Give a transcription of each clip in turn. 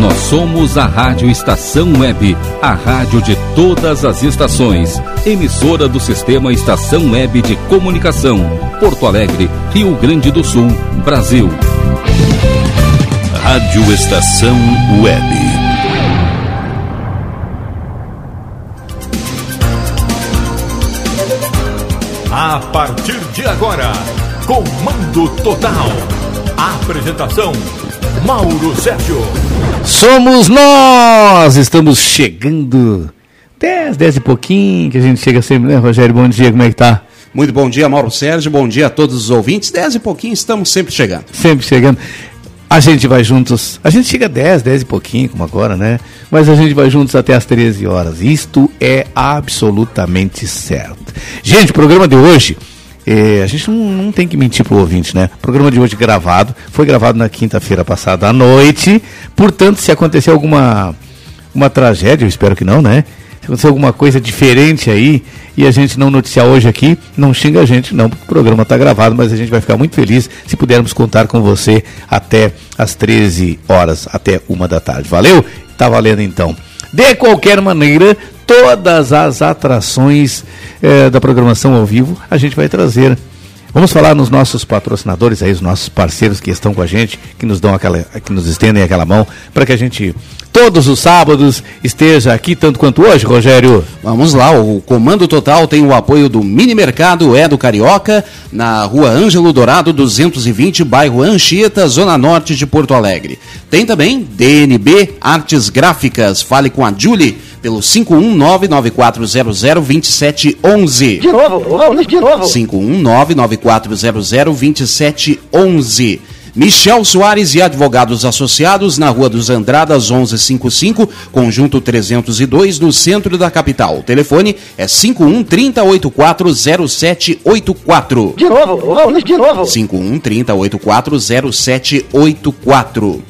Nós somos a Rádio Estação Web, a rádio de todas as estações. Emissora do Sistema Estação Web de Comunicação. Porto Alegre, Rio Grande do Sul, Brasil. Rádio Estação Web. A partir de agora, Comando Total. Apresentação: Mauro Sérgio. Somos nós! Estamos chegando. 10, 10 e pouquinho que a gente chega sempre, né, Rogério? Bom dia, como é que tá? Muito bom dia, Mauro Sérgio. Bom dia a todos os ouvintes. 10 e pouquinho, estamos sempre chegando. Sempre chegando. A gente vai juntos. A gente chega 10, 10 e pouquinho, como agora, né? Mas a gente vai juntos até as 13 horas. Isto é absolutamente certo. Gente, o programa de hoje. É, a gente não, não tem que mentir pro ouvinte, né? O programa de hoje gravado, foi gravado na quinta-feira passada à noite. Portanto, se acontecer alguma uma tragédia, eu espero que não, né? Se acontecer alguma coisa diferente aí e a gente não noticiar hoje aqui, não xinga a gente, não, porque o programa está gravado, mas a gente vai ficar muito feliz se pudermos contar com você até as 13 horas, até uma da tarde. Valeu? Tá valendo então. De qualquer maneira, todas as atrações eh, da programação ao vivo a gente vai trazer. Vamos falar nos nossos patrocinadores aí, os nossos parceiros que estão com a gente, que nos dão aquela, que nos estendem aquela mão, para que a gente todos os sábados esteja aqui tanto quanto hoje, Rogério. Vamos lá, o Comando Total tem o apoio do Mini Mercado É do Carioca, na rua Ângelo Dourado 220, bairro Anchieta, Zona Norte de Porto Alegre. Tem também DNB Artes Gráficas. Fale com a Julie pelo 51994002711. De novo, de novo. 51994002711. Michel Soares e Advogados Associados, na Rua dos Andradas, 1155, Conjunto 302, no centro da capital. O telefone é 51 3084 0784. De novo, vamos de novo. 51 3084 0784.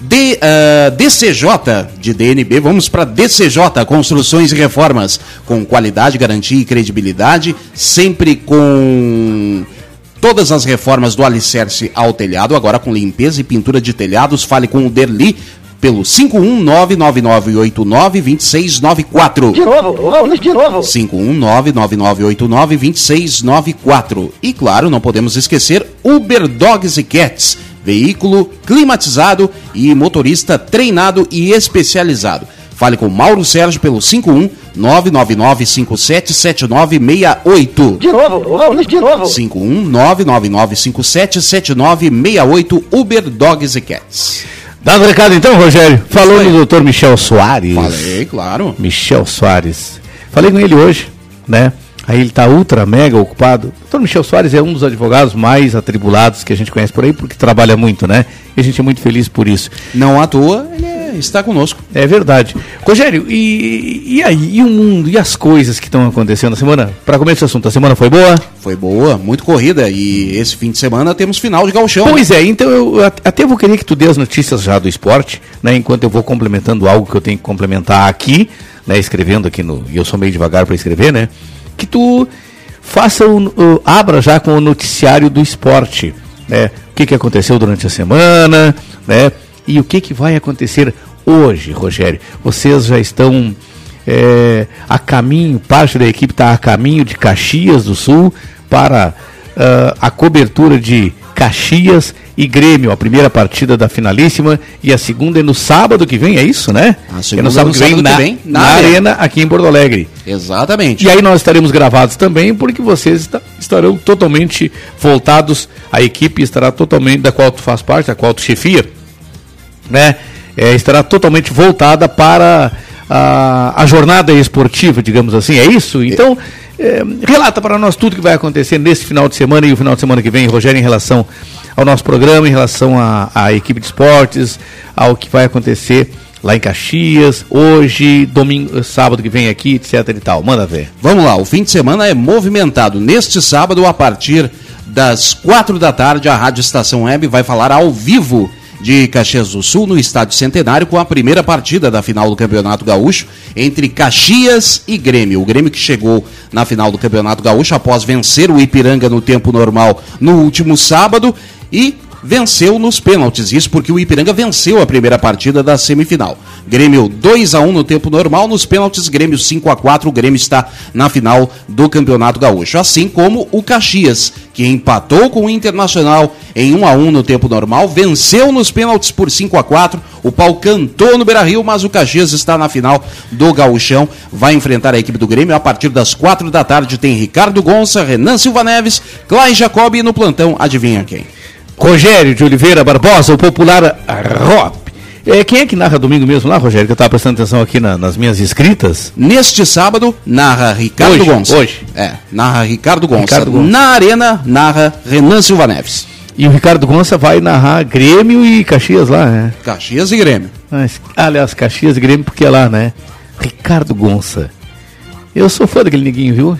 D, ah, DCJ de DNB, vamos para DCJ Construções e Reformas, com qualidade, garantia e credibilidade, sempre com todas as reformas do alicerce ao telhado, agora com limpeza e pintura de telhados. Fale com o Derli pelo 51999892694. De novo, vamos de novo. 51999892694. E claro, não podemos esquecer Uber Dogs e Cats, veículo climatizado e motorista treinado e especializado. Fale com Mauro Sérgio pelo 51 999577968. De novo, vamos de novo. 51 999577968 Uber Dogs e Cats. Dado o recado então, Rogério. Falou no doutor Michel Soares. Falei, claro. Michel Soares. Falei com ele hoje, né? Aí ele tá ultra mega ocupado. O doutor Michel Soares é um dos advogados mais atribulados que a gente conhece por aí, porque trabalha muito, né? E a gente é muito feliz por isso. Não à toa, ele é- está conosco. É verdade. Rogério, e, e aí? E o mundo? E as coisas que estão acontecendo na semana? Para começar esse assunto, a semana foi boa? Foi boa, muito corrida. E esse fim de semana temos final de gauchão. Pois é, então eu at- até vou querer que tu dê as notícias já do esporte, né? Enquanto eu vou complementando algo que eu tenho que complementar aqui, né? Escrevendo aqui no. E eu sou meio devagar para escrever, né? Que tu faça o, o- abra já com o noticiário do esporte, né? O que, que aconteceu durante a semana, né? E o que, que vai acontecer hoje, Rogério? Vocês já estão é, a caminho, parte da equipe está a caminho de Caxias do Sul para ah, a cobertura de Caxias e Grêmio, a primeira partida da finalíssima e a segunda é no sábado que vem, é isso, né? A é segunda no sábado, no que, vem, sábado que na, vem, na na arena. Arena. aqui em Porto Alegre. Exatamente. E aí nós estaremos gravados também, porque vocês esta- estarão totalmente voltados, a equipe estará totalmente, da qual tu faz parte, da qual tu chefia, né? É, estará totalmente voltada para a, a jornada esportiva, digamos assim, é isso? Então, é, relata para nós tudo que vai acontecer nesse final de semana e o final de semana que vem, Rogério, em relação ao nosso programa, em relação à equipe de esportes, ao que vai acontecer lá em Caxias, hoje, domingo, sábado que vem aqui, etc e tal. Manda ver. Vamos lá, o fim de semana é movimentado. Neste sábado, a partir das quatro da tarde, a Rádio Estação Web vai falar ao vivo de Caxias do Sul, no Estádio Centenário, com a primeira partida da final do Campeonato Gaúcho entre Caxias e Grêmio. O Grêmio que chegou na final do Campeonato Gaúcho após vencer o Ipiranga no tempo normal no último sábado e venceu nos pênaltis. Isso porque o Ipiranga venceu a primeira partida da semifinal. Grêmio 2 a 1 no tempo normal, nos pênaltis Grêmio 5 a 4. O Grêmio está na final do Campeonato Gaúcho, assim como o Caxias, que empatou com o Internacional em 1 a 1 no tempo normal, venceu nos pênaltis por 5 a 4. O pau cantou no Beira-Rio, mas o Caxias está na final do Gauchão, vai enfrentar a equipe do Grêmio a partir das 4 da tarde. Tem Ricardo Gonça, Renan Silva Neves, Clay Jacob e no plantão, adivinha quem? Rogério de Oliveira Barbosa, o popular Rob. É, quem é que narra domingo mesmo lá, Rogério? Que eu estava prestando atenção aqui na- nas minhas escritas. Neste sábado, narra Ricardo Hoje, Gonça. hoje. É, narra Ricardo Gonça. Ricardo Gonça. Na arena, narra Renan Silva Neves. E o Ricardo Gonça vai narrar Grêmio e Caxias lá, né? Caxias e Grêmio. Mas, aliás, Caxias e Grêmio porque é lá, né? Ricardo Gonça. Eu sou fã daquele neguinho, viu?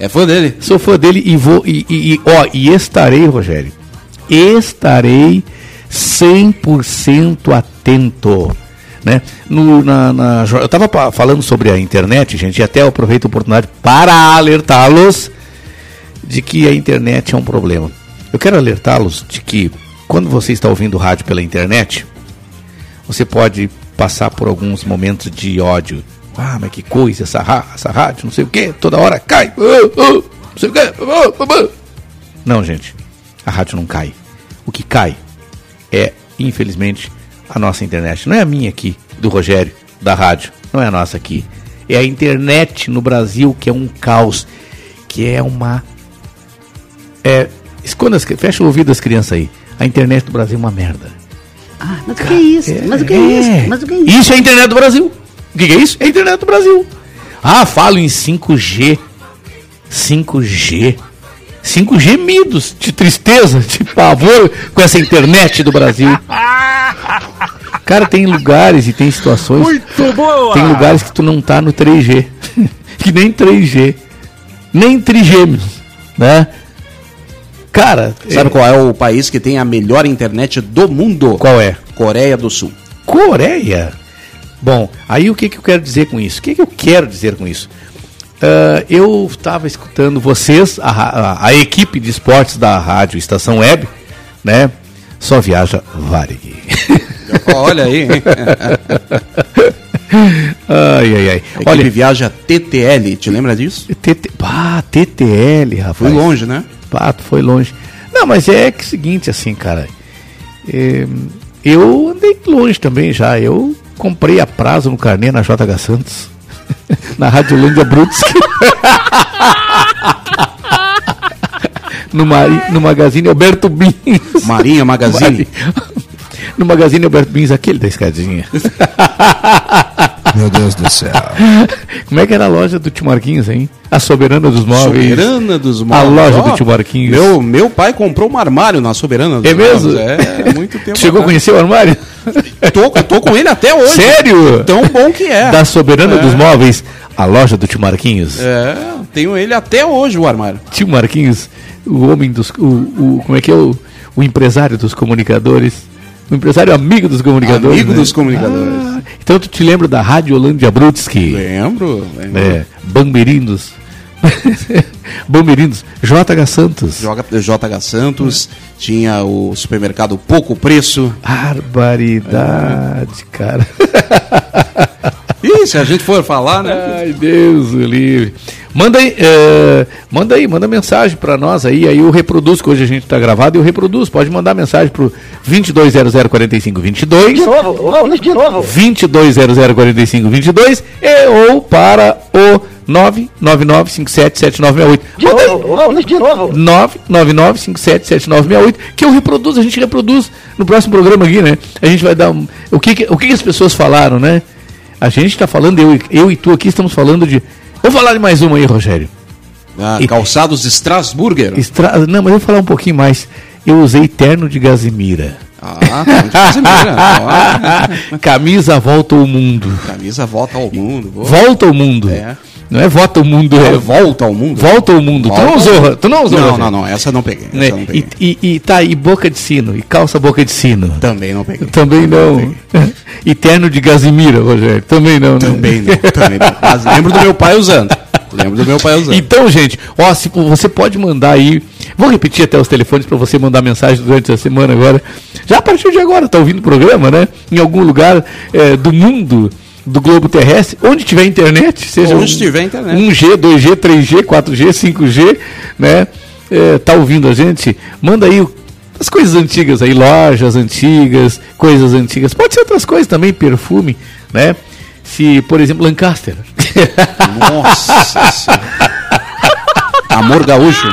É fã dele. Sou fã dele e vou. E, e- e- ó, e estarei, Rogério. Estarei 100% atento. Né? No, na, na eu estava falando sobre a internet, gente, e até aproveito a oportunidade para alertá-los de que a internet é um problema. Eu quero alertá-los de que quando você está ouvindo rádio pela internet, você pode passar por alguns momentos de ódio. Ah, mas que coisa, essa, essa rádio, não sei o que, toda hora cai. ah, ah, não sei o que. Não, gente, a rádio não cai. O que cai é, infelizmente, a nossa internet. Não é a minha aqui, do Rogério, da rádio. Não é a nossa aqui. É a internet no Brasil que é um caos, que é uma. É, esconda, as, fecha o ouvido das crianças aí. A internet do Brasil é uma merda. Ah, mas o que é isso? Mas o que é isso? Mas o que é isso? Isso é a internet do Brasil. O que, que é isso? É a internet do Brasil. Ah, falo em 5G. 5G. 5 gemidos de tristeza, de pavor com essa internet do Brasil. Cara, tem lugares e tem situações. Muito boa! Tem lugares que tu não tá no 3G. que nem 3G. Nem trigêmeos, né? Cara, Sabe é- qual é o país que tem a melhor internet do mundo? qual é? Coreia do Sul. Coreia. Bom, aí o que, que eu quero dizer com isso? O que, que eu quero dizer com isso? Ah, eu estava escutando vocês, a, a- a equipe de esportes da rádio Estação Web, né? Só viaja Varig. Olha aí, ai, ai, ai. A Olha, viaja TTL, te lembra disso? TT, TTL, rapaz. Fui longe, né? Pato foi longe. Não, mas é que é o seguinte, assim, cara. é, eu andei longe também já. Eu comprei a prazo no carnê na JH Santos. na Radiolândia Brutski. no, Mari, no Magazine Alberto Bins. Marinha Magazine. no Magazine Alberto Bins, aquele da escadinha. Meu Deus do céu. Como é que era a loja do Tio Marquinhos, hein? A Soberana dos Móveis. Soberana dos A Móveis. loja Ó, do Tio Marquinhos. Meu, meu pai comprou um armário na Soberana dos É mesmo? Móveis. É, muito tempo. Chegou a atrás. conhecer o armário? Tô, tô com ele até hoje. Sério? Tão bom que é. Da Soberana É. dos Móveis, a loja do Tio Marquinhos. É, tenho ele até hoje, o armário. Tio Marquinhos, o homem dos. O, o- como é que é? O, o empresário dos comunicadores. O empresário amigo dos comunicadores. Amigo né? dos comunicadores. Ah, então tu te lembra da Rádio Holândia Brutski? Lembro. lembro. É, Bamberindos. Bamberindos. JH Santos. JH Santos, tinha o supermercado Pouco Preço. Barbaridade, cara. Ih, se a gente for falar, né? Ai, Deus o livre. Manda aí, é, manda aí, manda mensagem para nós aí, aí eu reproduzo, que hoje a gente tá gravado, eu reproduzo. Pode mandar mensagem pro 22004522, De novo, Raul, de novo. 22004522 e ou para o 999577968. De Manda novo, Raul, de novo. 999577968, que eu reproduzo, a gente reproduz no próximo programa aqui, né? A gente vai dar um, o que o que, as pessoas falaram, né? A gente está falando, eu, eu e tu aqui estamos falando de Vou falar de mais uma aí, Rogério. Ah, E- calçados Strasburger. Estra... Não, mas eu vou falar um pouquinho mais. Eu usei terno de Gazimira. Ah, tá de Casimira. Ó, Camisa volta ao mundo. Camisa volta ao mundo. Boa. Volta ao mundo. É. Não é volta ao mundo, É, é volta ao mundo. volta ao mundo. tu Volta não ao usou, tu não usou. Não, não, não. Essa não peguei. Essa Né? não peguei. E, e, e tá, e boca de sino, e calça boca de sino. Também não peguei. Também não. E terno de Gazimira, Rogério. Também não, né? Também não. Também não. Mas lembro do meu pai usando. Lembro do meu pai usando. Então, gente, ó, se você pode mandar aí. Vou repetir até os telefones para você mandar mensagem durante a semana agora. Já a partir de agora, tá ouvindo o programa, né? Em algum lugar é, do mundo do globo terrestre, onde tiver internet, seja Onde tiver internet. 1G, 2G, 3G, 4G, 5G, né? É, tá ouvindo a gente? Manda aí as coisas antigas aí, lojas antigas, coisas antigas. Pode ser outras coisas também, perfume, né? Se, por exemplo, Lancaster. Nossa. Amor gaúcho.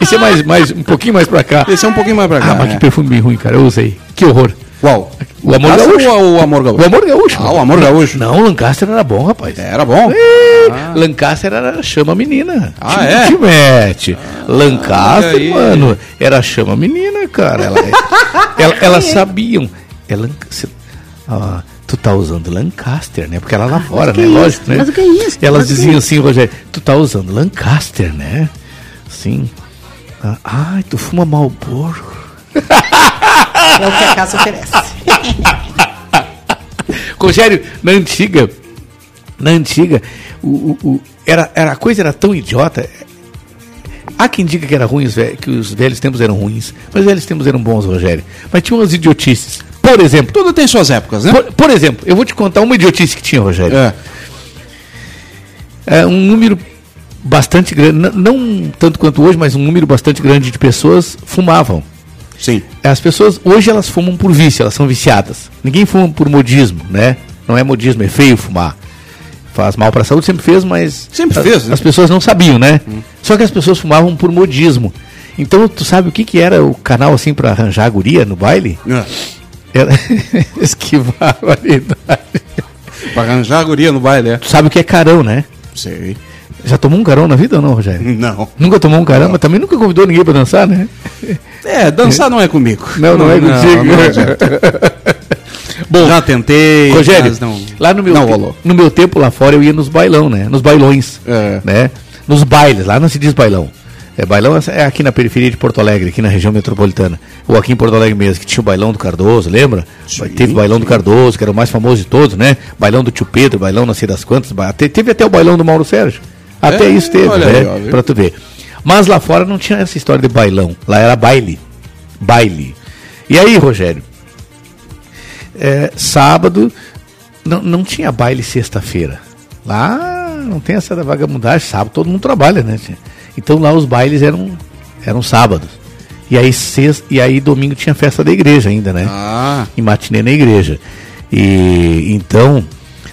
Esse é mais, mais, um pouquinho mais pra cá. Esse é um pouquinho mais pra cá. Ah, mas que perfume bem ruim, cara. Eu usei. Que horror. Qual? O Amor Lancaster Gaúcho. ou o Amor Gaúcho? O Amor Gaúcho. Ah, o Amor Gaúcho. Não, Lancaster era bom, rapaz. Era bom? Ih, Lancaster era chama menina. Ah, Te- é? Te mete. Lancaster, mano, era chama menina, cara. Ela, ela- elas sabiam. É Lancaster. Ah, tu tá usando Lancaster, né? Porque ela lá fora, que né? é? Lógico, né? Mas o que é isso? Elas Mas é diziam assim, Rogério, tu tá usando Lancaster, né? Sim. Ah, ai, tu fuma Malboro. É o que a casa oferece. Rogério, na antiga, na antiga, o, o- o- era, era, a coisa era tão idiota. Há quem diga que era ruim, que os velhos tempos eram ruins, mas os velhos tempos eram bons, Rogério. Mas tinha umas idiotices. Por exemplo, Tudo tem suas épocas, né? por, por exemplo, eu vou te contar uma idiotice que tinha, Rogério. É. É um número bastante grande, não tanto quanto hoje, mas um número bastante grande de pessoas fumavam. Sim. As pessoas, hoje elas fumam por vício, elas são viciadas. Ninguém fuma por modismo, né? Não é modismo, é feio fumar. Faz mal para a saúde, sempre fez, mas. Sempre a- fez, né? As pessoas não sabiam, né? Só que as pessoas fumavam por modismo. Então, tu sabe o que, que era o canal assim para arranjar a guria no baile? É. Era esquivar a variedade. Pra arranjar a guria no baile, é. Tu sabe o que é carão, né? Sei. Já tomou um carão na vida ou não, Rogério? Não. Nunca tomou um carão, mas também nunca convidou ninguém para dançar, né? É, dançar não é comigo. Não, não, é contigo. não adianta. Bom, Já tentei, Rogério, não. lá no meu, não te- no meu tempo lá fora eu ia nos bailão, né? Nos bailões, É. né? Nos bailes, lá não se diz bailão. É, bailão é aqui na periferia de Porto Alegre, aqui na região metropolitana. Ou aqui em Porto Alegre mesmo, que tinha o bailão do Cardoso, lembra? Teve o bailão do Cardoso, que era o mais famoso de todos, né? Bailão do tio Pedro, bailão não sei das quantas. ba- te- Teve até o bailão do Mauro Sérgio. Até É, isso teve, né? pra tu ver. Mas lá fora não tinha essa história de bailão. Lá era baile. Baile. E aí, Rogério? é, sábado não, não tinha baile sexta-feira. Lá não tem essa vagabundagem, sábado todo mundo trabalha, né? Então lá os bailes eram, eram sábados. E aí, sexta, e aí domingo tinha festa da igreja ainda, né? Ah, Em matinê na igreja. E então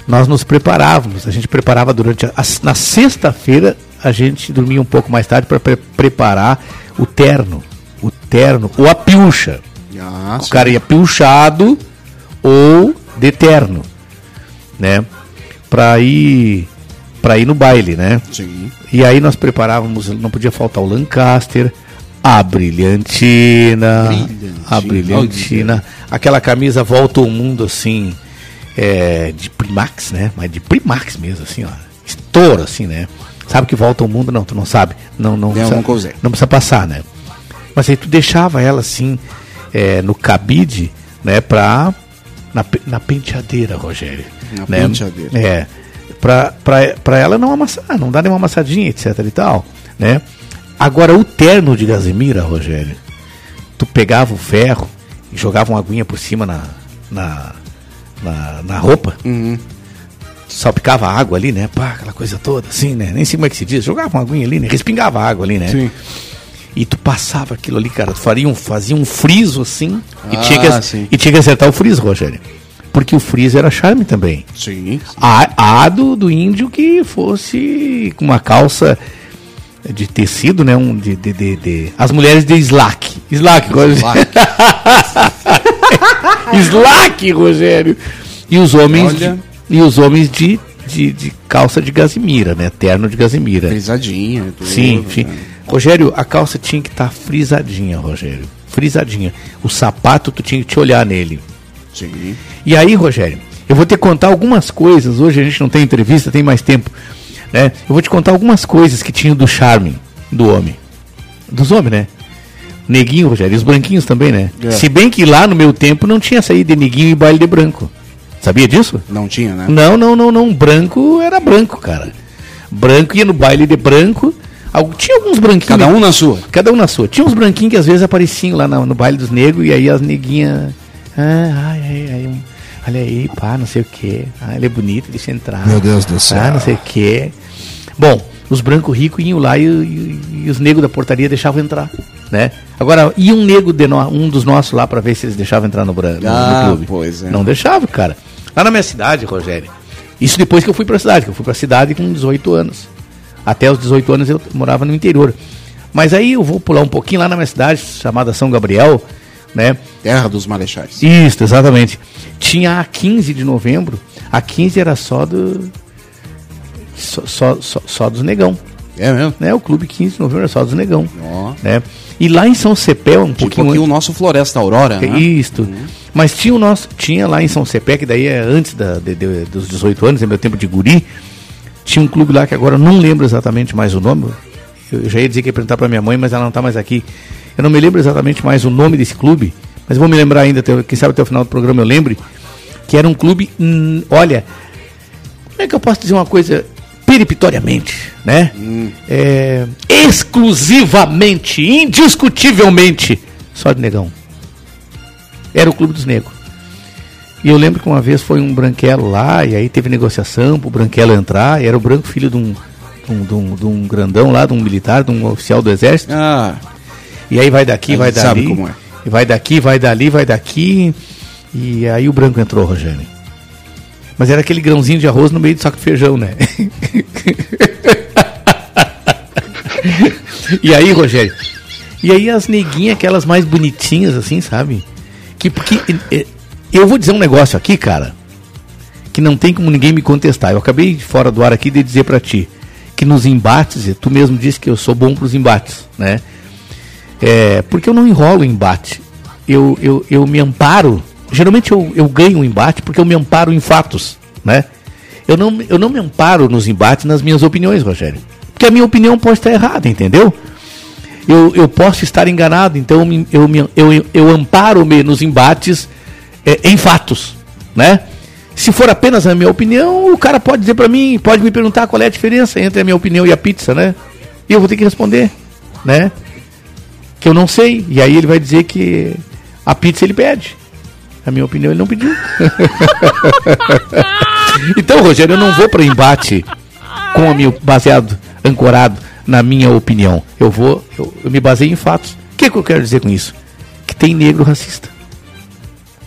nós nos preparávamos, a gente preparava durante a, na sexta-feira a gente dormia um pouco mais tarde para preparar o terno, o terno ou a pilcha. ah O cara ia pilchado ou de terno, né? Pra ir, pra ir no baile, né? sim. E aí nós preparávamos, não podia faltar o Lancaster, a brilhantina, Brilhantina, a brilhantina, aquela camisa volta ao mundo assim, é, de Primax, né? Mas de Primax mesmo, assim, ó, estouro, assim, né? Sabe que volta ao mundo? Não, tu não sabe, não, não, Eu precisa, não precisa passar, né? Mas aí tu deixava ela assim, é, no cabide, né, pra. Na, na penteadeira, Rogério. Na né? penteadeira. É. Pra, pra, pra ela não amassar, não dar nenhuma amassadinha, etc e tal, né? Agora, o terno de Gazemira, Rogério, tu pegava o ferro e jogava uma aguinha por cima na, na, na, na roupa, Uhum. salpicava água ali, né? Pá, aquela coisa toda, assim, né? Nem sei como é que se diz, jogava uma aguinha ali, né? Respingava água ali, né? Sim. E tu passava aquilo ali, cara, tu faria um, fazia um friso assim e, Ah, tinha que, sim. e tinha que acertar o friso, Rogério. Porque o friso era charme também. Sim. A, a do, do índio que fosse com uma calça de tecido, né? Um, de, de, de, de- As mulheres de slack. Slack, Rogério. slack, Rogério. E os homens, Olha. de, e os homens de, de, de calça de gazimira, né? Terno de gazimira. Frisadinha. tudo, Sim, sim. né? Rogério, a calça tinha que estar frisadinha, Rogério. Frisadinha. O sapato, tu tinha que te olhar nele. Sim. E aí, Rogério, eu vou te contar algumas coisas. Hoje a gente não tem entrevista, tem mais tempo. Né? Eu vou te contar algumas coisas que tinham do charme do homem. Dos homens, né? Neguinho, Rogério, e os branquinhos também, né? É. Se bem que lá no meu tempo não tinha saída de neguinho e baile de branco. Sabia disso? Não tinha, né? Não, não, não, não. Branco era branco, cara. Branco, ia no baile de branco. Tinha alguns branquinhos. Cada um na sua. Cada um na sua. Tinha uns branquinhos que às vezes apareciam lá na- no, baile dos negros e aí as neguinhas. Ah, ai, ai, ai, um- olha aí, pá, não sei o quê. Ah, ele é bonito, deixa entrar. Meu Deus do céu. Ah, não sei o quê. Bom, os brancos ricos iam lá e, e- e os negros da portaria deixavam entrar, né? Agora, ia um negro, de nó- um dos nossos lá pra ver se eles deixavam entrar no, no, no Ah, clube. pois é. Não deixava, cara. Lá na minha cidade, Rogério. Isso depois que eu fui pra cidade, que eu fui pra cidade com 18 anos. Até os 18 anos eu morava no interior. Mas aí eu vou pular um pouquinho lá na minha cidade, chamada São Gabriel, né? Terra dos Marechais. Isso, exatamente. Tinha a 15 de novembro. A 15 era só do. Só, só, só, só dos negão. É mesmo? Né? O clube 15 de novembro era só dos negão. Ó. Né? E lá em São Cepé, um Tipo pouquinho o nosso Floresta Aurora, né? Isto. Mas tinha o nosso. Tinha lá em São Cepé, que daí é antes da, de- de- dos 18 anos, é meu tempo de guri. Tinha um clube lá que agora eu não lembro exatamente mais o nome. Eu já ia dizer que ia perguntar pra minha mãe, mas ela não está mais aqui. Eu não me lembro exatamente mais o nome desse clube, mas vou me lembrar ainda, quem sabe até o final do programa eu lembre, que era um clube, hum, olha, como é que eu posso dizer uma coisa peripitoriamente, né? É, exclusivamente, indiscutivelmente, só de negão. Era o clube dos negros. E eu lembro que uma vez foi um branquelo lá, e aí teve negociação pro branquelo entrar, e era o branco filho de um, de um, de um- de um grandão lá, de um militar, de um oficial do exército. Ah, E aí vai daqui, vai gente sabe dali. como é. E vai daqui, vai dali, vai daqui. E aí o branco entrou, Rogério. Mas era aquele grãozinho de arroz no meio do saco de feijão, né? e aí, Rogério? E aí as neguinhas, aquelas mais bonitinhas, assim, sabe? Que porque. eh, Eu vou dizer um negócio aqui, cara. Que não tem como ninguém me contestar. Eu acabei fora do ar aqui de dizer pra ti que nos embates, tu mesmo disse que eu sou bom pros embates, né? É, porque eu não enrolo em embate. Eu, eu, eu me amparo. Geralmente eu, eu ganho um embate porque eu me amparo em fatos, né? Eu não, eu não me amparo nos embates nas minhas opiniões, Rogério. Porque a minha opinião pode estar errada, entendeu? Eu, eu posso estar enganado, então eu, eu, eu, eu amparo-me nos embates é, em fatos, né? Se for apenas a minha opinião, o cara pode dizer para mim, pode me perguntar qual é a diferença entre a minha opinião e a pizza, né? E eu vou ter que responder, né? Que eu não sei. E aí ele vai dizer que a pizza ele pede. A minha opinião ele não pediu. então, Rogério, eu não vou para embate com a baseado, ancorado na minha opinião. Eu vou, eu, eu me baseio em fatos. O que, que eu quero dizer com isso? Que tem negro racista.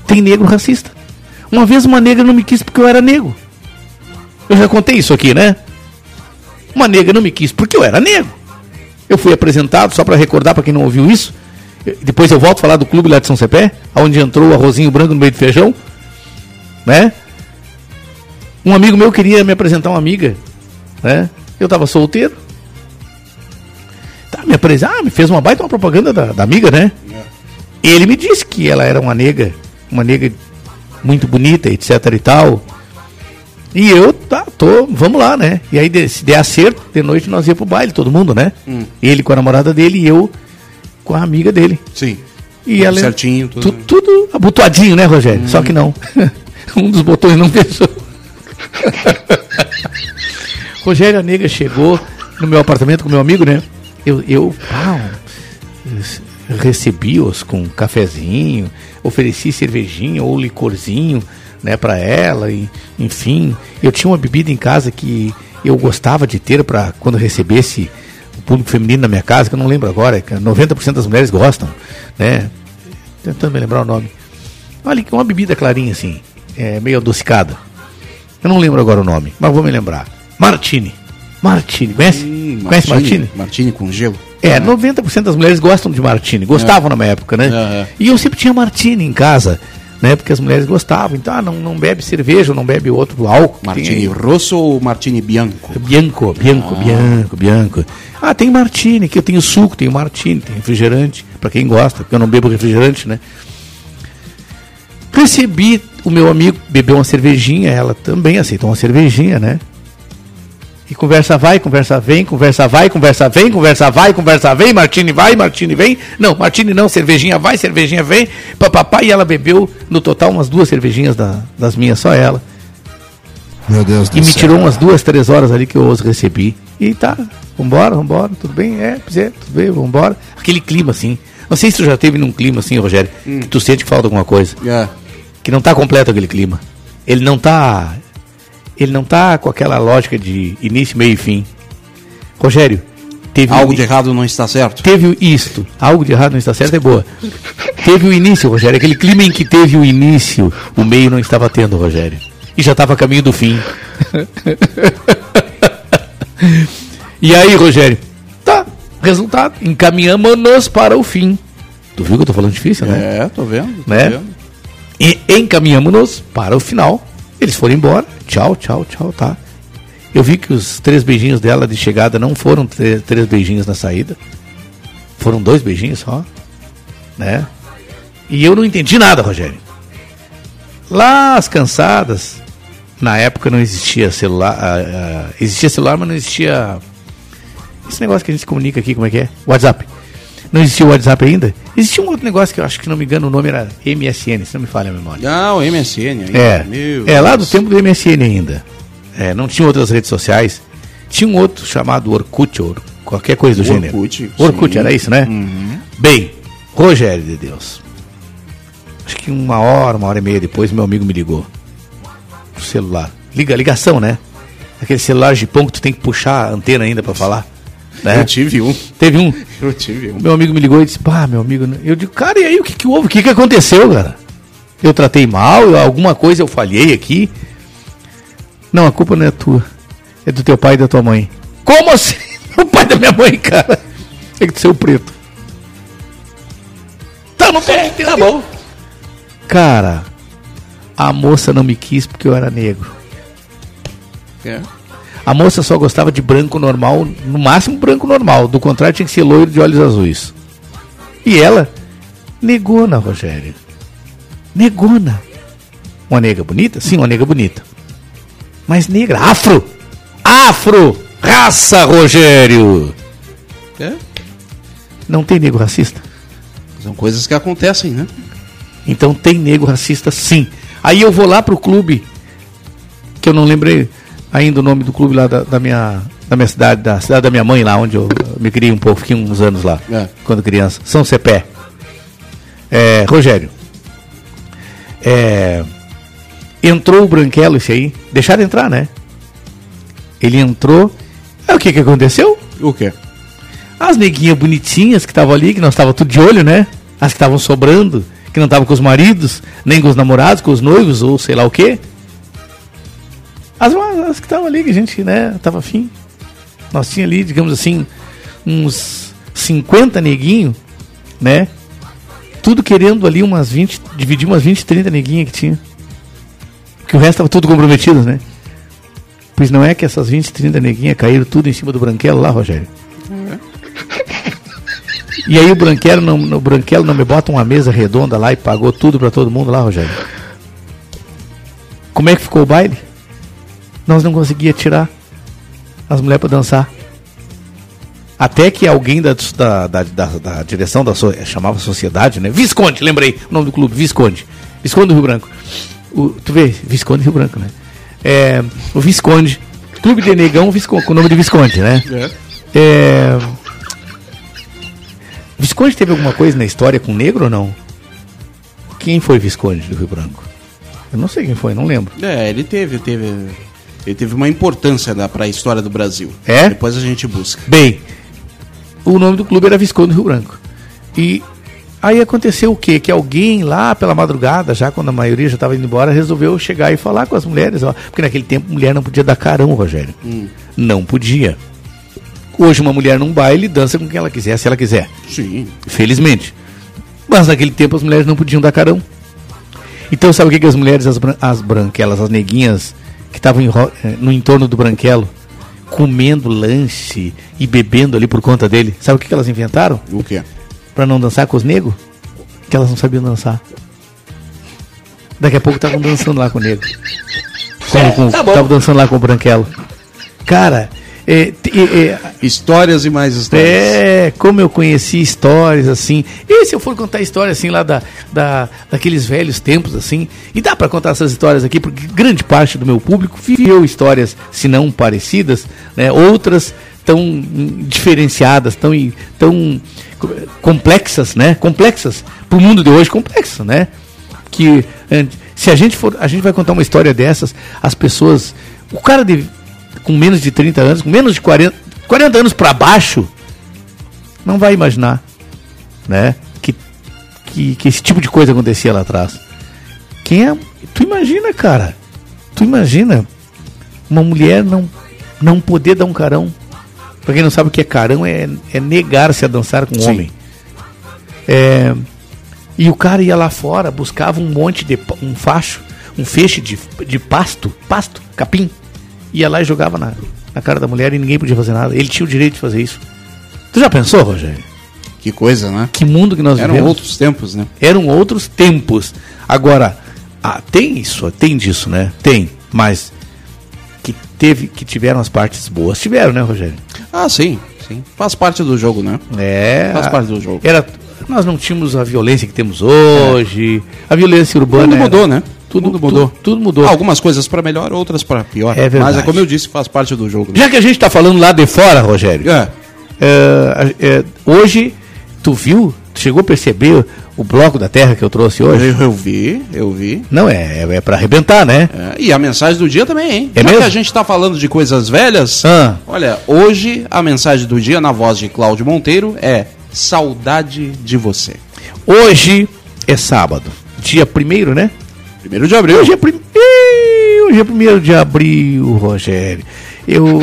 Tem negro racista. Uma vez uma negra não me quis porque eu era negro. Eu já contei isso aqui, né? Uma negra não me quis porque eu era negro. Eu fui apresentado, só para recordar para quem não ouviu isso. Depois eu volto a falar do clube lá de São Cepé, onde entrou o arrozinho branco no meio do feijão. Né? Um amigo meu queria me apresentar uma amiga. Né? Eu tava solteiro. Tá, me apresentou, ah, me fez uma baita uma propaganda da, da amiga, né? Ele me disse que ela era uma nega, uma nega muito bonita, etc e tal. E eu, tá, tô, vamos lá, né? E aí, se der acerto, de noite nós ia pro baile, todo mundo, né? Ele com a namorada dele e eu com a amiga dele. sim. E Tudo ela, certinho, tudo- tu- tudo abotoadinho, né, Rogério? Só que não. um dos botões não fechou. Rogério, a nega chegou no meu apartamento com meu amigo, né? Eu, eu recebi-os com cafezinho, ofereci cervejinha ou licorzinho, né, para ela e enfim, eu tinha uma bebida em casa que eu gostava de ter para quando recebesse público feminino na minha casa, que eu não lembro agora, que 90% das mulheres gostam, né? Tentando me lembrar o nome. Olha, que uma bebida clarinha assim, é, meio adocicada. Eu não lembro agora o nome, mas vou me lembrar. Martini. Martini, conhece? Hum, Conhece Martini? Martini com gelo. É, 90% das mulheres gostam de Martini, gostavam na minha época, né? É. E eu sempre tinha Martini em casa, né? Porque as mulheres gostavam. Então, ah, não, não bebe cerveja, não bebe outro álcool. Martini rosso ou Martini bianco? Bianco, Bianco, Bianco, Bianco. Ah, tem Martini, que eu tenho suco, tenho Martini, tem refrigerante, para quem gosta, porque eu não bebo refrigerante, né? Recebi o meu amigo, bebeu uma cervejinha, ela também aceitou uma cervejinha, né? E conversa vai, conversa vem, conversa vai, conversa vem, conversa vai, conversa vem, Martini vai, Martini vem. Não, Martini não, cervejinha vai, cervejinha vem. Papapá, e ela bebeu no total umas duas cervejinhas da- das minhas, só ela. Meu Deus do E me céu. tirou umas duas, três horas ali que eu os recebi. E tá, vambora, vambora, tudo bem? É, é, tudo bem, vambora. Aquele clima assim. Não sei se tu já teve num clima assim, Rogério, que tu sente que falta alguma coisa. É. Que não tá completo aquele clima. Ele não tá. Ele não tá com aquela lógica de início, meio e fim. Rogério, teve Algo um- de errado não está certo. Teve isto. Algo de errado não está certo, é boa. Teve o início, Rogério. Aquele clima em que teve o início, o meio não estava tendo, Rogério. E já estava a caminho do fim. e aí, Rogério? Tá, resultado. Encaminhamos-nos para o fim. Tu viu que eu tô falando difícil, né? É, tô vendo. Tô Né? vendo. E encaminhamos-nos para o final. Eles foram embora. Tchau, tchau, tchau, tá. Eu vi que os três beijinhos dela de chegada não foram três beijinhos na saída. Foram dois beijinhos só. Né? E eu não entendi nada, Rogério. Lá as cansadas, na época não existia celular. ah, ah, existia celular, mas não existia. Esse negócio que a gente comunica aqui, como é que é? WhatsApp. Não existia o WhatsApp ainda? Existia um outro negócio que eu acho que, não me engano, o nome era MSN, se não me falha a memória. Ah, o MSN ainda. É, Meu é lá do tempo do MSN ainda. É, não tinha outras redes sociais. Tinha um outro chamado Orkut, ou qualquer coisa do gênero. Orkut, Orkut, era isso, né? Bem, Rogério de Deus. Acho que uma hora, uma hora e meia depois, meu amigo me ligou. Pro celular. Liga, ligação, né? Aquele celular de pão que tu tem que puxar a antena ainda pra falar. Né? Eu tive um. Teve um. Eu tive um. Meu amigo me ligou e disse, pá, meu amigo. né?" Eu digo, cara, e aí o que, que houve? O que, que aconteceu, cara? Eu tratei mal, eu- alguma coisa eu falhei aqui. Não, a culpa não é tua. É do teu pai e da tua mãe. Como assim? O pai da minha mãe, cara. É que tu seu preto. Tá, não pode entender. Tá bom. Cara, a moça não me quis porque eu era negro. É. A moça só gostava de branco normal, no máximo branco normal. Do contrário, tinha que ser loiro de olhos azuis. E ela, negona, Rogério. Negona. Uma nega bonita? Sim, uma nega bonita. Mas negra, afro! Afro! Raça, Rogério! É. Não tem nego racista? São coisas que acontecem, né? Então tem nego racista sim. Aí eu vou lá pro clube, que eu não lembrei ainda o nome do clube lá da, da minha, da minha cidade, da cidade da minha mãe lá, onde eu me criei um pouco, fiquei uns anos lá, É. quando criança. São Cepé. É, Rogério. É, entrou o Branquelo, esse aí. Deixaram entrar, né? Ele entrou. Aí o que que aconteceu? O quê? As neguinhas bonitinhas que estavam ali, que nós estávamos tudo de olho, né? As que estavam sobrando, que não estavam com os maridos, nem com os namorados, com os noivos, ou sei lá o quê. As, as que estavam ali, que a gente, né, tava afim. Nós tinha ali, digamos assim, uns 50 neguinhos, né? Tudo querendo ali umas 20, dividir umas 20, 30 neguinhas que tinha. Que o resto tava tudo comprometido, né? Pois não é que essas 20, 30 neguinhas caíram tudo em cima do branquelo lá, Rogério? E aí o branquelo não, o branquelo não me bota uma mesa redonda lá e pagou tudo pra todo mundo lá, Rogério. Como é que ficou o baile? Nós não conseguia tirar as mulheres pra dançar. Até que alguém da, da, da, da, da direção da so, chamava sociedade, né? Visconde, lembrei o nome do clube, Visconde. Visconde do Rio Branco. O, tu vê, Visconde do Rio Branco, né? É, o Visconde. Clube de Negão Visconde, com o nome de Visconde, né? É, Visconde teve alguma coisa na história com negro ou não? Quem foi Visconde do Rio Branco? Eu não sei quem foi, não lembro. É, ele teve, teve. Ele teve uma importância da, pra história do Brasil. É? Depois a gente busca. Bem, o nome do clube era Visconde Rio Branco. E aí aconteceu o quê? Que alguém lá pela madrugada, já quando a maioria já estava indo embora, resolveu chegar e falar com as mulheres. Ó, porque naquele tempo mulher não podia dar carão, Rogério. Não podia. Hoje uma mulher num baile dança com quem ela quiser, se ela quiser. Sim. Felizmente. Mas naquele tempo as mulheres não podiam dar carão. Então sabe o que, que as mulheres, as, bran as branquelas, as neguinhas que estavam eh, no entorno do branquelo, comendo lanche e bebendo ali por conta dele, sabe o que, que elas inventaram? O quê? Pra não dançar com os negros? Que elas não sabiam dançar. Daqui a pouco estavam dançando lá com o negro. Estavam com- Estavam dançando lá com o branquelo. Cara, É, é, Histórias e mais histórias. é, como eu conheci histórias assim. E se eu for contar histórias assim lá da, da, daqueles velhos tempos assim, e dá para contar essas histórias aqui, porque grande parte do meu público viveu histórias, se não parecidas, né, outras tão diferenciadas, tão, tão co- complexas, né? Complexas. Pro mundo de hoje, complexas, né? Que eh, se a gente for, a gente vai contar uma história dessas, as pessoas, o cara de, com menos de 30 anos, com menos de 40, 40 anos para baixo, não vai imaginar, né? Que, que, que esse tipo de coisa acontecia lá atrás. Quem é? Tu imagina, cara? Tu imagina uma mulher não não poder dar um carão? Pra quem não sabe o que é carão, é, é negar-se a dançar com um Sim. homem. É, e o cara ia lá fora, buscava um monte de um facho, um feixe de, de pasto, pasto, capim, ia lá e jogava na, na cara da mulher e ninguém podia fazer nada. Ele tinha o direito de fazer isso. Tu já pensou, Rogério? Que coisa, né? Que mundo que nós Eram vivemos? outros tempos, né? Eram outros tempos. Agora, ah, tem isso, tem disso, né? Tem, mas que teve, que tiveram as partes boas, tiveram, né, Rogério? Ah, sim, sim. Faz parte do jogo, né? É. Faz parte do jogo. Era, nós não tínhamos a violência que temos hoje. A violência urbana. Tudo mudou, né? Tudo, Tudo mudou. Tudo, tudo mudou. Algumas coisas para melhor, outras para pior. É verdade. Mas é como eu disse, faz parte do jogo. né? Já que a gente está falando lá de fora, Rogério, É. é, é, hoje, tu viu, tu chegou a perceber o bloco da terra que eu trouxe hoje? Eu, eu vi, eu vi. Não, é, é para arrebentar, né? É, e a mensagem do dia também, hein? É Já mesmo? que a gente tá falando de coisas velhas, Ah. olha, hoje a mensagem do dia na voz de Cláudio Monteiro é saudade de você. Hoje é sábado, dia primeiro, né? Primeiro de abril. Hoje é, prim... Ih, hoje é primeiro de abril, Rogério. Eu,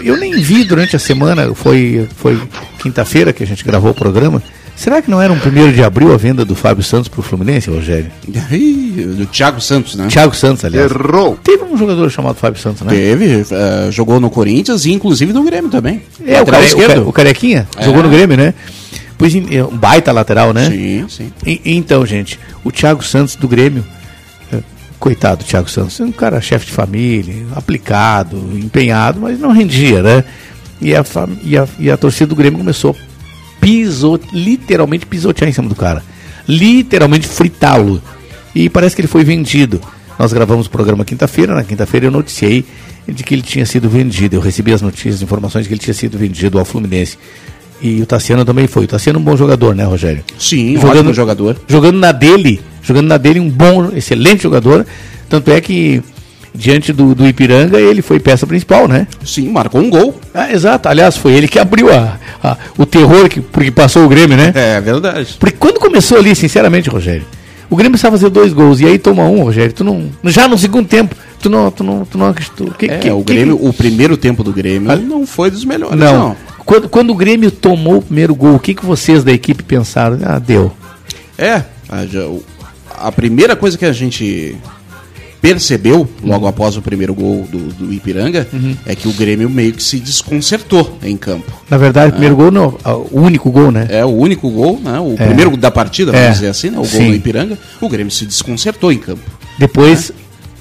eu nem vi durante a semana, foi, foi quinta-feira que a gente gravou o programa. Será que não era um primeiro de abril a venda do Fábio Santos pro Fluminense, Rogério? Ih, do Thiago Santos, né? Thiago Santos, aliás. Errou. Teve um jogador chamado Fábio Santos, né? Teve, eh, jogou no Corinthians e inclusive no Grêmio também. É, o, care, o, care- o Carequinha, É. jogou no Grêmio, né? Pois é um baita lateral, né? Sim, sim. E- então, gente, o Thiago Santos do Grêmio, coitado do Thiago Santos, é um cara chefe de família, aplicado, empenhado, mas não rendia, né? E a, e a, e a torcida do Grêmio começou a pisot, literalmente pisotear em cima do cara. Literalmente fritá-lo. E parece que ele foi vendido. Nós gravamos o programa quinta-feira, na quinta-feira eu noticiei de que ele tinha sido vendido. Eu recebi as notícias, as informações de que ele tinha sido vendido ao Fluminense. E o Tassiano também foi. O Tassiano é um bom jogador, né, Rogério? Sim, Jogando- ótimo jogador. jogando na dele, jogando na dele um bom, excelente jogador. Tanto é que diante do, do Ipiranga ele foi peça principal, né? Sim, marcou um gol. Ah, exato. Aliás, foi ele que abriu a, a- o terror que porque passou o Grêmio, né? É verdade. Porque quando começou ali, sinceramente, Rogério, o Grêmio precisava fazer dois gols e aí toma um, Rogério. Tu não, já no segundo tempo, tu não, tu não, tu não acreditou. Que- É, que- o que- Grêmio, o primeiro tempo do Grêmio Ah, não foi dos melhores, não. não. Quando, quando o Grêmio tomou o primeiro gol, o que, que vocês da equipe pensaram? Ah, deu. É, a, já- o- a primeira coisa que a gente percebeu logo Uhum. após o primeiro gol do, do Ipiranga é que o Grêmio meio que se desconcertou em campo. Na verdade, o primeiro gol não, ah, o único gol, né? É o único gol, né? O primeiro da partida, É. vamos dizer assim, né? O gol Sim. do Ipiranga. O Grêmio se desconcertou em campo. Depois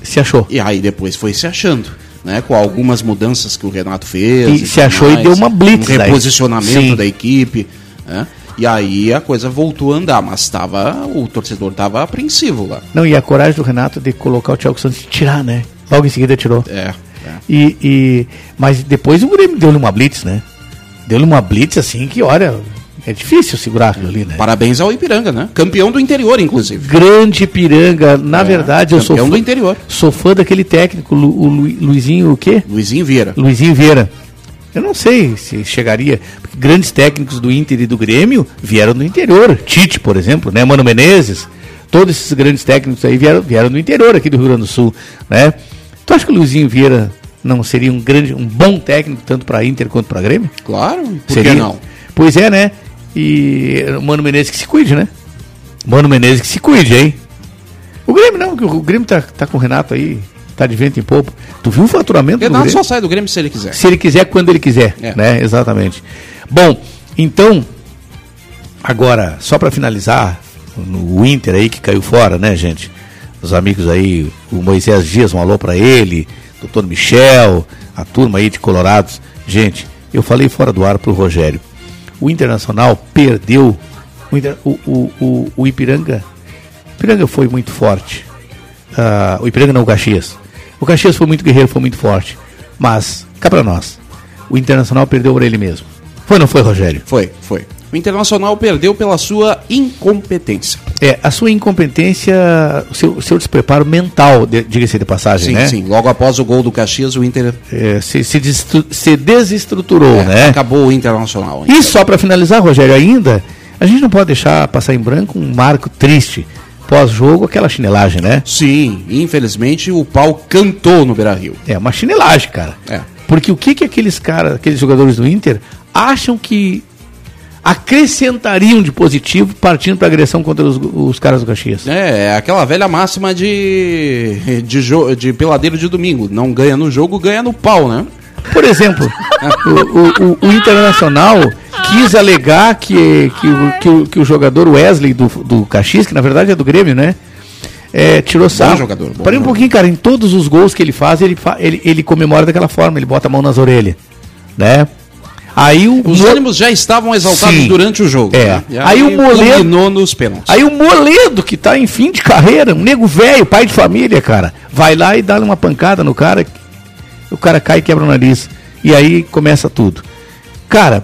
se achou. E aí depois foi se achando. Né, com algumas mudanças que o Renato fez. E se achou e deu uma blitz Um reposicionamento da equipe. né, e aí a coisa voltou a andar, mas tava, o torcedor estava apreensivo lá. Não, e a coragem do Renato de colocar o Thiago Santos e tirar, né? Logo em seguida tirou. É, é. E, e, mas depois o Grêmio deu-lhe uma blitz, né? Deu-lhe uma blitz assim que, olha, é difícil segurar aquilo ali, né? Parabéns ao Ipiranga, né? Campeão do interior, inclusive. Grande Piranga, na É, verdade eu sou campeão fã, do interior. sou fã daquele técnico, Lu- o Lu- Luizinho, o quê? Luizinho Vieira. Luizinho Vieira. Eu não sei se chegaria. Grandes técnicos do Inter e do Grêmio vieram do interior. Tite, por exemplo, né? Mano Menezes. Todos esses grandes técnicos aí vieram, vieram do interior aqui do Rio Grande do Sul, né? Tu acha que o Luizinho Vieira não seria um grande, um bom técnico tanto para Inter quanto para Grêmio? Claro, por seria? que não? Pois é, né? E o Mano Menezes que se cuide, né? Mano Menezes que se cuide, hein? O Grêmio não, o Grêmio tá, tá com o Renato aí, tá de vento em popa. Tu viu o faturamento do Renato Grêmio? só sai do Grêmio se ele quiser. Se ele quiser, quando ele quiser, É. né? Exatamente. Bom, então, agora, só para finalizar, no Inter aí que caiu fora, né, gente? Os amigos aí, o Moisés Dias, um alô para ele, doutor Michel, a turma aí de Colorados Gente, eu falei fora do ar pro Rogério. O Internacional perdeu. O, Inter- o, o, o, o Ipiranga. O Ipiranga foi muito forte. Ah, o Ipiranga não, o Caxias. O Caxias foi muito guerreiro, foi muito forte. Mas, cá pra nós. O Internacional perdeu por ele mesmo. Foi ou não foi, Rogério? Foi, foi. O Internacional perdeu pela sua incompetência. É, a sua incompetência, o seu, seu despreparo mental, de- diga-se de passagem, Sim, né? sim. Logo após o gol do Caxias, o Inter É, se, se, se desestruturou, é, né? acabou o Internacional. E só para finalizar, Rogério, ainda, a gente não pode deixar passar em branco um marco triste. Pós-jogo, aquela chinelagem, né? Sim, infelizmente o pau cantou no Beira-Rio. É uma chinelagem, cara. É. Porque o que que aqueles caras, aqueles jogadores do Inter acham que acrescentariam de positivo partindo para agressão contra os, os caras do Caxias? É, é aquela velha máxima de, de, jo- de peladeiro de domingo. Não ganha no jogo, ganha no pau, né? Por exemplo, o, o- o- o Internacional quis alegar que, que, o, que, o, que o jogador Wesley do, do Caxias, que na verdade é do Grêmio, né? É, tirou sarro. jogador, bom Parei um pouquinho, cara. Em todos os gols que ele faz, ele, fa- ele, ele comemora daquela forma, ele bota a mão nas orelhas. Né? Aí o. Os Mo- ânimos já estavam exaltados Sim. durante o jogo. É. né? E Aí o Moledo- nos pênaltis. Aí o Moledo, que tá em fim de carreira, um nego velho, pai de família, cara, vai lá e dá uma pancada no cara, o cara cai e quebra o nariz. E aí começa tudo. Cara.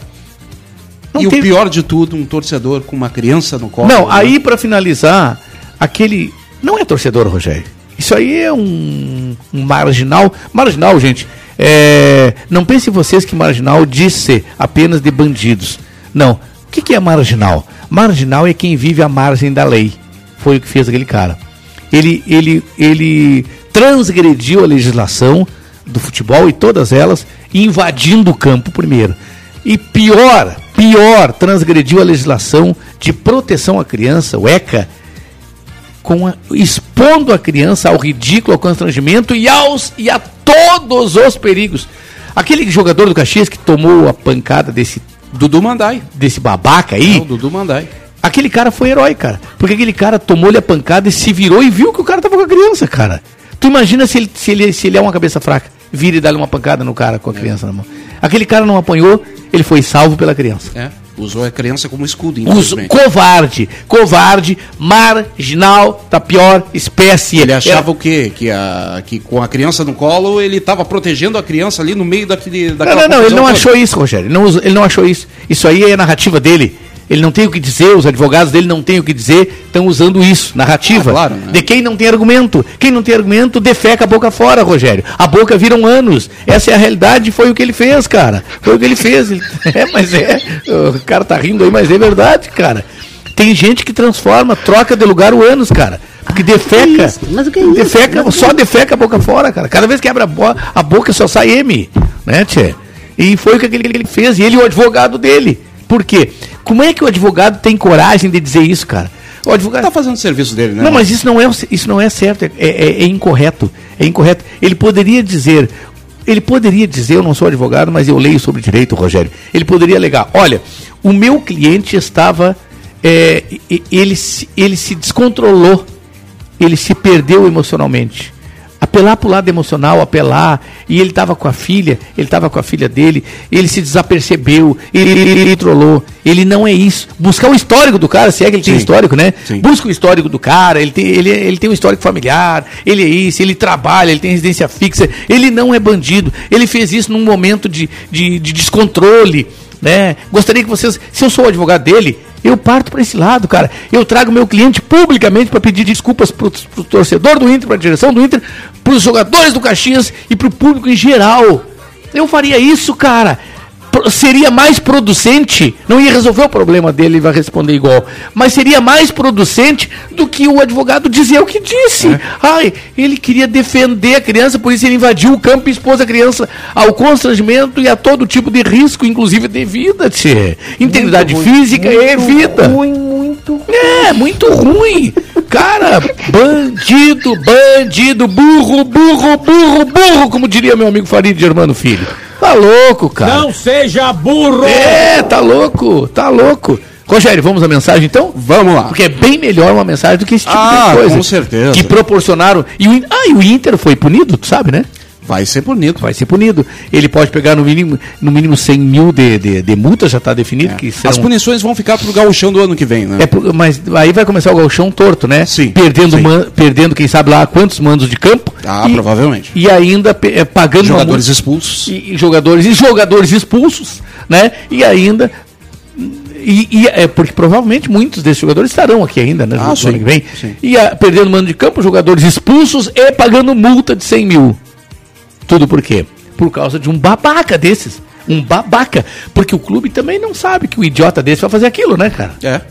Não e tem- o pior de tudo, um torcedor com uma criança no colo. Não, né? aí pra finalizar, aquele. Não é torcedor, Rogério. Isso aí é um, um marginal. Marginal, gente. é, não pensem vocês que marginal diz ser apenas de bandidos. Não. O que, que é marginal? Marginal é quem vive à margem da lei. Foi o que fez aquele cara. Ele, ele, ele transgrediu a legislação do futebol e todas elas, invadindo o campo primeiro. E pior, pior, transgrediu a legislação de proteção à criança, o ECA, com a- expondo a criança ao ridículo, ao constrangimento e, aos, e a todos os perigos. Aquele jogador do Caxias que tomou a pancada desse, Dudu Mandai. desse babaca aí, É o Dudu Mandai. aquele cara foi herói, cara. Porque aquele cara tomou-lhe a pancada e se virou e viu que o cara tava com a criança, cara. Tu imagina se ele, se ele, se ele é uma cabeça fraca, vira e dá-lhe uma pancada no cara com a criança na mão. Aquele cara não apanhou, ele foi salvo pela criança. É, usou a criança como escudo, infelizmente. covarde, covarde, marginal da pior espécie. Ele achava Era- o quê? Que, a, que com a criança no colo, ele estava protegendo a criança ali no meio daquele, Não, daquela não, não, ele confusão não toda. achou isso, Rogério. Ele não, usou- ele não achou isso. Isso aí é a narrativa dele. Ele não tem o que dizer, os advogados dele não têm o que dizer, estão usando isso, narrativa. Ah, claro, né? De quem não tem argumento. Quem não tem argumento, defeca a boca fora, Rogério. A boca viram anos. Essa é a realidade, foi o que ele fez, cara. Foi o que ele fez. É, mas é. O cara tá rindo aí, mas é verdade, cara. Tem gente que transforma, troca de lugar o anos, cara. Porque defeca. isso? Mas o que é isso? Defeca, que só é defeca a boca fora, cara. Cada vez que abre a, bo- a boca só sai M, né, tchê? E foi o que ele fez, e ele e o advogado dele. Por quê? Como é que o advogado tem coragem de dizer isso, cara? O advogado Tá fazendo o serviço dele, né? não, mas isso não é, isso não é certo, é, é- é incorreto. É incorreto. Ele poderia dizer, ele poderia dizer, eu não sou advogado, mas eu leio sobre direito, Rogério. Ele poderia alegar, olha, o meu cliente estava, é, ele, ele se descontrolou, ele se perdeu emocionalmente. Apelar para o lado emocional, apelar, e ele estava com a filha, ele estava com a filha dele, ele se desapercebeu, ele, ele, ele trollou. Ele não é isso. Buscar o histórico do cara, se é que ele tem Sim. histórico, né? Sim. Busca o histórico do cara, ele tem, ele, ele tem um histórico familiar, ele é isso, ele trabalha, ele tem residência fixa, ele não é bandido. Ele fez isso num momento de, de, de descontrole, né? Gostaria que vocês, se eu sou o advogado dele, eu parto para esse lado, cara. Eu trago meu cliente publicamente para pedir desculpas pro, pro torcedor do Inter, para a direção do Inter, para os jogadores do Caxias e para o público em geral. Eu faria isso, cara. Seria mais producente, não ia resolver o problema dele, ele vai responder igual, mas seria mais producente do que o advogado dizer o que disse. Ai, ele queria defender a criança, por isso ele invadiu o campo e expôs a criança ao constrangimento e a todo tipo de risco, inclusive de vida, tchê. Integridade física e vida. Ruim, muito É, muito ruim. Cara, bandido, bandido, burro, burro, burro, burro, como diria meu amigo Farid Germano Filho. Tá louco, cara. Não seja burro! É, tá louco, tá louco. Rogério, vamos à mensagem então? Vamos lá. Porque é bem melhor uma mensagem do que esse tipo Ah, de coisa. com certeza. Que proporcionaram. E o, ah, e o Inter foi punido, tu sabe, né? Vai ser punido. Vai ser punido. Ele pode pegar no mínimo, no mínimo 100 mil de, de, de multa, já está definido. É. Que serão... As punições vão ficar pro gauchão do ano que vem, né? É, por- mas aí vai começar o galchão torto, né? Sim, Perdendo, sim. man- perdendo quem sabe lá quantos mandos de campo. Ah, e, provavelmente. E ainda é, pagando Jogadores multa- expulsos. e, e jogadores e jogadores expulsos, né? E ainda e, e é porque provavelmente muitos desses jogadores estarão aqui ainda, né? Ah, no ano sim, que vem. sim. E a- perdendo mando de campo, jogadores expulsos e pagando multa de 100 mil. Tudo por quê? Por causa de um babaca desses. Um babaca. Porque o clube também não sabe que o idiota desse vai fazer aquilo, né, cara? É.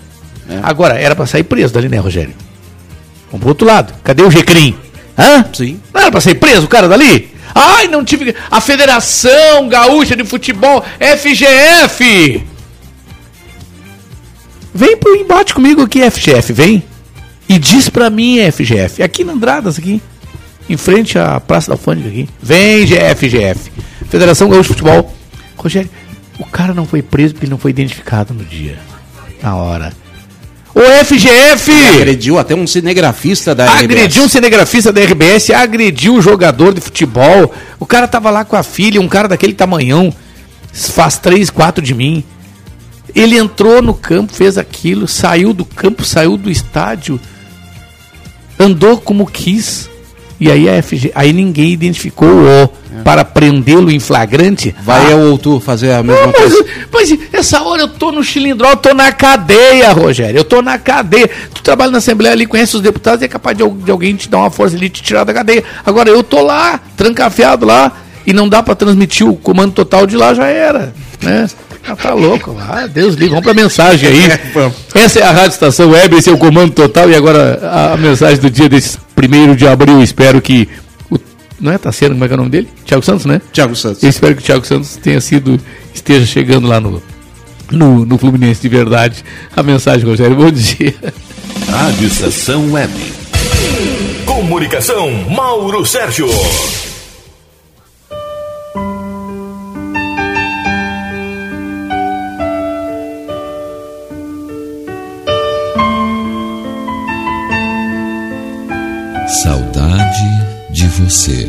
Agora, era pra sair preso dali, né, Rogério? Vamos pro outro lado. Cadê o Gecrim? Hã? Sim. Não era pra sair preso o cara dali? Ai, não tive. A Federação Gaúcha de Futebol, FGF! Vem pro embate comigo aqui, FGF, vem. E diz pra mim, FGF. Aqui na Andradas, aqui. Em frente à Praça da Alfândega aqui. Vem, GF, GF. Federação Gaúcha de Futebol. Rogério, o cara não foi preso porque ele não foi identificado no dia. Na hora. Ô FGF! Agrediu até um cinegrafista da RBS. Agrediu um cinegrafista da RBS, agrediu um jogador de futebol. O cara tava lá com a filha, um cara daquele tamanhão, faz três, quatro de mim. Ele entrou no campo, fez aquilo, saiu do campo, saiu do estádio, andou como quis. E aí a FG, aí ninguém identificou o para prendê-lo em flagrante. Vai Ah, eu ou tu fazer a mesma não, coisa. mas, mas essa hora eu tô no chilindró, eu tô na cadeia, Rogério. Eu tô na cadeia. Tu trabalha na Assembleia ali, conhece os deputados e é capaz de, de alguém te dar uma força ali e te tirar da cadeia. Agora eu tô lá, trancafiado lá, e não dá pra transmitir o comando total de lá, já era. Né? Ah, tá louco. Ah, Deus livre. Vamos pra mensagem aí. Essa é a Rádio Estação Web, esse é o comando total. E agora a, a mensagem do dia desse primeiro de abril. Espero que. O, não é Tassiano, como é que é o nome dele? Thiago Santos, né? Thiago Santos. Eu espero que o Thiago Santos tenha sido, esteja chegando lá no, no, no Fluminense de verdade. A mensagem, Rogério, bom dia. Rádio Estação Web. Comunicação, Mauro Sérgio. Você.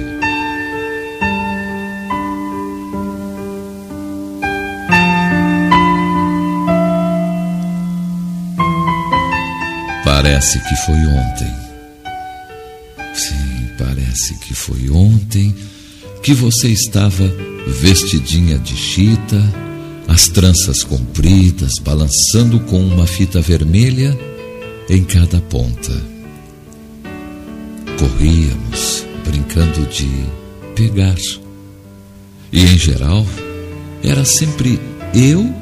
Parece que foi ontem. Sim, parece que foi ontem que você estava vestidinha de chita, as tranças compridas, balançando com uma fita vermelha em cada ponta. Corríamos, brincando de pegar. E em geral, era sempre eu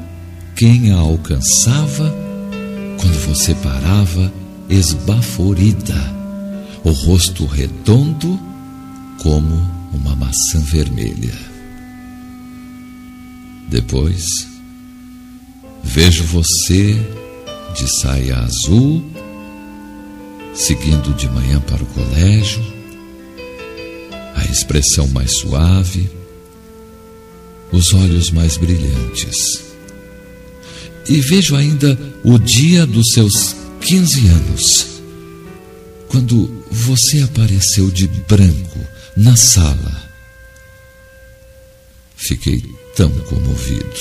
quem a alcançava quando você parava esbaforida, o rosto redondo como uma maçã vermelha. Depois, vejo você de saia azul, seguindo de manhã para o colégio, a expressão mais suave, os olhos mais brilhantes. E vejo ainda o dia dos seus 15 anos, quando você apareceu de branco na sala. Fiquei tão comovido,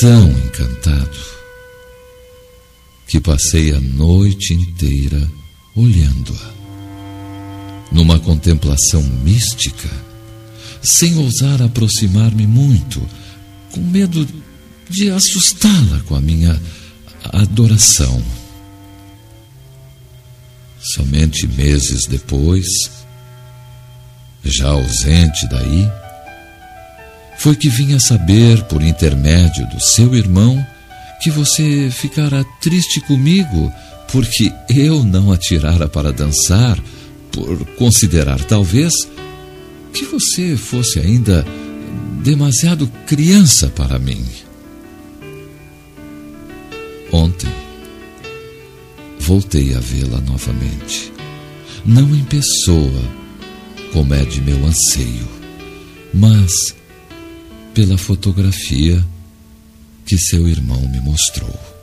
tão encantado, que passei a noite inteira olhando-a, numa contemplação mística, sem ousar aproximar-me muito, com medo de assustá-la com a minha adoração. Somente meses depois, já ausente daí, foi que vim a saber, por intermédio do seu irmão, que você ficara triste comigo porque eu não a tirara para dançar, por considerar talvez que você fosse ainda demasiado criança para mim. Ontem, voltei a vê-la novamente. Não em pessoa, como é de meu anseio, mas pela fotografia que seu irmão me mostrou.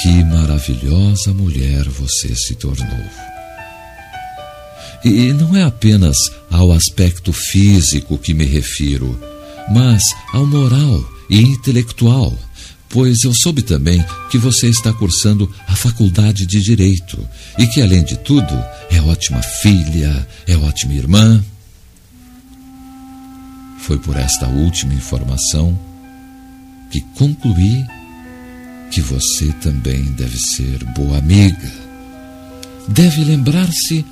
Que maravilhosa mulher você se tornou. E não é apenas ao aspecto físico que me refiro, mas ao moral e intelectual, pois eu soube também que você está cursando a faculdade de Direito e que, além de tudo, é ótima filha, é ótima irmã. Foi por esta última informação que concluí que você também deve ser boa amiga. Deve lembrar-se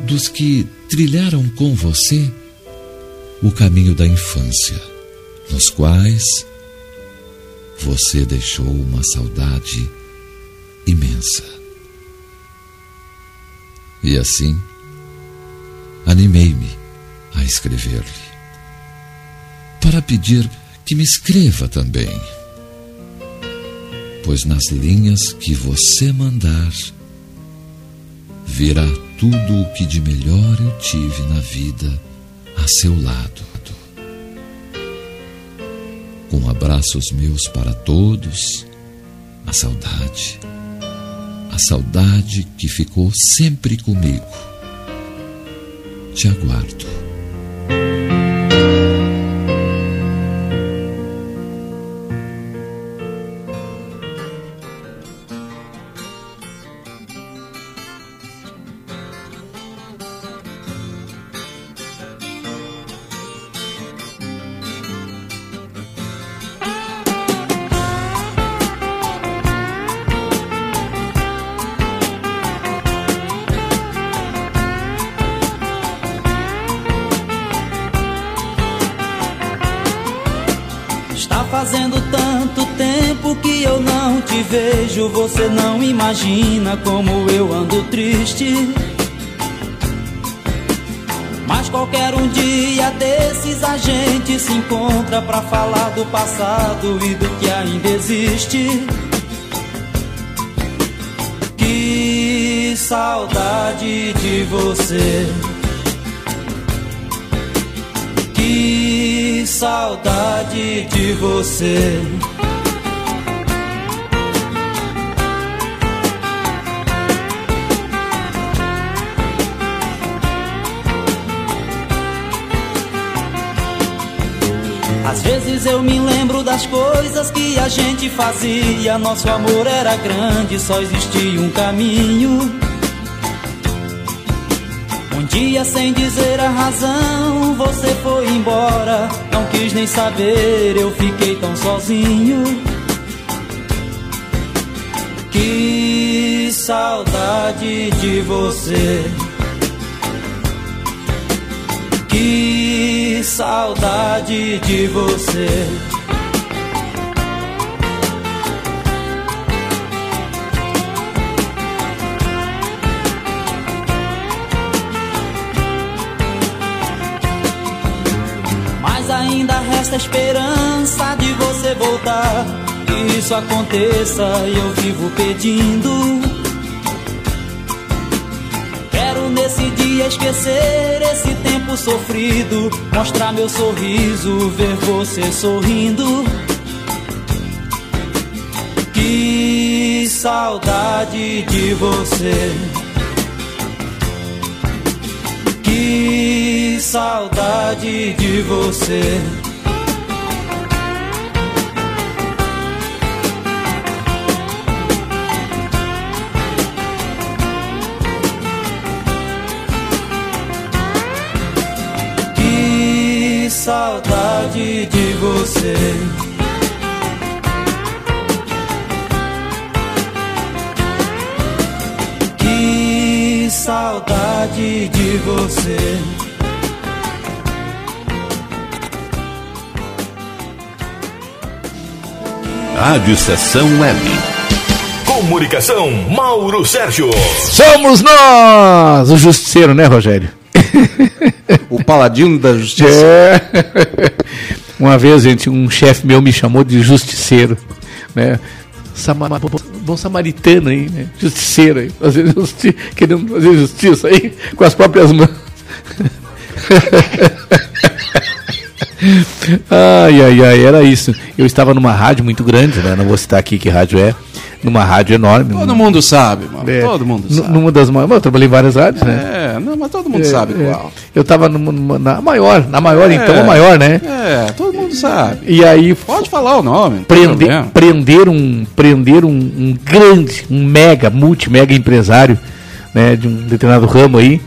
dos que trilharam com você o caminho da infância, nos quais você deixou uma saudade imensa. E assim, animei-me a escrever-lhe para pedir que me escreva também. Pois nas linhas que você mandar, virá tudo o que de melhor eu tive na vida a seu lado. Com abraços meus para todos, a saudade, a saudade que ficou sempre comigo. Te aguardo. Como eu ando triste. Mas qualquer um dia desses a gente se encontra pra falar do passado e do que ainda existe. Que saudade de você. Que saudade de você. Eu me lembro das coisas que a gente fazia. Nosso amor era grande, só existia um caminho. Um dia, sem dizer a razão, você foi embora. Não quis nem saber, eu fiquei tão sozinho. Que saudade de você. Que saudade de você. Mas ainda resta esperança de você voltar. Que isso aconteça e eu vivo pedindo nesse dia esquecer esse tempo sofrido, mostrar meu sorriso, ver você sorrindo. Que saudade de você. Que saudade de você. Saudade de você. Que saudade de você. Rádio Sessão Web. Comunicação, Mauro Sérgio. Somos nós! O justiceiro, né, Rogério? o paladino da justiça. É. Uma vez, gente, um chefe meu me chamou de justiceiro, né? Sama, bom samaritano aí, né? Justiceiro aí, fazer justi querendo fazer justiça aí com as próprias mãos. ai, ai, ai, era isso. Eu estava numa rádio muito grande, né? Não vou citar aqui que rádio é. Numa rádio enorme. Todo mundo sabe, mano. É, Todo mundo sabe. Numa das maiores. Eu trabalhei em várias rádios, né? É. É, não, mas todo mundo sabe É, qual. Eu tava numa- numa- na maior, na maior então, a maior, né? É, todo mundo sabe. E aí Pode falar o nome. prender, prender um prender um, um grande, um mega, multi-mega empresário, né, de um determinado ramo aí.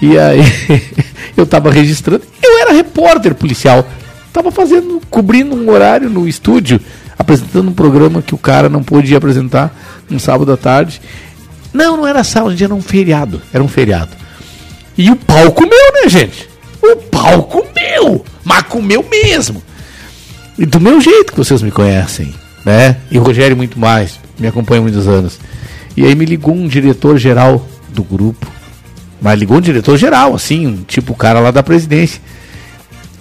E aí eu tava registrando, eu era repórter policial, tava fazendo, cobrindo um horário no estúdio, apresentando um programa que o cara não pôde apresentar um sábado à tarde. Não, não era sábado, era um feriado, era um feriado. E o pau comeu, né, gente? O pau comeu, mas comeu mesmo. E do meu jeito que vocês me conhecem, né? E o Rogério muito mais, me acompanha há muitos anos. E aí me ligou um diretor geral do grupo. Mas ligou um diretor geral, assim, um tipo cara lá da presidência.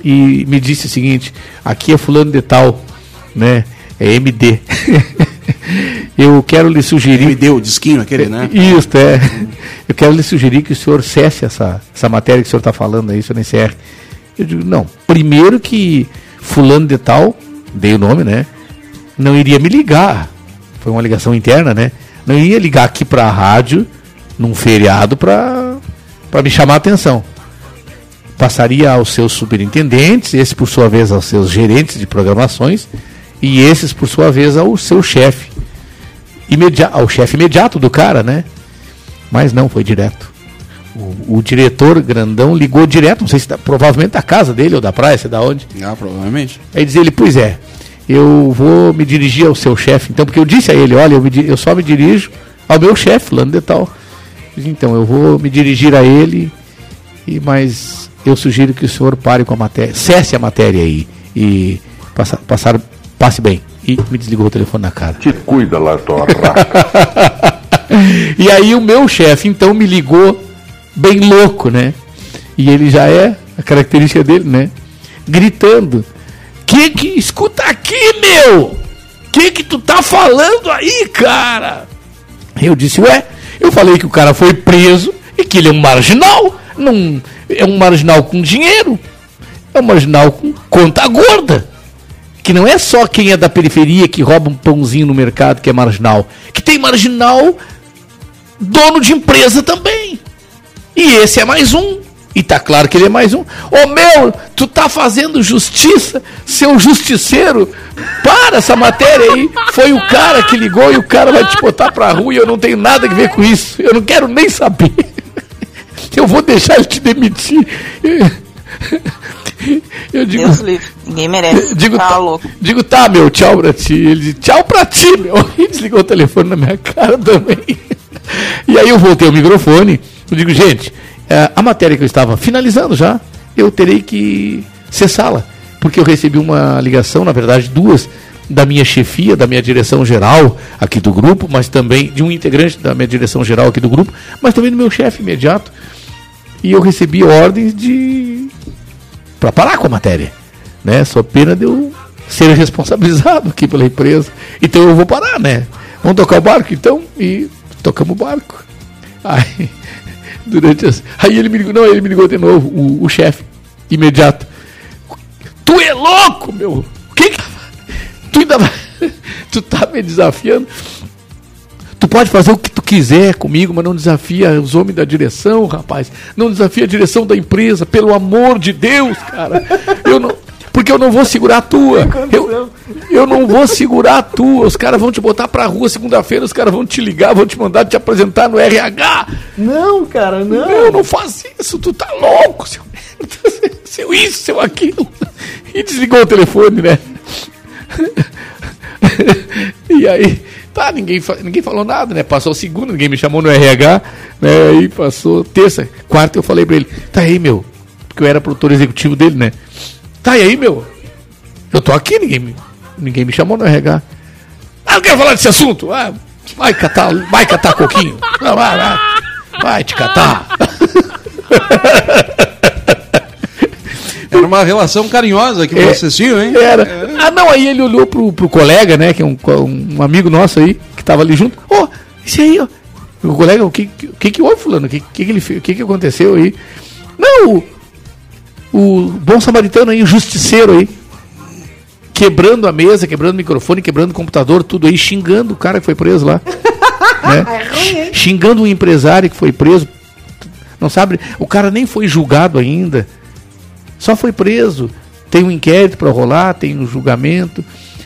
E me disse o seguinte, aqui é fulano de tal, né? É MD. Eu quero lhe sugerir. Deu o disquinho aquele, né? Isso, é. Eu quero lhe sugerir que o senhor cesse essa, essa matéria que o senhor está falando aí, o senhor encerre. Eu digo, não. Primeiro que fulano de tal, dei o nome, né? Não iria me ligar. Foi uma ligação interna, né? Não iria ligar aqui para a rádio num feriado para me chamar a atenção. Passaria aos seus superintendentes, esse por sua vez aos seus gerentes de programações e esses por sua vez ao seu chefe imediato, ao chefe imediato do cara, né? Mas não, foi direto. O, o diretor grandão ligou direto, não sei se da, provavelmente da casa dele ou da praia, sei da onde. Ah, provavelmente. Aí diz ele, pois é, eu vou me dirigir ao seu chefe, então, porque eu disse a ele, olha, eu, me eu só me dirijo ao meu chefe, fulano de tal. Então, eu vou me dirigir a ele, e mas eu sugiro que o senhor pare com a matéria, cesse a matéria aí, e passa, passar, passe bem. E me desligou o telefone na cara. Te cuida lá, tua E aí o meu chefe então me ligou bem louco, né? E ele já é a característica dele, né? Gritando: "Que que escuta aqui, meu? Que que tu tá falando aí, cara?" Eu disse: "Ué, eu falei que o cara foi preso e que ele é um marginal, não é um marginal com dinheiro, é um marginal com conta gorda." Que não é só quem é da periferia que rouba um pãozinho no mercado que é marginal, que tem marginal dono de empresa também. E esse é mais um. E tá claro que ele é mais um. Ô meu, tu tá fazendo justiça, seu justiceiro. Para essa matéria aí. Foi o cara que ligou e o cara vai te botar pra rua e eu não tenho nada a ver com isso. Eu não quero nem saber. Eu vou deixar ele te demitir. Eu digo, Deus livre. Ninguém merece. Digo, tá tá, louco. digo, tá, meu, tchau pra ti. Ele disse, tchau pra ti, meu. E desligou o telefone na minha cara também. E aí eu voltei ao microfone. Eu digo, gente, eh, a matéria que eu estava finalizando já, eu terei que cessá-la. Porque eu recebi uma ligação, na verdade, duas, da minha chefia, da minha direção geral aqui do grupo, mas também de um integrante da minha direção geral aqui do grupo, mas também do meu chefe imediato. E eu recebi ordens de para parar com a matéria, né? Só pena de eu ser responsabilizado aqui pela empresa. Então eu vou parar, né? Vamos tocar o barco então e tocamos o barco. Aí, durante as... aí ele me ligou, não, ele me ligou de novo, o, o chefe imediato. Tu é louco, meu. O que que tu ainda tu tá me desafiando? Tu pode fazer o que tu quiser comigo, mas não desafia os homens da direção, rapaz. Não desafia a direção da empresa, pelo amor de Deus, cara. Eu não, porque eu não vou segurar a tua. Eu, eu não vou segurar a tua. Os caras vão te botar pra rua segunda-feira, os caras vão te ligar, vão te mandar te apresentar no RH. Não, cara, não. Não, não faz isso, tu tá louco, seu merda. Seu isso, seu aquilo. E desligou o telefone, né? E aí, tá, ninguém, ninguém falou nada, né? Passou segunda, ninguém me chamou no RH, né? Aí passou terça, quarta eu falei pra ele, tá aí, meu, porque eu era produtor executivo dele, né? Tá aí, meu? Eu tô aqui, ninguém me, ninguém me chamou no RH. Ah, não quero falar desse assunto. Ah, vai catar, vai catar coquinho. Não, vai, vai. Vai te catar. Era uma relação carinhosa que É, vocês tinham, hein? Era. Ah, não, aí ele olhou pro, pro colega, né? Que é um, um amigo nosso aí, que tava ali junto. Ô, esse aí, ó. O colega, o que que, que, que houve, fulano? O que, que, que ele? O que, que aconteceu aí? Não, o, o bom samaritano aí, o justiceiro aí. Quebrando a mesa, quebrando o microfone, quebrando o computador, tudo aí, xingando o cara que foi preso lá. né? Xingando o empresário que foi preso. Não sabe, o cara nem foi julgado ainda. Só foi preso. Tem um inquérito para rolar, tem um julgamento.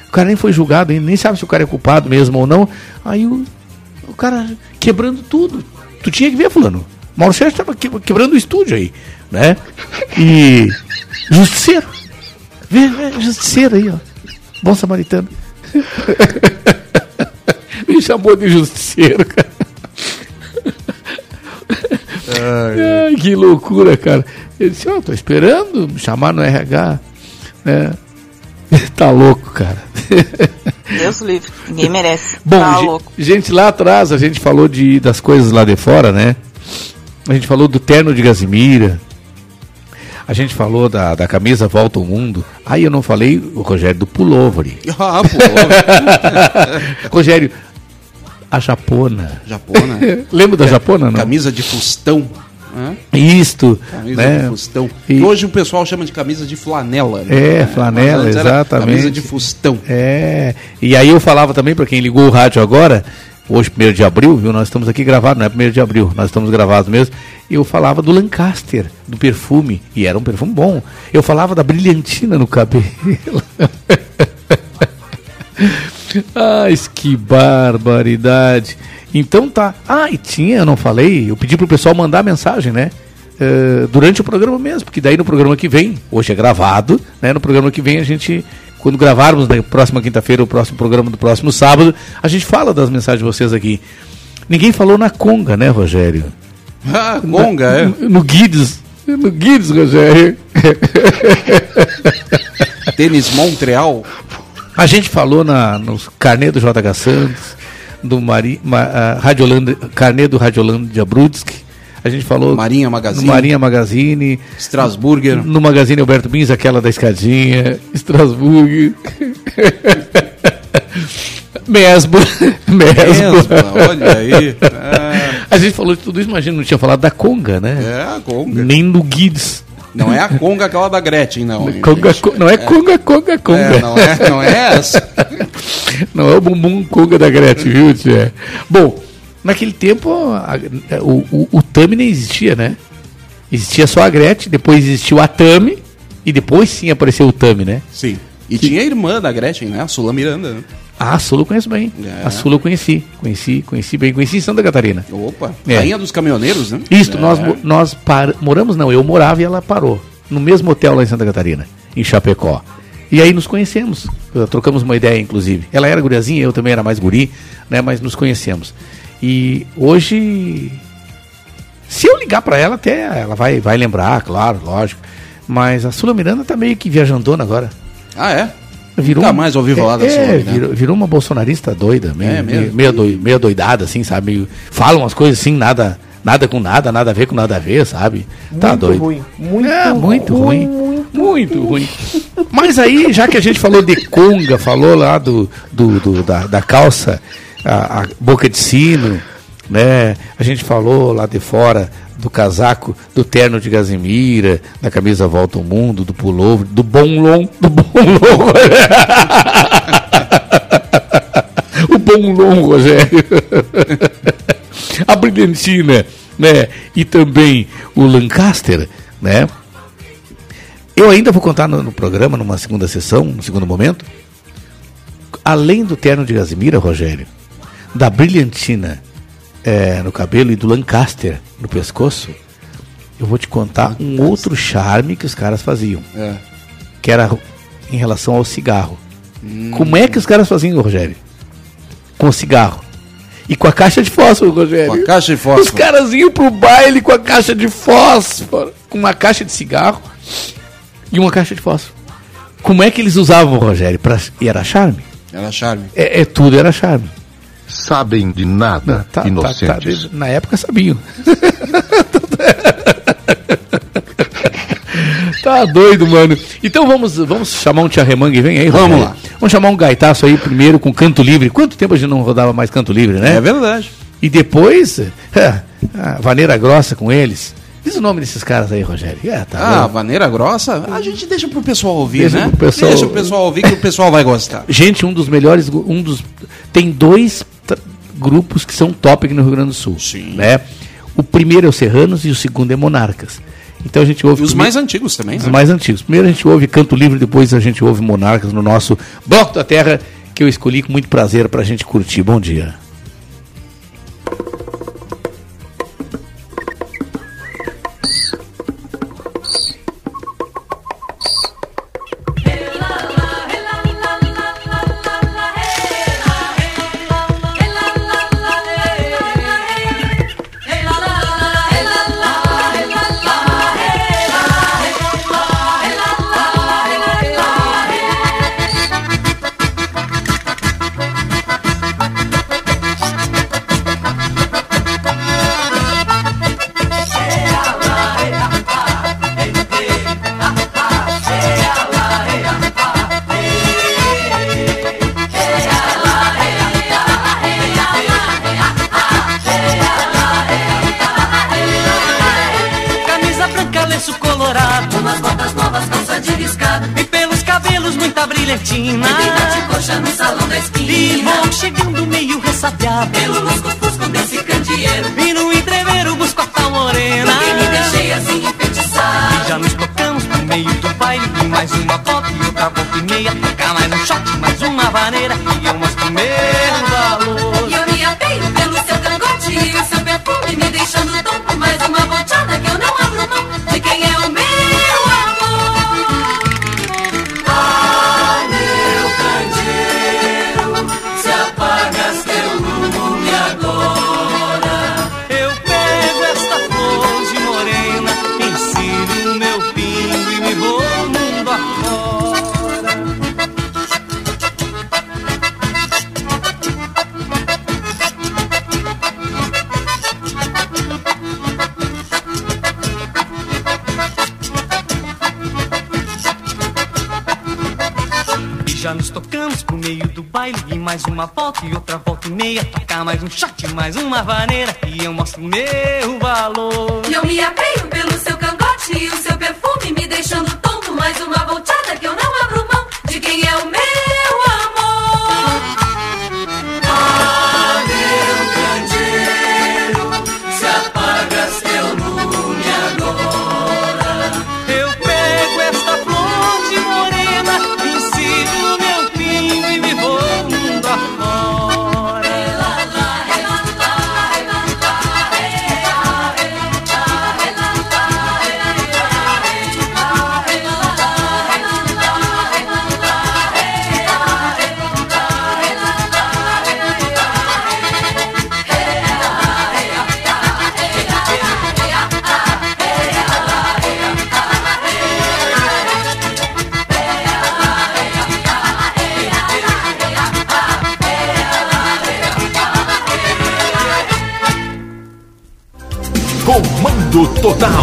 O cara nem foi julgado ainda, nem sabe se o cara é culpado mesmo ou não. Aí o, o cara quebrando tudo. Tu tinha que ver, fulano. Mauro Sérgio estava quebrando o estúdio aí, né? E justiceiro. Vê, vê, justiceiro aí, ó. Bom samaritano. Me chamou de justiceiro, cara. Ai, Ai, que loucura, cara. Ele disse, ó, oh, tô esperando me chamar no RH. Né? tá louco, cara. Deus livre, ninguém merece. Bom, tá louco. gente, lá atrás a gente falou de, das coisas lá de fora, né? A gente falou do terno de Gazimira. A gente falou da, da camisa Volta ao Mundo. Aí eu não falei, o Rogério, do pullover. Ah, pullover. Rogério, a japona. Japona? Lembra da japona, não? Camisa de fustão. Isto. Camisa né? de fustão. E... Hoje o pessoal chama de camisa de flanela. Né? É, flanela, exatamente. Camisa de fustão. É. E aí eu falava também, para quem ligou o rádio agora, hoje, 1 de abril, viu? Nós estamos aqui gravados, não é 1 de abril, nós estamos gravados mesmo. Eu falava do Lancaster, do perfume, e era um perfume bom. Eu falava da brilhantina no cabelo. Ai, que barbaridade. Então tá. Ah, e tinha, eu não falei, eu pedi pro pessoal mandar mensagem, né? Uh, durante o programa mesmo, porque daí no programa que vem, hoje é gravado, né? No programa que vem a gente, quando gravarmos na próxima quinta-feira, o próximo programa do próximo sábado, a gente fala das mensagens de vocês aqui. Ninguém falou na Conga, né, Rogério? Ah, Conga, na, é. No, no Guides. No Guides, Rogério. Tênis Montreal. A gente falou na, no carnê do JH Santos do Mari, ma, Radiolândia, do Radiolândia Brudsk. A gente falou Marinha Magazine, Marinha Magazine, Strasburger, no, no Magazine Alberto Bins, aquela da escadinha, Strasburger. Mesmo. Mesmo. olha aí. É. A gente falou de tudo isso, imagina, não tinha falado da Conga, né? É, a Conga. Nem do Guides. Não é a conga aquela da Gretchen, não. Conga, não é, é conga, conga, conga. É, não, é, não é essa. não é o bumbum conga da Gretchen, viu, tia? Bom, naquele tempo a, o, o, o Tami nem existia, né? Existia só a Gretchen, depois existiu a Tami, e depois sim apareceu o Tami, né? Sim. E que... tinha a irmã da Gretchen, né? A Sula Miranda, né? Ah, a Sula eu conheço bem. É. A Sula eu conheci. Conheci, conheci bem. Conheci em Santa Catarina. Opa, é. rainha dos caminhoneiros, né? Isso, é. nós, nós par... moramos, não, eu morava e ela parou. No mesmo hotel lá em Santa Catarina, em Chapecó. E aí nos conhecemos. Trocamos uma ideia, inclusive. Ela era guriazinha, eu também era mais guri, né? Mas nos conhecemos. E hoje. Se eu ligar para ela, até ela vai, vai lembrar, claro, lógico. Mas a Sula Miranda tá meio que viajandona agora. Ah, é? Virou Nunca mais ouvi falar é, da sua é, virou, virou, uma bolsonarista doida, meio, é meio, meio, doi, meio doidada, assim, sabe? Meio, fala umas coisas assim, nada, nada com nada, nada a ver com nada a ver, sabe? Tá muito doido. Ruim, muito, é, muito ruim. Muito, muito ruim. Mas aí, já que a gente falou de conga, falou lá do, do, do da, da calça, a, a boca de sino, né? A gente falou lá de fora do casaco, do terno de Gazimira, da camisa Volta ao Mundo, do pullover, do bonlon, do bonlon. o bonlon, Rogério. a brilhantina, né? E também o Lancaster, né? Eu ainda vou contar no, no programa, numa segunda sessão, no segundo momento, além do terno de Gazimira, Rogério, da brilhantina é, no cabelo e do Lancaster no pescoço, eu vou te contar um outro charme que os caras faziam. É. Que era em relação ao cigarro. Hum. Como é que os caras faziam, Rogério? Com o cigarro. E com a caixa de fósforo, Rogério. Com a caixa de fósforo. Os caras iam pro baile com a caixa de fósforo. Com uma caixa de cigarro e uma caixa de fósforo. Como é que eles usavam, Rogério? Pra... E era charme? Era charme. É, é tudo era charme sabem de nada, Não, tá, inocentes. Tá, tá, na época sabiam. tá doido, mano. Então vamos, vamos chamar um Tia Remangue, vem aí, Vamos lá. Vamos chamar um gaitaço aí primeiro com canto livre. Quanto tempo a gente não rodava mais canto livre, né? É verdade. E depois, a vaneira grossa com eles. Diz o nome desses caras aí, Rogério. É, tá ah, bom. vaneira grossa? A gente deixa pro pessoal ouvir, deixa né? Pro pessoal... Deixa o pessoal ouvir que o pessoal vai gostar. Gente, um dos melhores, um dos tem dois grupos que são top aqui no Rio Grande do Sul. Sim. Né? O primeiro é o Serranos e o segundo é Monarcas. Então a gente ouve. E os primeiro, mais antigos também, Os né? mais antigos. Primeiro a gente ouve Canto Livre, depois a gente ouve Monarcas no nosso Bloco da Terra, que eu escolhi com muito prazer para a gente curtir. Bom dia. mais uma volta e outra volta e meia. Tocar mais um shot, mais uma vaneira. Total.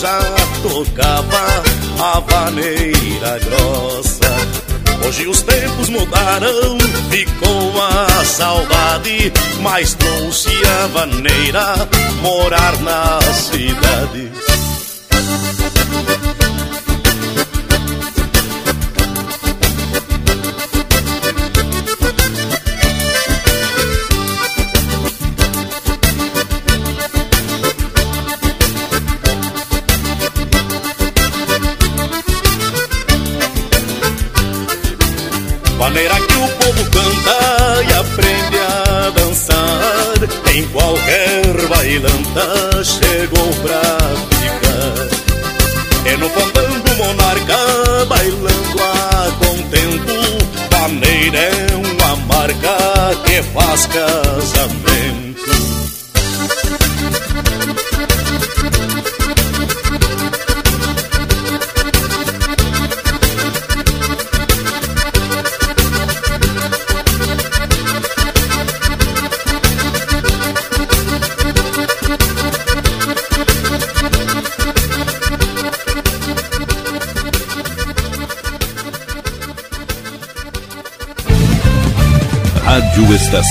Já tocava a vaneira grossa. Hoje os tempos mudaram, ficou a saudade, mas trouxe a vaneira morar na cidade.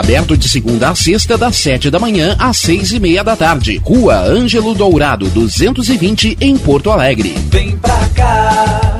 Aberto de segunda a sexta, das 7 da manhã às 6 e meia da tarde. Rua Ângelo Dourado, 220, em Porto Alegre. Vem pra cá.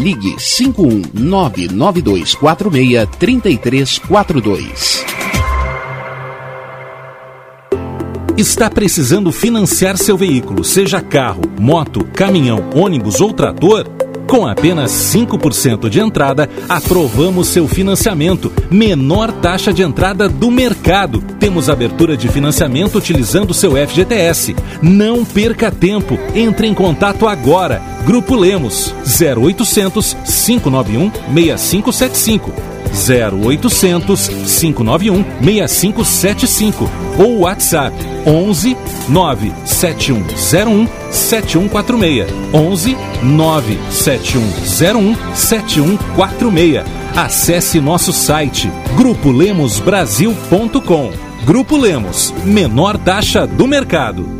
ligue 51992463342. Está precisando financiar seu veículo, seja carro, moto, caminhão, ônibus ou trator? Com apenas 5% de entrada, aprovamos seu financiamento. Menor taxa de entrada do mercado. Temos abertura de financiamento utilizando seu FGTS. Não perca tempo. Entre em contato agora. Grupo Lemos 0800 591 6575. 0800 591 6575 ou WhatsApp 11 97101 7146 11 97101 7146 Acesse nosso site grupolemosbrasil.com Grupo Lemos, menor taxa do mercado.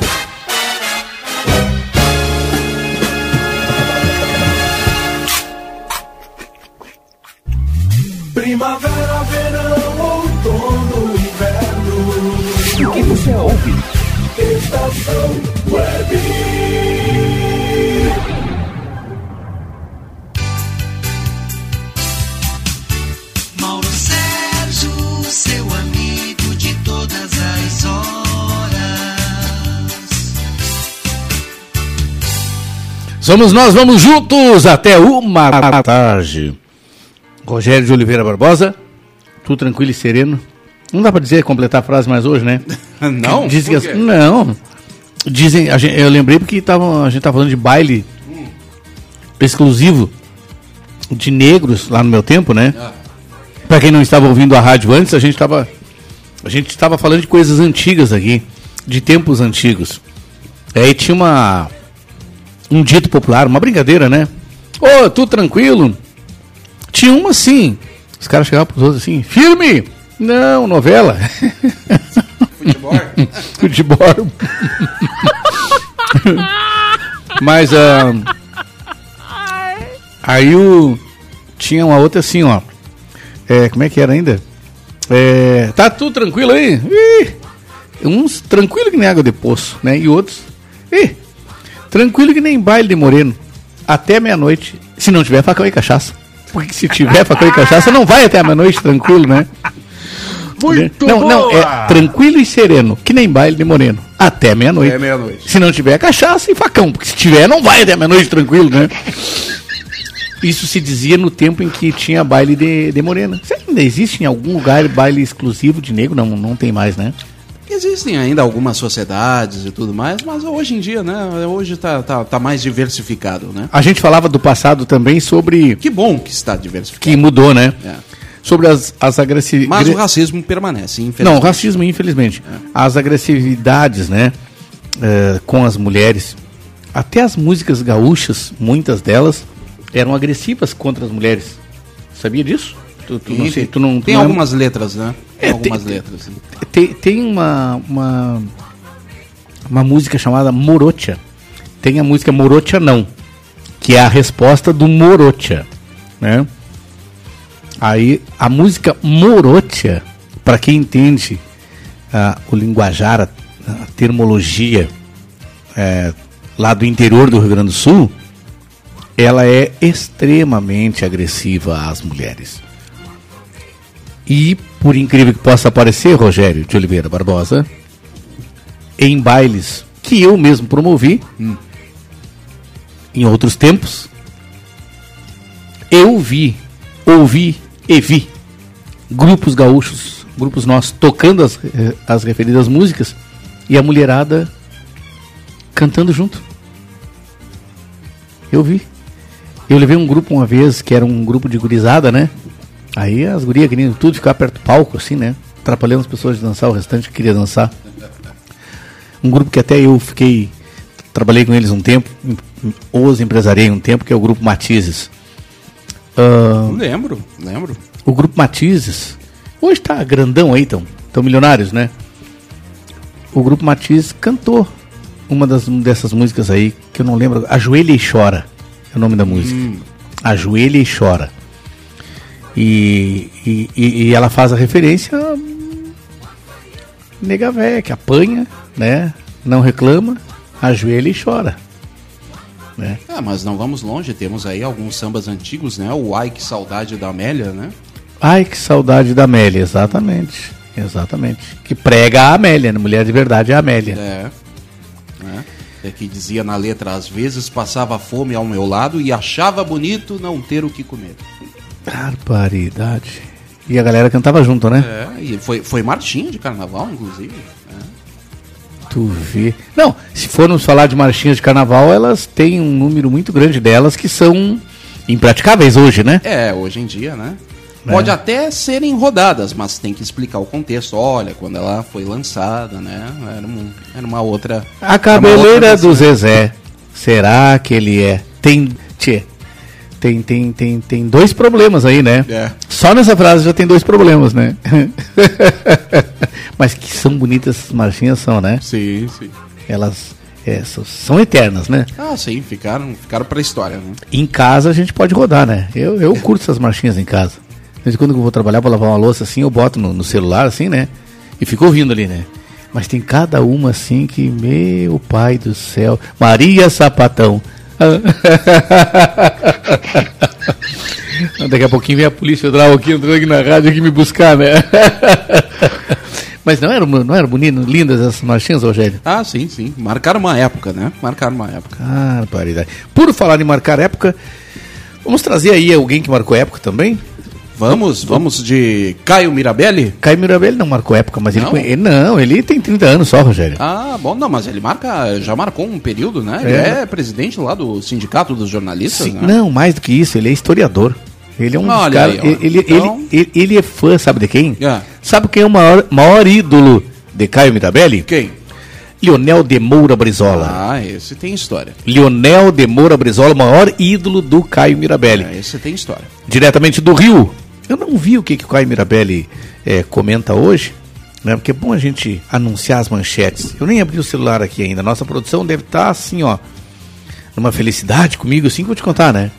Somos nós, vamos juntos até uma da tarde. Rogério de Oliveira Barbosa, tudo tranquilo e sereno. Não dá pra dizer completar a frase mais hoje, né? Não? Por que as- não. Dizem, gente- eu lembrei porque tava, a gente tava falando de baile exclusivo de negros lá no meu tempo, né? Ah. Pra quem não estava ouvindo a rádio antes, a gente estava a gente estava falando de coisas antigas aqui, de tempos antigos. Aí tinha uma um dito popular, uma brincadeira, né? Ô, tudo tranquilo? Tinha uma assim. Os caras chegavam pros outros assim, firme! Não, novela. Futebol? Futebol. Mas ah, aí o tinha uma outra assim, ó. É, como é que era ainda? É, tá tudo tranquilo aí? Ih, uns tranquilo que nem água de poço, né? E outros, ih, tranquilo que nem baile de moreno. Até meia-noite, se não tiver facão e cachaça. Porque se tiver facão e cachaça, não vai até a meia-noite tranquilo, né? Muito não, não, boa! é tranquilo e sereno, que nem baile de moreno. Até meia-noite. Até meia-noite. Se não tiver cachaça e facão, porque se tiver, não vai até meia-noite tranquilo, né? Isso se dizia no tempo em que tinha baile de, de morena. Será que ainda existe em algum lugar baile exclusivo de negro? Não, não tem mais, né? Existem ainda algumas sociedades e tudo mais, mas hoje em dia, né? Hoje tá, tá, tá mais diversificado, né? A gente falava do passado também sobre. Que bom que está diversificado. Que mudou, né? É. Sobre as, as agressividades. Mas o racismo permanece, infelizmente. Não, o racismo, infelizmente. As agressividades, né? eh, com as mulheres. Até as músicas gaúchas, muitas delas, eram agressivas contra as mulheres. Sabia disso? Tu, tu não sei, tu não, tu tem não é- algumas letras, né? Tem É, algumas tem- letras. Tem, tem uma, uma, uma música chamada Morocha. Tem a música Morocha Não, que é a resposta do Morocha, né? Aí a música Morocha, para quem entende ah, o linguajar, a, a termologia é, lá do interior do Rio Grande do Sul, ela é extremamente agressiva às mulheres. E, por incrível que possa parecer, Rogério de Oliveira Barbosa, em bailes que eu mesmo promovi, em outros tempos, eu vi, ouvi e vi grupos gaúchos, grupos nossos, tocando as, eh, as referidas músicas e a mulherada cantando junto. Eu vi. Eu levei um grupo uma vez, que era um grupo de gurizada, né? Aí as gurias queriam tudo ficar perto do palco, assim, né? Atrapalhando as pessoas de dançar, o restante que queria dançar. Um grupo que até eu fiquei. Trabalhei com eles um tempo, em- em- os empresariei um tempo, que é o grupo Matizes. Ah, Lembro, lembro. o grupo Matizes, hoje tá grandão aí, tão, tão milionários, né? O grupo Matizes cantou uma das, dessas músicas aí, que eu não lembro, Ajoelha e Chora, é o nome da música. Ajoelha e Chora. E, e, e- e ela faz a referência a nega véia, que apanha, né? Não reclama, ajoelha e chora. Né? Ah, mas não vamos longe, temos aí alguns sambas antigos, né? O Ai Que Saudade da Amélia, né? Ai, que saudade da Amélia, exatamente. Exatamente. Que prega a Amélia, né? mulher de verdade é a Amélia. É. Né? É que dizia na letra, às vezes passava fome ao meu lado e achava bonito não ter o que comer. Barbaridade. E a galera cantava junto, né? É, e foi, foi marchinha de carnaval, inclusive. É. Tu vê. Não, se formos falar de marchinhas de carnaval, elas têm um número muito grande delas que são impraticáveis hoje, né? É, hoje em dia, né? É. Pode até serem rodadas, mas tem que explicar o contexto. Olha, quando ela foi lançada, né? Era, um- era uma outra. A cabeleira outra do. Zezé, será que ele é? Tem. Tchê, Tem, tem, tem, tem dois problemas aí, né? É. Só nessa frase já tem dois problemas, né? Mas que são bonitas essas marchinhas, são, né? Sim, sim. Elas é, são, eternas, né? Ah, sim, ficaram, ficaram pra história, né? Em casa a gente pode rodar, né? Eu, eu curto essas marchinhas em casa. De vez em quando eu vou trabalhar para lavar uma louça assim, eu boto no, no celular assim, né? E fico ouvindo ali, né? Mas tem cada uma assim que, meu pai do céu, Maria Sapatão. Daqui a pouquinho vem a polícia federal aqui entrando aqui na rádio aqui me buscar, né? Mas não eram, não eram bonitas, lindas essas marchinhas, Rogério? Ah, sim, sim. Marcaram uma época, né? Marcaram uma época. Ah, paridade. Por falar em marcar época, vamos trazer aí alguém que marcou época também? Vamos, vamos de Caio Mirabelli? Caio Mirabelli não marcou época, mas ele, Não? ele não, ele tem 30 anos só, Rogério. Ah, bom, não, mas ele marca, já marcou um período, né? Ele É. é, presidente lá do Sindicato dos Jornalistas, Sim, né? Não, mais do que isso, ele é historiador. Ele é um Olha aí, ele, ele, Então- ele, ele é fã, sabe de quem? É. Sabe quem é o maior, maior ídolo de Caio Mirabelli? Quem? Lionel de Moura Brizola. Ah, esse tem história. Lionel de Moura Brizola, o maior ídolo do Caio Mirabelli. É, esse tem história. Diretamente do Rio. Eu não vi o que, que o Caio Mirabelli eh, comenta hoje, né? Porque é bom a gente anunciar as manchetes. Eu nem abri o celular aqui ainda. Nossa produção deve estar assim, ó. Numa felicidade comigo, assim que eu vou te contar, né?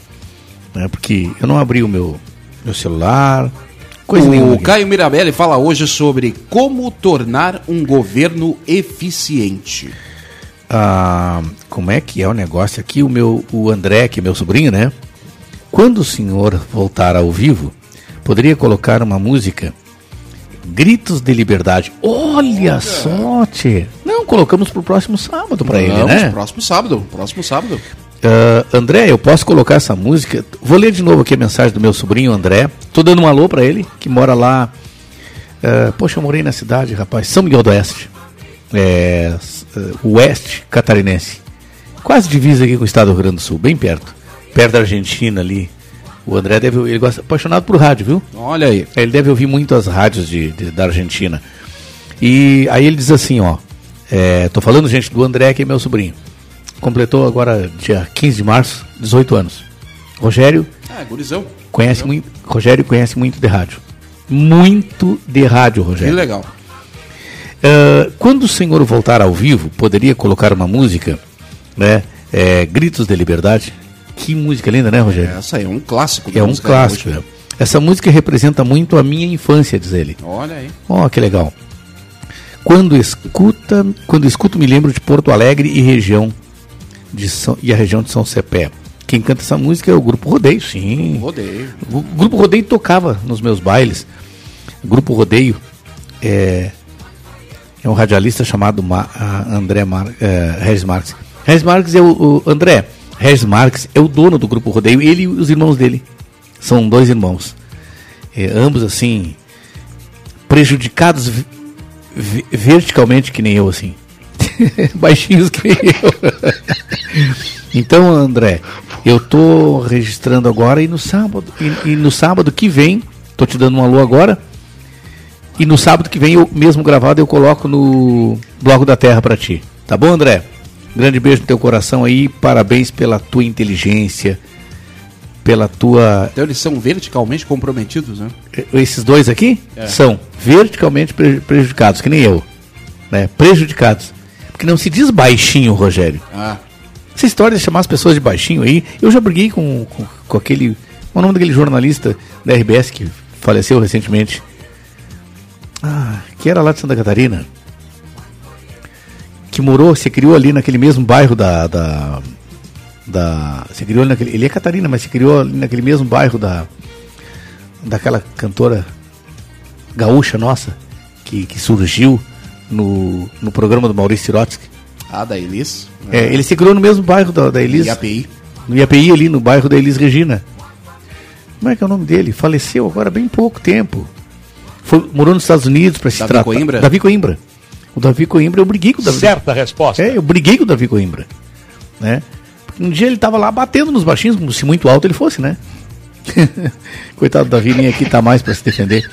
Né? Porque eu não abri o meu, meu celular. Coisa nenhuma. o aqui. Caio Mirabelli fala hoje sobre como tornar um governo eficiente. Ah, como é que é o negócio aqui? O meu, o André, que é meu sobrinho, né? Quando o senhor voltar ao vivo, poderia colocar uma música Gritos de Liberdade. Olha só, tchê. Não, colocamos pro próximo sábado para ele, né? Próximo sábado, próximo sábado. Ah, André, eu posso colocar essa música? Vou ler de novo aqui a mensagem do meu sobrinho André. Tô dando um alô para ele, que mora lá. ah, poxa, eu morei na cidade, rapaz, São Miguel do Oeste. É, ah, oeste catarinense. Quase divisa aqui com o estado do Rio Grande do Sul, bem perto. Perto da Argentina ali. O André deve. Ele gosta apaixonado por rádio, viu? Olha aí. Ele deve ouvir muito as rádios de, de- da Argentina. E aí ele diz assim, ó. É, tô falando, gente, do André, que é meu sobrinho. Completou agora, dia 15 de março, 18 anos. Rogério Ah, gurizão. conhece muito. Rogério conhece muito de rádio. Muito de rádio, Que Rogério. legal. Ah, quando o senhor voltar ao vivo, poderia colocar uma música, né? é, Gritos de Liberdade. Que música linda, né, Rogério? Essa aí é um clássico. É um clássico. é. Essa música representa muito a minha infância, diz ele. Olha aí. Ó, que legal. Quando escuta, quando escuto me lembro de Porto Alegre e região de São, e a região de São Cepé. Quem canta essa música é o Grupo Rodeio, sim. Rodeio. O Grupo Rodeio tocava nos meus bailes. O Grupo Rodeio é, é um radialista chamado Ma, a André Mar, é, Regis Marques. Regis Marques é o, o André. Regis Marques é o dono do Grupo Rodeio. Ele e os irmãos dele. São dois irmãos. É, ambos assim prejudicados verticalmente que nem eu assim. Baixinhos que nem eu. então, André, eu tô registrando agora e no sábado e, e no sábado que vem, tô te dando um alô agora. E no sábado que vem, eu mesmo gravado, eu coloco no Bloco da Terra para ti. Tá bom, André? Grande beijo no teu coração aí, parabéns pela tua inteligência, pela tua Então eles são verticalmente comprometidos, né? esses dois aqui É. são verticalmente pre- prejudicados, que nem eu. Né? Prejudicados. Porque não se diz baixinho, Rogério. Ah, Essa história de chamar as pessoas de baixinho aí, eu já briguei com, com, com aquele. Qual é o nome daquele jornalista da RBS que faleceu recentemente? Ah, que era lá de Santa Catarina. Que morou, se criou ali naquele mesmo bairro da. da, da se criou naquele. Ele é Catarina, mas se criou ali naquele mesmo bairro da. Daquela cantora gaúcha nossa, que, que surgiu no, no programa do Maurício Sirotsky. ah da Elis. É, ele se criou no mesmo bairro da, da Elis. IAPI. No IAPI ali, no bairro da Elis Regina. Como é que é o nome dele? Faleceu agora há bem pouco tempo. Foi, morou nos Estados Unidos para se Davi tratar. Coimbra? Davi Coimbra. O Davi Coimbra, eu briguei com o Davi. Certa resposta. É, eu briguei com o Davi Coimbra. Né? Um dia ele tava lá batendo nos baixinhos, como se muito alto ele fosse, né? Coitado do Davi, nem aqui tá mais para se defender.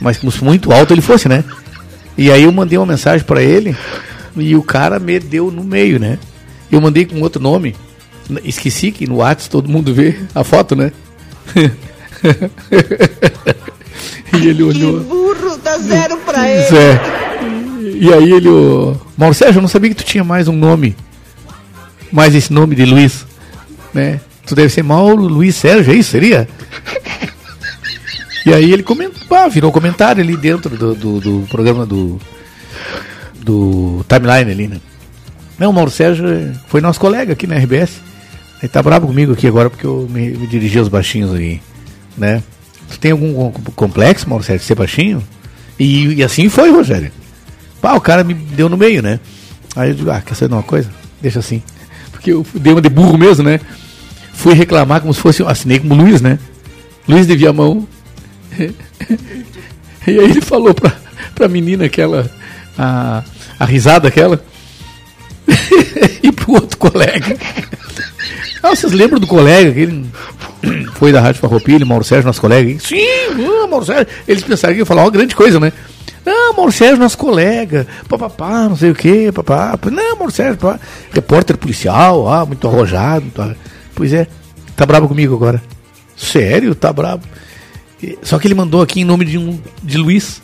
Mas como se muito alto ele fosse, né? E aí eu mandei uma mensagem para ele e o cara me deu no meio, né? Eu mandei com outro nome Esqueci que no WhatsApp todo mundo vê a foto, né? e ele olhou. Que burro, dá zero pra ele. é. E aí ele, o Mauro Sérgio, eu não sabia que tu tinha mais um nome. Mais esse nome de Luiz. Né? Tu deve ser Mauro Luiz Sérgio, é isso? Seria? E aí ele comentou, virou comentário ali dentro do, do, do programa do, do timeline ali, né? Não, o Mauro Sérgio foi nosso colega aqui na RBS. Ele tá bravo comigo aqui agora porque eu me, me dirigi aos baixinhos aí, né? Tu tem algum com- complexo, Mauro Sérgio, de ser baixinho? E, e assim foi, Rogério. Pá, o cara me deu no meio, né? Aí eu digo, ah, quer saber de uma coisa? Deixa assim. Porque eu dei uma de burro mesmo, né? Fui reclamar como se fosse, assinei como Luiz, né? Luiz de Viamão. e aí ele falou pra, pra menina aquela, a, a risada aquela, e pro outro colega. Ah, vocês lembram do colega que ele foi da Rádio Farroupilha, Mauro Sérgio, nosso colega? Sim, ah, Mauro Sérgio. Eles pensaram que ia falar uma grande coisa, né? Não, Mauro Sérgio, nosso colega, papapá, não sei o que, papá. Não, Mauro Sérgio, papá. repórter policial, ah, muito arrojado. muito ar- Pois é, tá bravo comigo agora. Sério, tá bravo. Só que ele mandou aqui em nome de um de Luiz.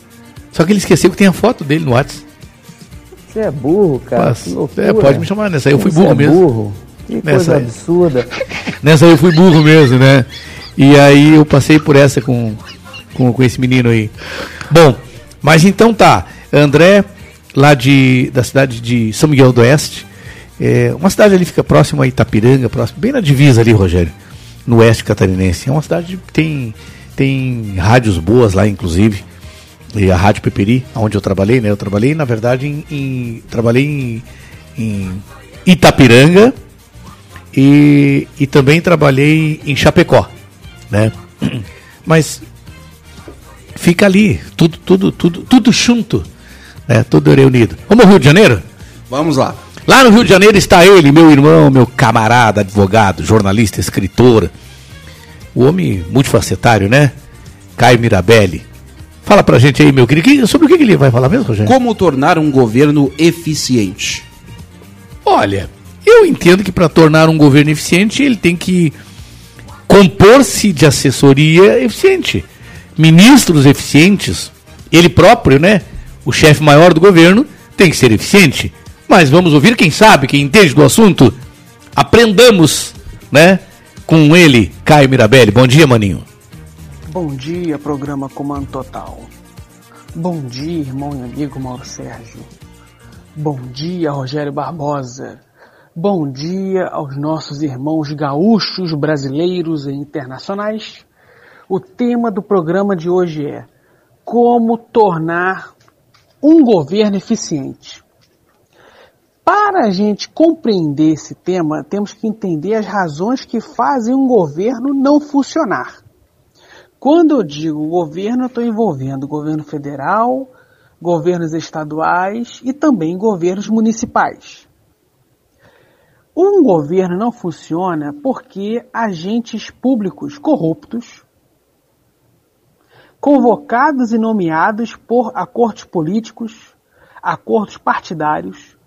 Só que ele esqueceu que tem a foto dele no WhatsApp. Você é burro, cara. Mas, é, pode me chamar, nessa aí eu fui burro é mesmo. burro. Que Nessa coisa absurda. Nessa aí eu fui burro mesmo, né? E aí eu passei por essa com, com, com esse menino aí. Bom, mas então tá. André, lá de, da cidade de São Miguel do Oeste. É, uma cidade ali fica próximo a Itapiranga, próximo, bem na divisa ali, Rogério, no oeste catarinense. É uma cidade que tem, tem rádios boas lá, inclusive. E a Rádio Peperi, onde eu trabalhei, né? Eu trabalhei, na verdade, em, em- trabalhei em, em Itapiranga e, e também trabalhei em Chapecó, né? Mas fica ali, tudo, tudo, tudo, tudo junto, né? Tudo reunido. Vamos ao Rio de Janeiro? Vamos lá. Lá no Rio de Janeiro está ele, meu irmão, meu camarada, advogado, jornalista, escritor. O homem multifacetário, né? Caio Mirabelli. Fala pra gente aí, meu querido, que- sobre o que ele vai falar mesmo, Rogério? Como tornar um governo eficiente? Olha, eu entendo que para tornar um governo eficiente, ele tem que compor-se de assessoria eficiente. Ministros eficientes, ele próprio, né? O chefe maior do governo tem que ser eficiente. Mas vamos ouvir quem sabe, quem entende do assunto. Aprendamos, né? Com ele, Caio Mirabelli. Bom dia, maninho. Bom dia, programa Comando Total. Bom dia, irmão e amigo Mauro Sérgio. Bom dia, Rogério Barbosa. Bom dia aos nossos irmãos gaúchos, brasileiros e internacionais. O tema do programa de hoje é como tornar um governo eficiente. Para a gente compreender esse tema, temos que entender as razões que fazem um governo não funcionar. Quando eu digo governo, eu estou envolvendo governo federal, governos estaduais e também governos municipais. Um governo não funciona porque agentes públicos corruptos, convocados e nomeados por acordos políticos, acordos partidários,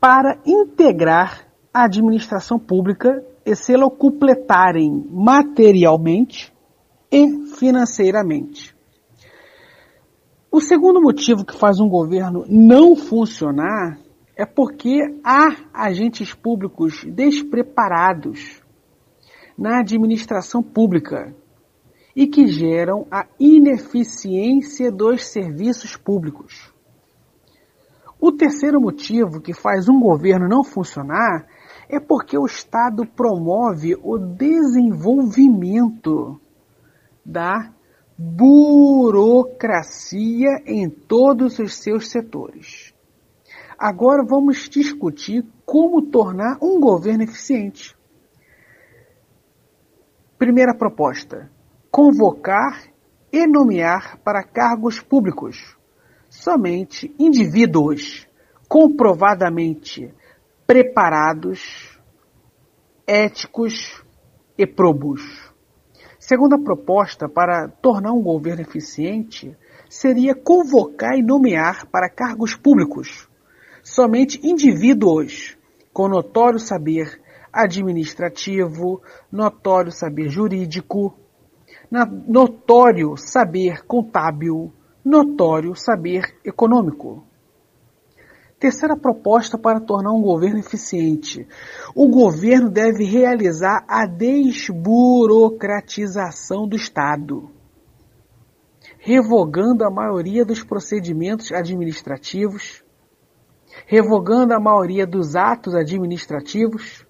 para integrar a administração pública e se locupletarem materialmente e financeiramente. O segundo motivo que faz um governo não funcionar é porque há agentes públicos despreparados na administração pública e que geram a ineficiência dos serviços públicos. O terceiro motivo que faz um governo não funcionar é porque o Estado promove o desenvolvimento da burocracia em todos os seus setores. Agora vamos discutir como tornar um governo eficiente. Primeira proposta: convocar e nomear para cargos públicos somente indivíduos comprovadamente preparados, éticos e probos. Segunda proposta para tornar um governo eficiente seria convocar e nomear para cargos públicos somente indivíduos com notório saber, administrativo, notório saber jurídico, notório saber contábil, notório saber econômico. Terceira proposta para tornar um governo eficiente. O governo deve realizar a desburocratização do Estado, revogando a maioria dos procedimentos administrativos, revogando a maioria dos atos administrativos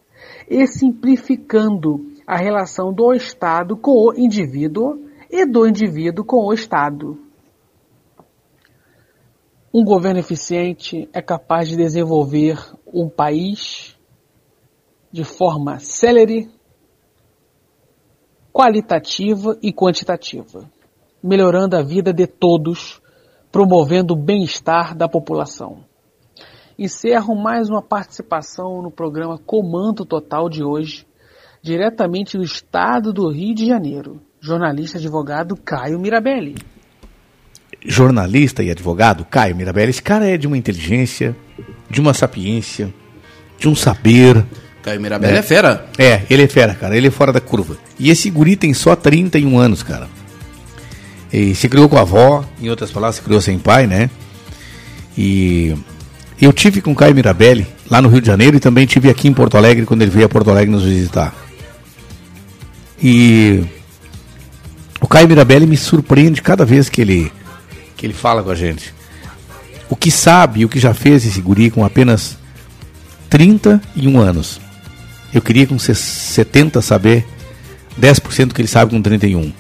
e simplificando a relação do Estado com o indivíduo e do indivíduo com o Estado. Um governo eficiente é capaz de desenvolver um país de forma célere, qualitativa e quantitativa, melhorando a vida de todos, promovendo o bem-estar da população. Encerro mais uma participação no programa Comando Total de hoje, diretamente do estado do Rio de Janeiro. Jornalista advogado Caio Mirabelli jornalista e advogado, Caio Mirabelli, esse cara é de uma inteligência, de uma sapiência, de um saber. Caio Mirabelli né? é fera. É, ele é fera, cara. Ele é fora da curva. E esse guri tem só 31 anos, cara. E se criou com a avó, em outras palavras, se criou sem pai, né? E eu tive com o Caio Mirabelli lá no Rio de Janeiro e também tive aqui em Porto Alegre quando ele veio a Porto Alegre nos visitar. E o Caio Mirabelli me surpreende cada vez que ele que ele fala com a gente. O que sabe, o que já fez esse guri com apenas 31 anos. Eu queria com 70 saber 10% do que ele sabe com 31.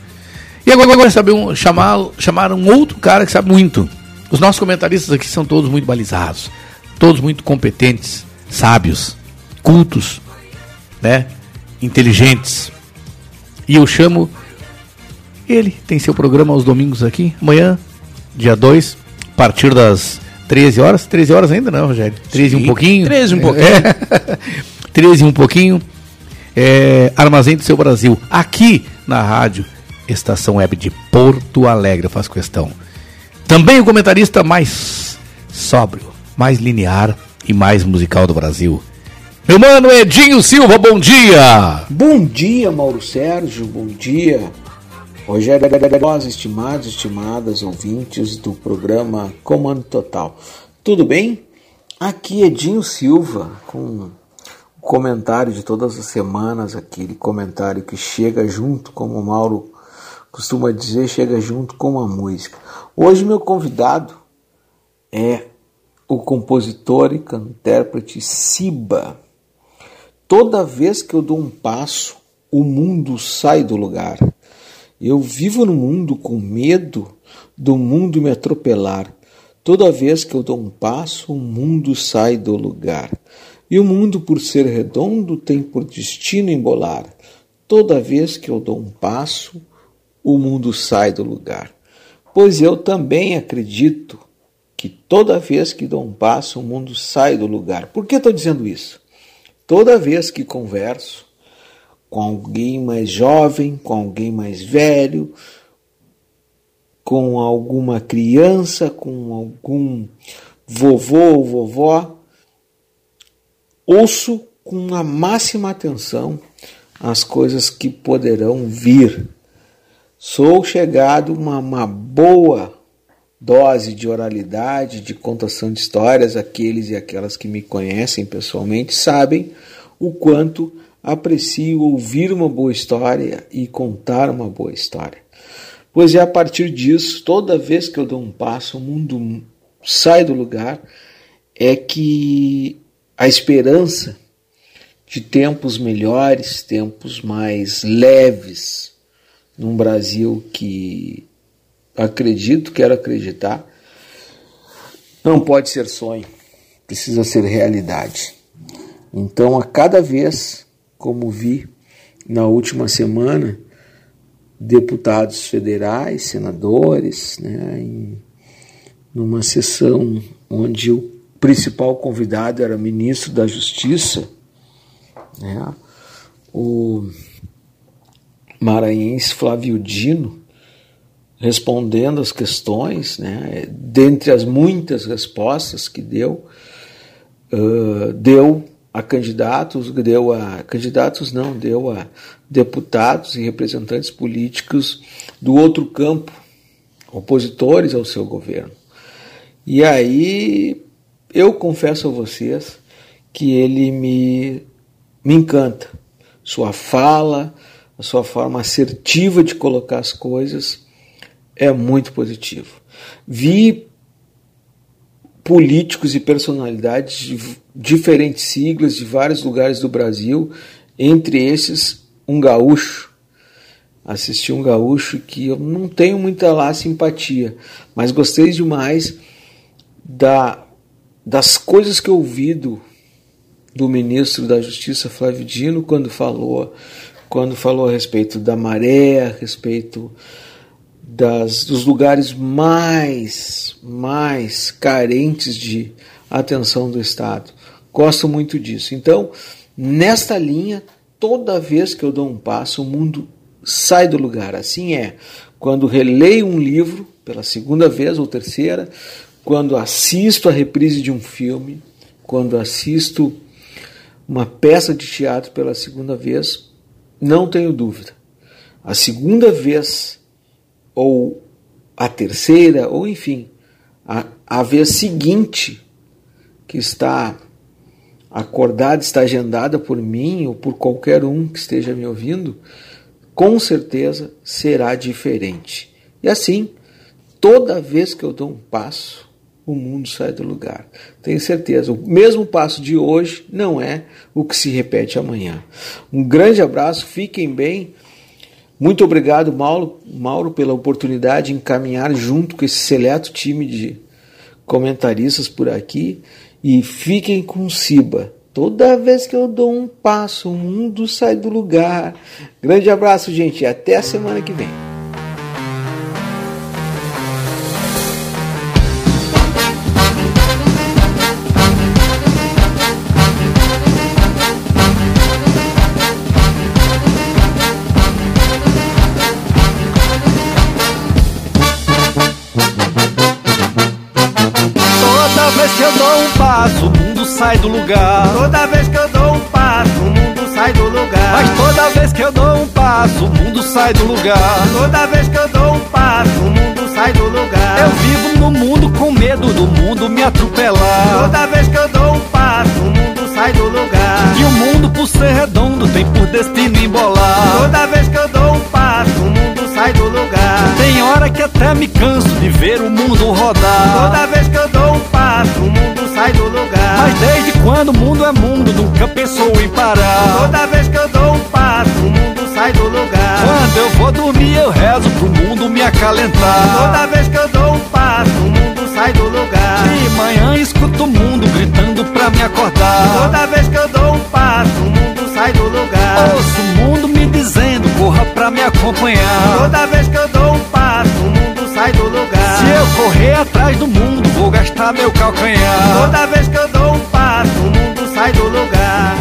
E agora, agora saber um, chamar, chamar um outro cara que sabe muito. Os nossos comentaristas aqui são todos muito balizados, todos muito competentes, sábios, cultos, né? inteligentes. E eu chamo ele, tem seu programa aos domingos aqui. Amanhã dia 2, a partir das 13 horas. 13 horas ainda não, Rogério? 13 Sim, um pouquinho? 13 um pouquinho. É. 13 um pouquinho. É, Armazém do Seu Brasil, aqui na rádio Estação Web de Porto Alegre, eu faço questão. Também o comentarista mais sóbrio, mais linear e mais musical do Brasil. Meu mano Edinho Silva, bom dia! Bom dia, Mauro Sérgio, bom dia. Rogério nós, estimados estimadas ouvintes do programa Comando Total. Tudo bem? Aqui Edinho Silva com o comentário de todas as semanas, aquele comentário que chega junto, como o Mauro costuma dizer, chega junto com a música. Hoje meu convidado é o compositor e intérprete Siba. Toda vez que eu dou um passo, o mundo sai do lugar. Eu vivo no mundo com medo do mundo me atropelar. Toda vez que eu dou um passo, o mundo sai do lugar. E o mundo, por ser redondo, tem por destino embolar. Toda vez que eu dou um passo, o mundo sai do lugar. Pois eu também acredito que toda vez que dou um passo, o mundo sai do lugar. Por que estou dizendo isso? Toda vez que converso, com alguém mais jovem, com alguém mais velho, com alguma criança, com algum vovô ou vovó. Ouço com a máxima atenção as coisas que poderão vir. Sou chegado uma, uma boa dose de oralidade, de contação de histórias. Aqueles e aquelas que me conhecem pessoalmente sabem o quanto aprecio ouvir uma boa história e contar uma boa história. Pois é a partir disso, toda vez que eu dou um passo, o mundo sai do lugar, é que a esperança de tempos melhores, tempos mais leves, num Brasil que acredito, quero acreditar, não pode ser sonho, precisa ser realidade. Então, a cada vez como vi na última semana deputados federais, senadores, né, em, numa sessão onde o principal convidado era ministro da Justiça, né, o maranhense Flávio Dino, respondendo as questões, né, dentre as muitas respostas que deu, uh, deu a candidatos, deu a candidatos não, deu a deputados e representantes políticos do outro campo, opositores ao seu governo. E aí eu confesso a vocês que ele me, me encanta. Sua fala, a sua forma assertiva de colocar as coisas é muito positivo. Vi políticos e personalidades de diferentes siglas de vários lugares do Brasil, entre esses um gaúcho. Assisti um gaúcho que eu não tenho muita lá simpatia, mas gostei demais da, das coisas que eu ouvi do, do ministro da Justiça Flávio Dino quando falou quando falou a respeito da maré, a respeito das, dos lugares mais, mais carentes de atenção do Estado. Gosto muito disso. Então, nesta linha, toda vez que eu dou um passo, o mundo sai do lugar. Assim é quando releio um livro pela segunda vez ou terceira, quando assisto a reprise de um filme, quando assisto uma peça de teatro pela segunda vez, não tenho dúvida. A segunda vez ou a terceira, ou enfim, a, a vez seguinte que está acordada, está agendada por mim ou por qualquer um que esteja me ouvindo, com certeza será diferente. E assim, toda vez que eu dou um passo, o mundo sai do lugar. Tenho certeza. O mesmo passo de hoje não é o que se repete amanhã. Um grande abraço, fiquem bem. Muito obrigado, Mauro, Mauro, pela oportunidade de encaminhar junto com esse seleto time de comentaristas por aqui. E fiquem com Siba. Toda vez que eu dou um passo, o mundo sai do lugar. Grande abraço, gente, e até a semana que vem. Passo, o mundo sai do lugar. Toda vez que eu dou um passo, o mundo sai do lugar. Mas toda vez que eu dou um passo, o mundo sai do lugar. Toda vez que eu dou um passo, o mundo sai do lugar. Eu vivo no mundo com medo do mundo me atropelar. Toda vez que eu dou um passo, o mundo sai do lugar. E o mundo, por ser redondo, tem por destino embolar. Toda vez que eu dou um passo, o mundo sai do lugar. Tem hora que até me canso de ver o mundo rodar. Toda vez que eu dou um passo, o mundo sai do lugar. Mas desde quando o mundo é mundo, nunca pensou em parar. Toda vez que eu dou um passo, o mundo sai do lugar. Quando eu vou dormir, eu rezo pro mundo me acalentar. Toda vez que eu dou um passo, o mundo sai do lugar. E manhã escuto o mundo gritando pra me acordar. Toda vez que eu dou um passo, o mundo sai do lugar. Ouço o mundo me dizendo, corra pra me acompanhar. Toda vez que eu dou um passo, eu correr atrás do mundo, vou gastar meu calcanhar. Toda vez que eu dou um passo, o mundo sai do lugar.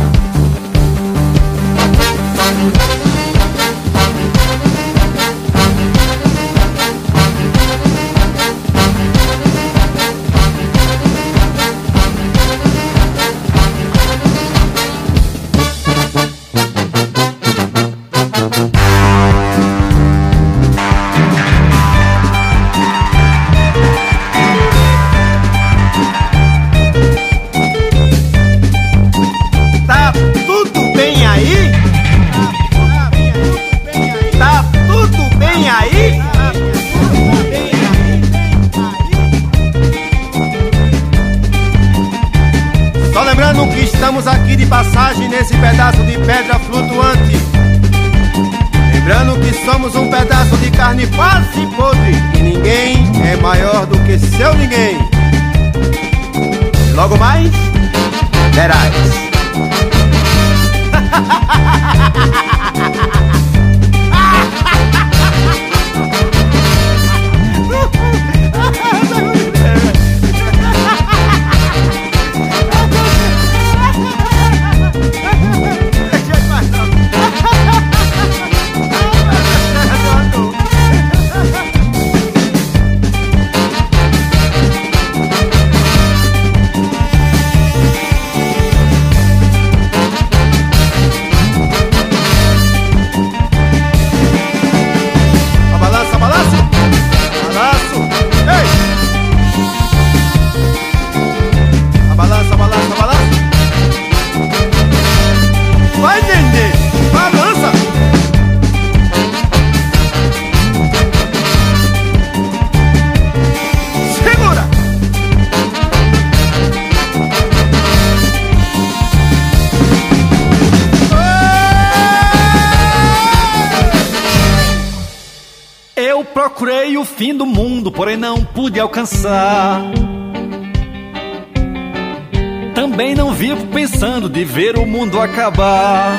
Também não vivo pensando de ver o mundo acabar.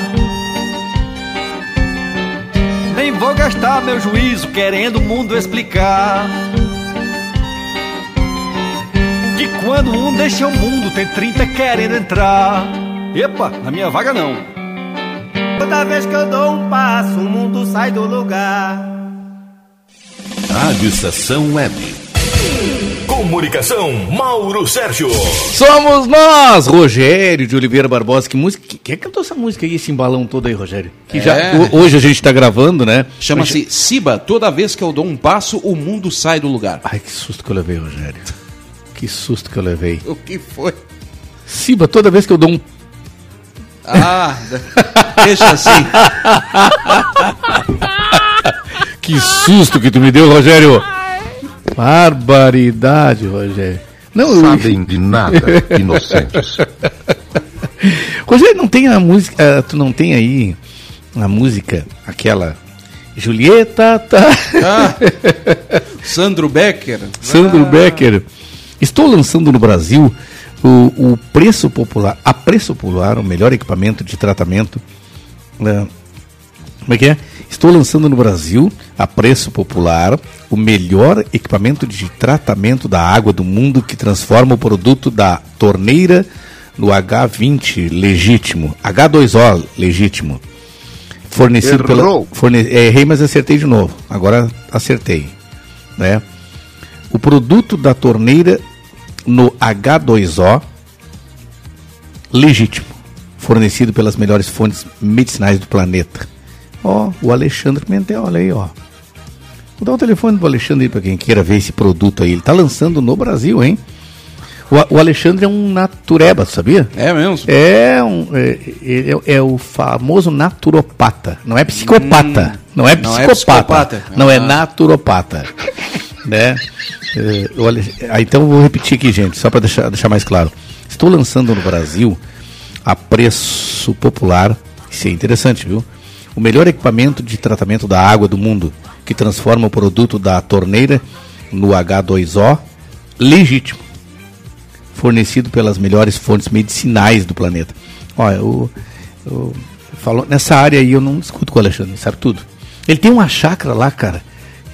Nem vou gastar meu juízo querendo o mundo explicar. Que quando um deixa o mundo, tem 30 querendo entrar. Epa, na minha vaga não. Toda vez que eu dou um passo, o mundo sai do lugar. Rádio Estação Web. Comunicação, Mauro Sérgio. Somos nós, Rogério de Oliveira Barbosa. Que música? Quem cantou essa música aí, esse embalão todo aí, Rogério? Que já, É. ho- hoje a gente tá gravando, né? Chama-se Siba. Toda vez que eu dou um passo, o mundo sai do lugar. Ai, que susto que eu levei, Rogério. Que susto que eu levei. O que foi? Siba, toda vez que eu dou um. Ah, deixa assim. Que susto que tu me deu, Rogério. Barbaridade, Rogério. Não, eu- Sabem de nada, inocentes. Rogério, não tem a música. eh, Tu não tem aí a música, aquela. Julieta tá. Ah, Sandro Becker. Sandro Ah, Becker. Estou lançando no Brasil o, o preço popular, a preço popular, o melhor equipamento de tratamento. né? Como é que é? Estou lançando no Brasil, a preço popular, o melhor equipamento de tratamento da água do mundo que transforma o produto da torneira no H20 legítimo, H2O legítimo. Fornecido pela. Errou. Forne, é, errei, mas acertei de novo. Agora acertei. Né? O produto da torneira no H2O legítimo, fornecido pelas melhores fontes medicinais do planeta. Ó, o Alexandre Pimentel, olha aí, ó. Vou dar o telefone do Alexandre aí para quem queira ver esse produto aí. Ele tá lançando no Brasil, hein? O, o Alexandre é um natureba, sabia? É mesmo? É, um, é, é, é o famoso naturopata. Não é psicopata. Hum, não é não é psicopata. psicopata. Não é Ah. naturopata. né? É, o Ale- ah, então eu vou repetir aqui, gente, só para deixar, deixar mais claro. Estou lançando no Brasil a preço popular. Isso é interessante, viu? O melhor equipamento de tratamento da água do mundo, que transforma o produto da torneira no H2O legítimo fornecido pelas melhores fontes medicinais do planeta. Olha, eu, eu falo, nessa área aí eu não discuto com o Alexandre, ele sabe tudo. Ele tem uma chácara lá, cara,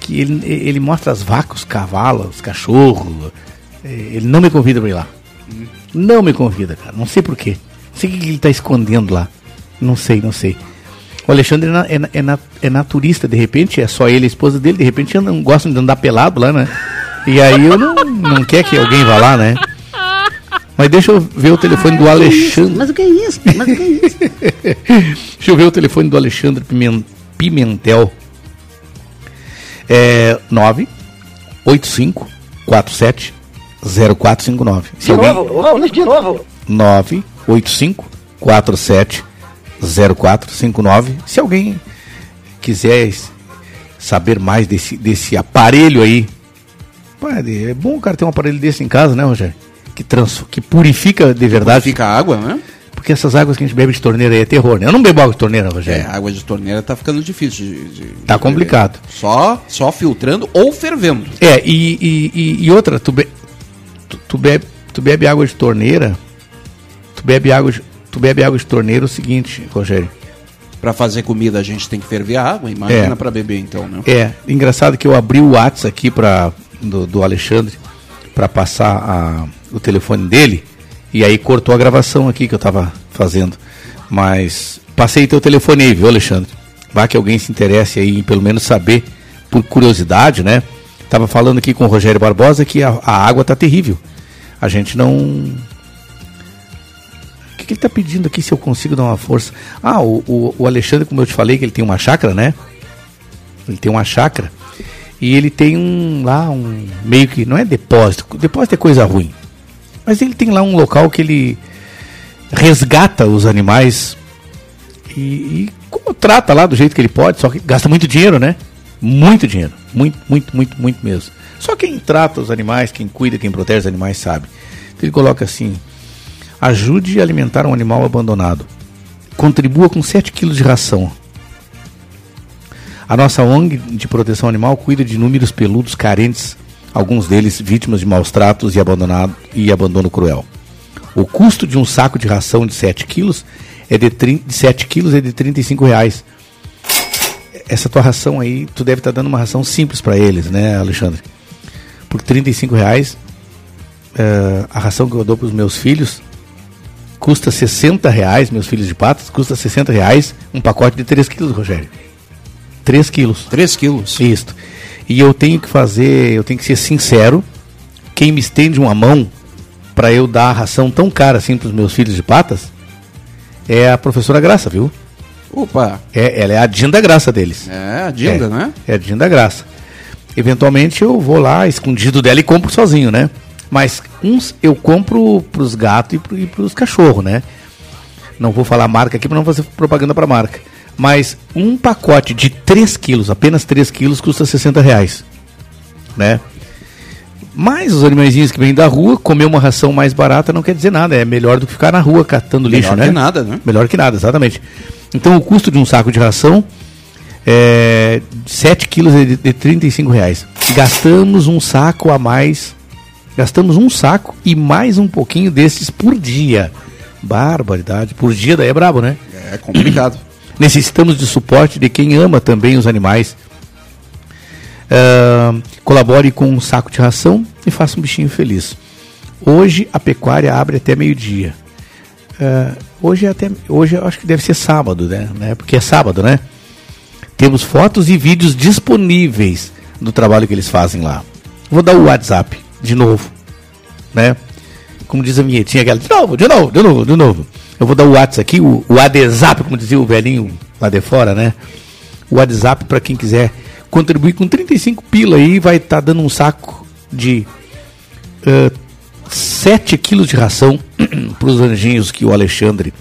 que ele, ele mostra as vacas, os cavalos, os cachorros. Eh, Ele não me convida para ir lá. Não me convida, cara. Não sei porquê. Não sei o que ele está escondendo lá. Não sei, não sei. O Alexandre é, na- é, na- é, na- é naturista, de repente, é só ele e a esposa dele, de repente andam, gostam de andar pelado lá, né? E aí eu não, não quer que alguém vá lá, né? Mas deixa eu ver o telefone do Alexandre. Mas o que é isso? Mas o que é isso? Deixa eu ver o telefone do Alexandre Pimen- Pimentel. É 985 47 0459. Se De alguém novo, vamos de novo. 985 47 0459. Se alguém quiser saber mais desse, desse aparelho aí, pô, é bom o cara ter um aparelho desse em casa, né, Rogério? Que, trans, que purifica de verdade. Purifica a água, né? Porque essas águas que a gente bebe de torneira aí é terror, né? Eu não bebo água de torneira, É, Rogério. água de torneira tá ficando difícil de. de- Tá de complicado. beber. Só, só filtrando ou fervendo. É, e, e, e- e outra, tu, be, tu, tu bebe, tu bebe água de torneira, tu bebe água de, tu bebe água de torneira é o seguinte, Rogério. Pra fazer comida a gente tem que ferver a água, imagina É. pra beber então, né? É, engraçado que eu abri o WhatsApp aqui para do, do Alexandre para passar a- o telefone dele e aí cortou a gravação aqui que eu tava fazendo. Mas passei teu telefone aí, viu, Alexandre? Vai que alguém se interesse aí em pelo menos saber por curiosidade, né? Tava falando aqui com o Rogério Barbosa que a, a água tá terrível. A gente não que, ele tá pedindo aqui se eu consigo dar uma força? Ah, o, o, o Alexandre, como eu te falei, que ele tem uma chácara, né? Ele tem uma chácara e ele tem um lá um meio que não é depósito, depósito é coisa ruim. Mas ele tem lá um local que ele resgata os animais e, e trata lá do jeito que ele pode, só que gasta muito dinheiro, né? Muito dinheiro, muito, muito, muito, muito mesmo. Só quem trata os animais, quem cuida, quem protege os animais sabe. Então ele coloca assim: ajude a alimentar um animal abandonado. Contribua com 7 quilos de ração. A nossa ONG de proteção animal cuida de inúmeros peludos carentes, alguns deles vítimas de maus tratos e, abandonado, e abandono cruel. O custo de um saco de ração de 7 quilos é de, 30, de 7 quilos é de 35 reais. Essa tua ração aí, tu deve estar dando uma ração simples para eles, né, Alexandre? Por 35 reais, eh, a ração que eu dou para os meus filhos custa 60 reais, meus filhos de patas, custa 60 reais um pacote de 3 quilos, Rogério. 3 quilos. 3 quilos. Isso. E eu tenho que fazer, eu tenho que ser sincero, quem me estende uma mão para eu dar a ração tão cara assim para os meus filhos de patas é a professora Graça, viu? Opa! É, ela é a Dinda Graça deles. É, a Dinda, é, né? É a Dinda Graça. Eventualmente eu vou lá, escondido dela, e compro sozinho, né? Mas uns eu compro pros gatos e, pro, pros cachorros, né? Não vou falar marca aqui para não fazer propaganda para marca. Mas um pacote de 3 quilos, apenas 3 quilos, custa 60 reais. Né? Mas os animaizinhos que vêm da rua, comer uma ração mais barata não quer dizer nada. É melhor do que ficar na rua catando lixo, Melhor né? que nada, né? Melhor que nada, exatamente. Então o custo de um saco de ração é 7 quilos de, de 35 reais. Gastamos um saco a mais. Gastamos um saco e mais um pouquinho desses por dia. Barbaridade. Por dia daí é brabo, né? É complicado. Necessitamos de suporte de quem ama também os animais. Ah, colabore com um saco de ração e faça um bichinho feliz. Hoje a pecuária abre até meio-dia. Ah, hoje é até hoje eu acho que deve ser sábado, né? Porque é sábado, né? Temos fotos e vídeos disponíveis do trabalho que eles fazem lá. Vou dar o WhatsApp de novo, né? Como diz a vinhetinha aquela, de novo, de novo, de novo, de novo. Eu vou dar o WhatsApp aqui, o, o ADZAP, como dizia o velhinho lá de fora, né? O WhatsApp para quem quiser contribuir com 35 pila aí, vai estar dando um saco de uh, 7 quilos de ração para os anjinhos que o Alexandre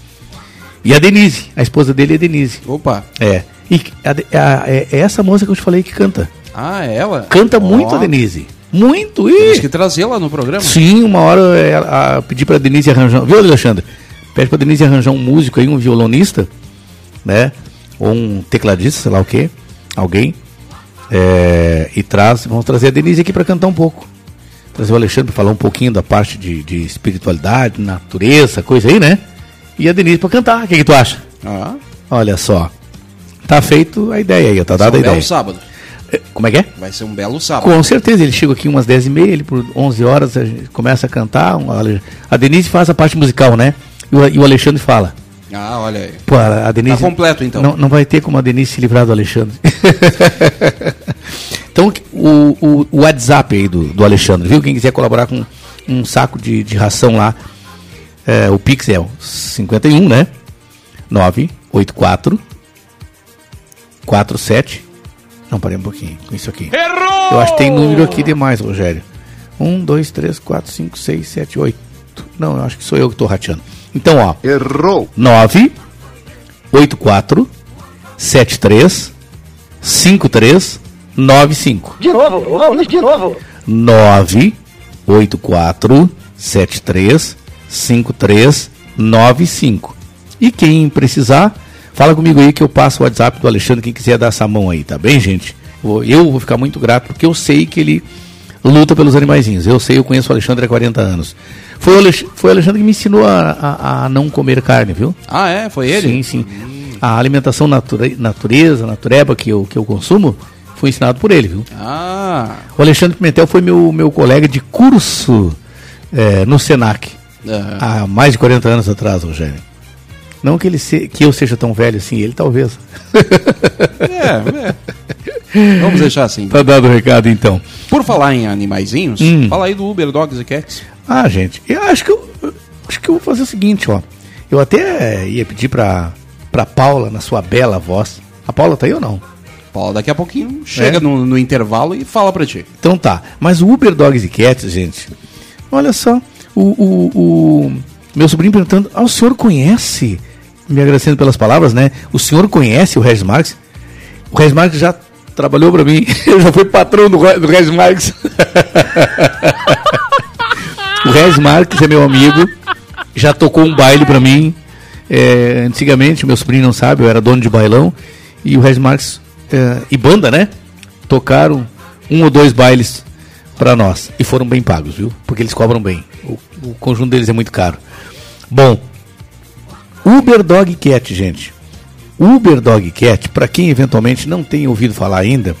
e a Denise, a esposa dele é a Denise. Opa. É. E a, a, é, é essa moça que eu te falei que canta. Ah, é ela? Canta Ó. muito a Denise. Muito. Temos E... que trazê-la no programa. Sim, uma hora é, a, pedi pra Denise arranjar. Viu, Alexandre? Pede pra Denise arranjar um músico aí, um violonista, né? Ou um tecladista, sei lá o quê. Alguém. É, e traz. Vamos trazer a Denise aqui pra cantar um pouco. Trazer o Alexandre pra falar um pouquinho da parte de, de espiritualidade, natureza, coisa aí, né? E a Denise pra cantar. O que, que tu acha? Ah. Olha só. Tá feito a ideia aí, tá dada a um ideia. belo sábado. Como é que é? Vai ser um belo sábado. Com certeza, ele chega aqui umas 10h30, ele por 11 horas começa a cantar. A Denise faz a parte musical, né? E o, e Alexandre fala. Ah, olha aí. Pô, a a Denise. Tá completo, então. Não, não vai ter como a Denise se livrar do Alexandre. então, o, o, o WhatsApp aí do, do Alexandre, viu? Quem quiser colaborar com um saco de, de ração lá, é, o Pixel 51, né? 984 47. Não, parei um pouquinho com isso aqui. Errou! Eu acho que tem número aqui demais, Rogério. 1, 2, 3, 4, 5, 6, 7, 8. Não, eu acho que sou eu que estou rateando. Então, ó. Errou. 9, 84, 73, 53, 95. De novo, vamos de novo. 9, 84, 73, 53, 95. E quem precisar, fala comigo aí que eu passo o WhatsApp do Alexandre, quem quiser dar essa mão aí, tá bem, gente? Eu vou ficar muito grato, porque eu sei que ele luta pelos animaizinhos. Eu sei, eu conheço o Alexandre há 40 anos. Foi o, Alex- foi o Alexandre que me ensinou a, a- a não comer carne, viu? Ah, é? Foi ele? Sim, sim. A alimentação nature, natureza, natureba que eu, que eu consumo, foi ensinado por ele, viu? Ah. O Alexandre Pimentel foi meu, meu colega de curso eh, no Senac. Aham. Há mais de 40 anos atrás, Rogério. Não que, ele se- que eu seja tão velho assim, ele talvez. É, é. Vamos deixar assim. Tá dado o recado então. Por falar em animaizinhos, Hum. fala aí do Uber Dogs e Cats. Ah, gente, eu acho que eu, eu acho que eu vou fazer o seguinte, ó. Eu até ia pedir pra, pra Paula, na sua bela voz. A Paula tá aí ou não? Paula, daqui a pouquinho chega É? no, no intervalo e fala pra ti. Então tá. Mas o Uber Dogs e Cats, gente, olha só. O, o, o meu sobrinho perguntando: Ah, o senhor conhece? Me agradecendo pelas palavras, né? O senhor conhece o Regis Marques? O Regis Marques já trabalhou pra mim. Eu já fui patrão do, do Regis Marques. o Regis Marques é meu amigo. Já tocou um baile pra mim. É, antigamente, meu sobrinho não sabe, eu era dono de bailão. E o Regis Marques eh, e banda, né? Tocaram um ou dois bailes para nós e foram bem pagos, viu? Porque eles cobram bem. O, o conjunto deles é muito caro. Bom, Uber Dog Cat, gente. Uber Dog Cat, para quem eventualmente não tem ouvido falar ainda,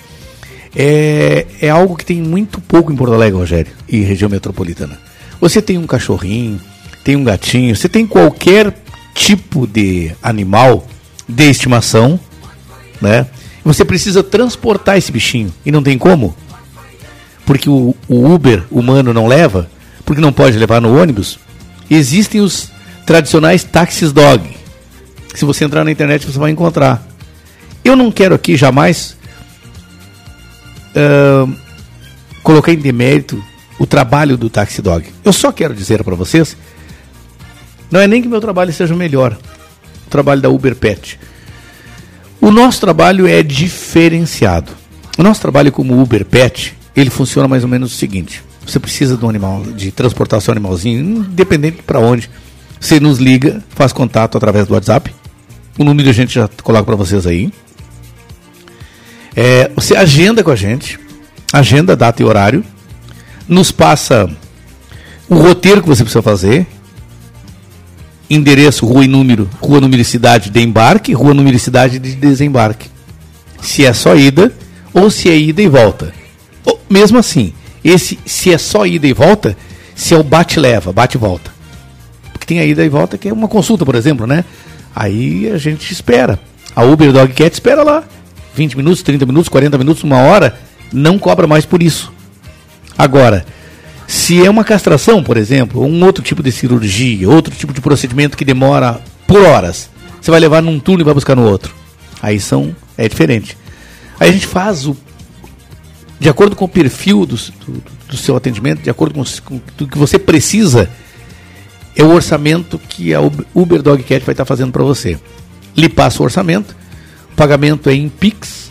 é, é algo que tem muito pouco em Porto Alegre, Rogério, e região metropolitana. Você tem um cachorrinho, tem um gatinho, você tem qualquer tipo de animal de estimação, né? Você precisa transportar esse bichinho e não tem como, porque o, o Uber humano não leva, porque não pode levar no ônibus. Existem os tradicionais táxis dog. Se você entrar na internet você vai encontrar. Eu não quero aqui jamais uh, colocar em demérito o trabalho do táxi dog. Eu só quero dizer para vocês, não é nem que meu trabalho seja melhor, o trabalho da Uber Pet. O nosso trabalho é diferenciado. O nosso trabalho como Uber Pet, ele funciona mais ou menos o seguinte: você precisa de um animal, de transportar seu animalzinho, independente para onde. Você nos liga, faz contato através do WhatsApp. O número a gente já coloca para vocês aí. É, você agenda com a gente, agenda, data e horário, nos passa o roteiro que você precisa fazer, endereço, rua e número, rua, número e cidade de embarque, rua, número e cidade de desembarque. Se é só ida ou se é ida e volta. Ou, mesmo assim, esse se é só ida e volta, se é o bate-leva, bate-volta. Tem a ida e volta que é uma consulta, por exemplo, né? Aí a gente espera. A Uber Dog Cat espera lá. 20 minutos, 30 minutos, 40 minutos, uma hora, não cobra mais por isso. Agora, se é uma castração, por exemplo, um outro tipo de cirurgia, outro tipo de procedimento que demora por horas, você vai levar num turno e vai buscar no outro. Aí são é diferente. Aí a gente faz o de acordo com o perfil do, do, do seu atendimento, de acordo com o que você precisa, é o orçamento que a Uber Dog Cat vai estar fazendo para você. Lhe passa o orçamento, o pagamento é em Pix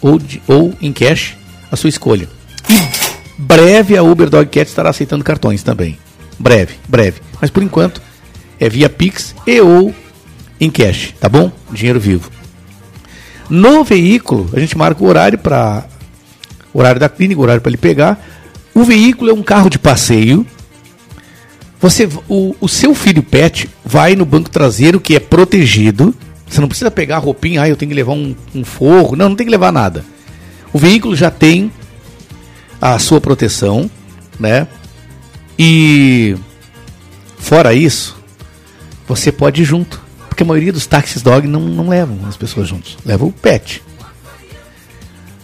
ou, de, ou em cash, a sua escolha. E breve a Uber Dog Cat estará aceitando cartões também. Breve, breve. Mas por enquanto é via Pix e ou em cash, tá bom? Dinheiro vivo. No veículo, a gente marca o horário para horário da clínica, horário para ele pegar. O veículo é um carro de passeio. Você, o, o seu filho pet vai no banco traseiro que é protegido. Você não precisa pegar a roupinha, ah, eu tenho que levar um, um forro. Não, não tem que levar nada. O veículo já tem a sua proteção, né? E fora isso, você pode ir junto. Porque a maioria dos táxis dog não, não levam as pessoas juntos. Leva o pet.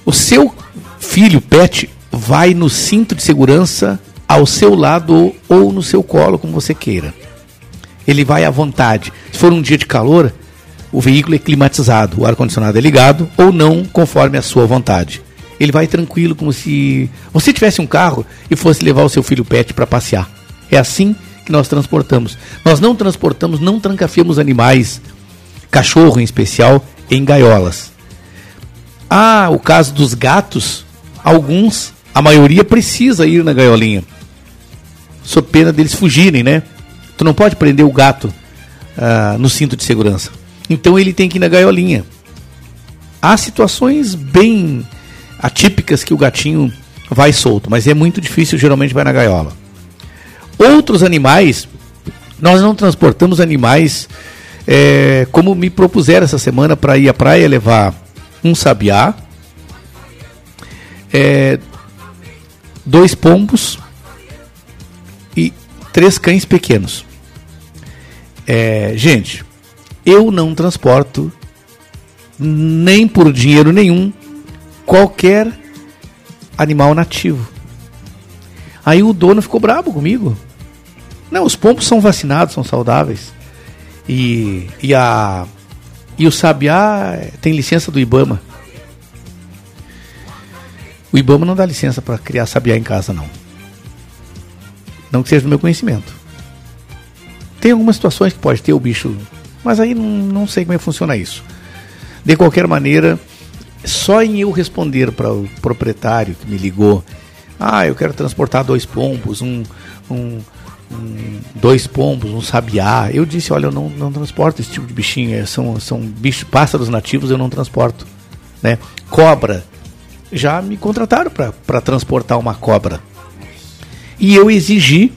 O seu filho pet vai no cinto de segurança ao seu lado ou no seu colo, como você queira. Ele vai à vontade. Se for um dia de calor, o veículo é climatizado, o ar-condicionado é ligado ou não, conforme a sua vontade. Ele vai tranquilo, como se você tivesse um carro e fosse levar o seu filho pet para passear. É assim que nós transportamos. Nós não transportamos, não trancafiamos animais, cachorro em especial, em gaiolas. Ah, o caso dos gatos, alguns, a maioria precisa ir na gaiolinha. Sob pena deles fugirem, né? Tu não pode prender o gato ah, no cinto de segurança. Então ele tem que ir na gaiolinha. Há situações bem atípicas que o gatinho vai solto, mas é muito difícil, geralmente vai na gaiola. Outros animais, nós não transportamos animais é, como me propuseram essa semana para ir à praia levar um sabiá, é, dois pombos três cães pequenos. É, gente, eu não transporto nem por dinheiro nenhum qualquer animal nativo. Aí o dono ficou bravo comigo. Não, os pombos são vacinados, são saudáveis. E, e, a, e o sabiá tem licença do Ibama. O Ibama não dá licença para criar sabiá em casa, não. Não que seja do meu conhecimento. Tem algumas situações que pode ter o bicho, mas aí não, não sei como é que funciona isso. De qualquer maneira, só em eu responder para o proprietário que me ligou, ah, eu quero transportar dois pombos, um, um, um, dois pombos, um sabiá. Eu disse, olha, eu não, não transporto esse tipo de bichinho, é, são, são bichos, pássaros nativos, eu não transporto. né? Cobra. Já me contrataram para transportar uma cobra. E eu exigi,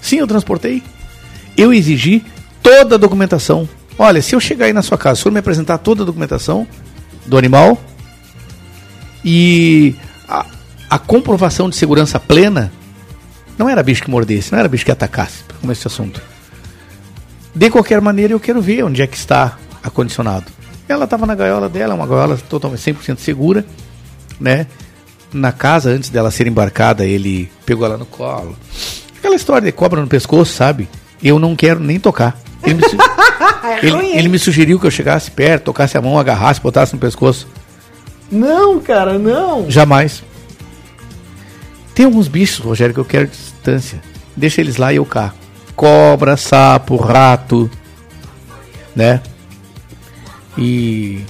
sim, eu transportei. Eu exigi toda a documentação. Olha, se eu chegar aí na sua casa, se eu me apresentar toda a documentação do animal e a, a comprovação de segurança plena, não era bicho que mordesse, não era bicho que atacasse, para começar esse assunto. De qualquer maneira, eu quero ver onde é que está acondicionado. Ela estava na gaiola dela, uma gaiola totalmente 100% segura, né? Na casa, antes dela ser embarcada, ele pegou ela no colo. Aquela história de cobra no pescoço, sabe? Eu não quero nem tocar. Ele me, su- É ele- ele me sugeriu que eu chegasse perto, tocasse a mão, agarrasse, botasse no pescoço. Não, cara, não. Jamais. Tem alguns bichos, Rogério, que eu quero distância. Deixa eles lá e eu cá. Cobra, sapo, rato, né? E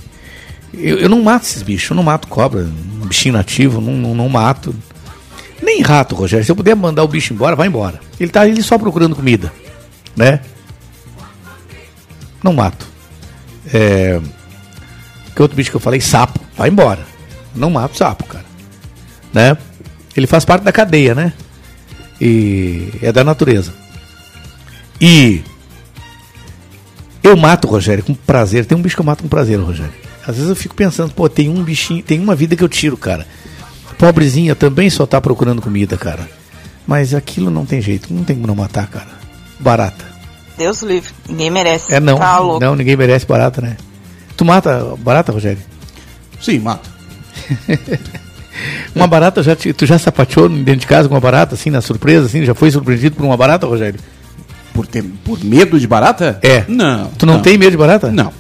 eu, eu não mato esses bichos, eu não mato cobra, bichinho nativo, não, não, não mato. Nem rato, Rogério. Se eu puder mandar o bicho embora, vai embora. Ele tá ali só procurando comida, né? Não mato. É... Que outro bicho que eu falei? Sapo. Vai embora. Não mato sapo, cara. Né? Ele faz parte da cadeia, né? E é da natureza. E eu mato, Rogério, com prazer. Tem um bicho que eu mato com prazer, Rogério. Às vezes eu fico pensando, pô, tem um bichinho, tem uma vida que eu tiro, cara. Pobrezinha também só tá procurando comida, cara. Mas aquilo não tem jeito, não tem como não matar, cara. Barata. Deus livre. Ninguém merece. É não. Tá louco. Não, ninguém merece barata, né? Tu mata barata, Rogério? Sim, mato. Uma barata, já te- tu já sapateou dentro de casa com uma barata, assim, na surpresa, assim? Já foi surpreendido por uma barata, Rogério? Por, ter, por medo de barata? É. Não. Tu não, tem medo de barata? Não.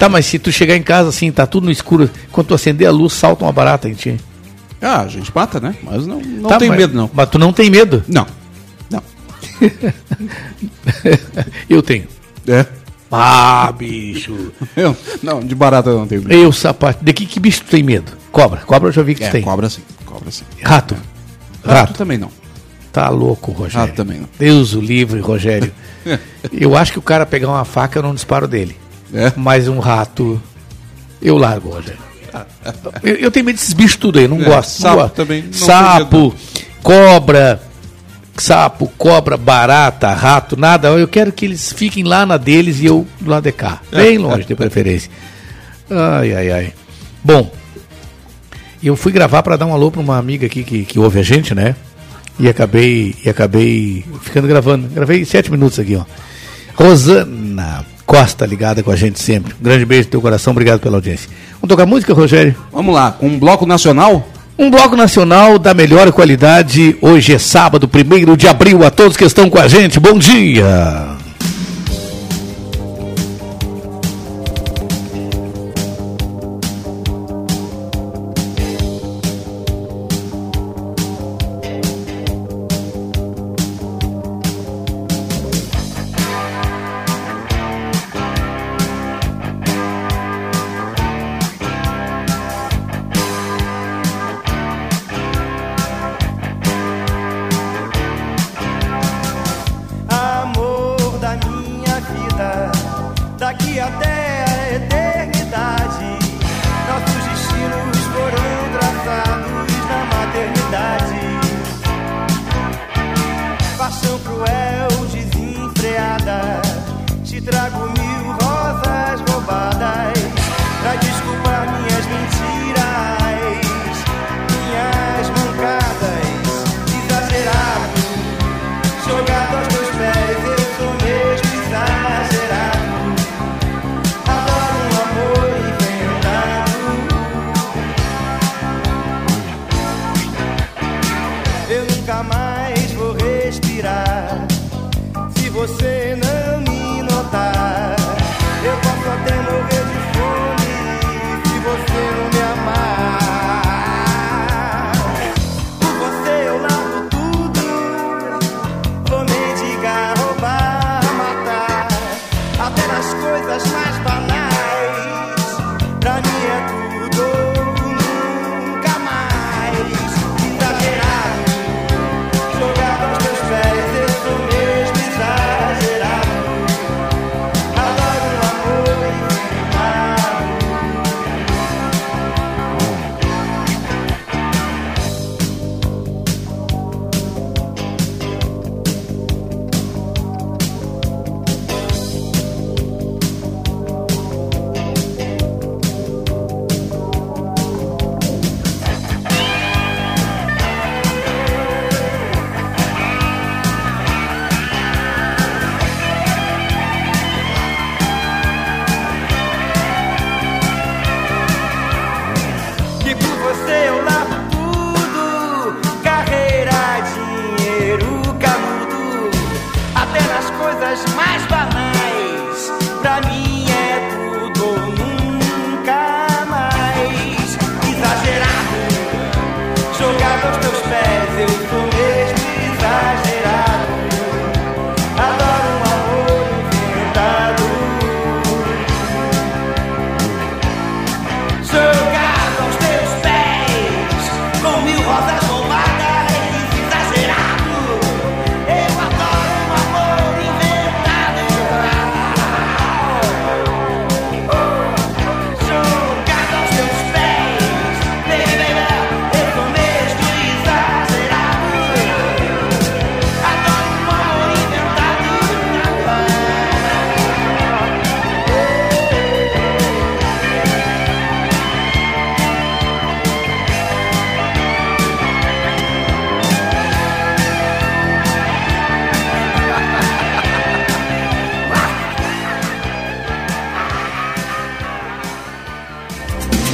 Tá, mas se tu chegar em casa, assim, tá tudo no escuro, quando tu acender a luz, salta uma barata em ti. Ah, a gente mata, né? Mas não, não Tá, tenho mas- medo, não. Mas tu não tem medo? Não. Não. Eu tenho. É? Ah, bicho. Eu, não, de barata eu não tenho medo. Eu, sapato. De que, que bicho tu tem medo? Cobra. Cobra eu já vi que tu É, tem. cobra sim. Cobra sim. Rato. Rato também não. Tá louco, Rogério. Rato também não. Deus o livre, Rogério. eu acho que o cara pegar uma faca, eu não disparo dele. É? Mas um rato, eu largo, Rogério. Eu, eu tenho medo desses bichos tudo aí, não É, gosto. não sapo gosto. também, não Sapo, cobra, sapo, cobra, barata, rato, nada. Eu quero que eles fiquem lá na deles e eu lado de cá. Bem longe, de preferência. Ai, ai, ai. Bom, eu fui gravar para dar um alô para uma amiga aqui que, que ouve a gente, né? E acabei, e acabei ficando gravando. Gravei sete minutos aqui, ó. Rosana Costa ligada com a gente sempre. Um grande beijo no teu coração, obrigado pela audiência. Vamos tocar música, Rogério? Vamos lá, com um bloco nacional? Um bloco nacional da melhor qualidade. Hoje é sábado, 1 de abril. A todos que estão com a gente, bom dia!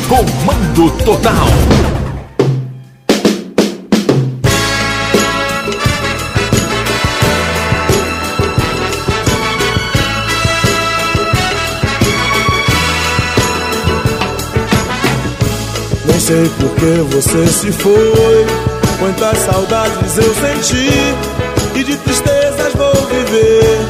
Comando Total. Nem sei por que você se foi. Quantas saudades eu senti. E de tristezas vou viver.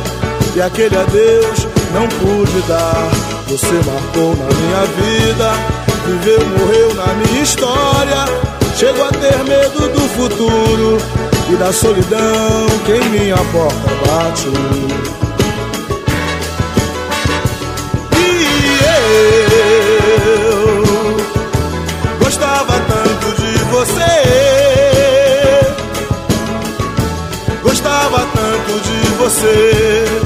E aquele adeus não pude dar. Você marcou na minha vida. Viveu, morreu na minha história. Chego a ter medo do futuro. E da solidão que em minha porta bate. E eu Gostava tanto de você. Gostava tanto de você.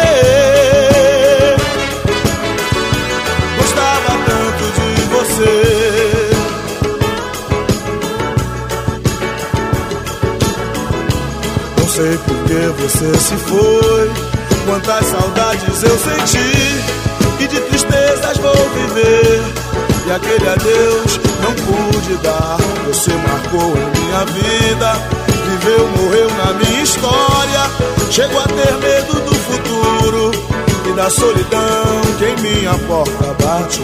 Você. Gostava tanto de você. Não sei por que você se foi. Quantas saudades eu senti. E de tristezas vou viver. E aquele adeus não pude dar. Você marcou em minha vida. Viveu, morreu na minha história. Chego a ter medo do da solidão que em minha porta bate.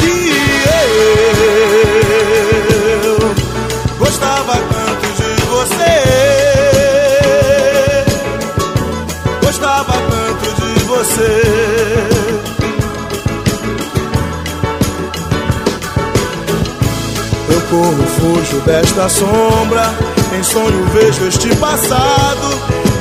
E eu gostava tanto de você. Gostava tanto de você. Eu corro, fujo desta sombra. Em sonho vejo este passado.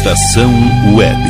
Estação Web.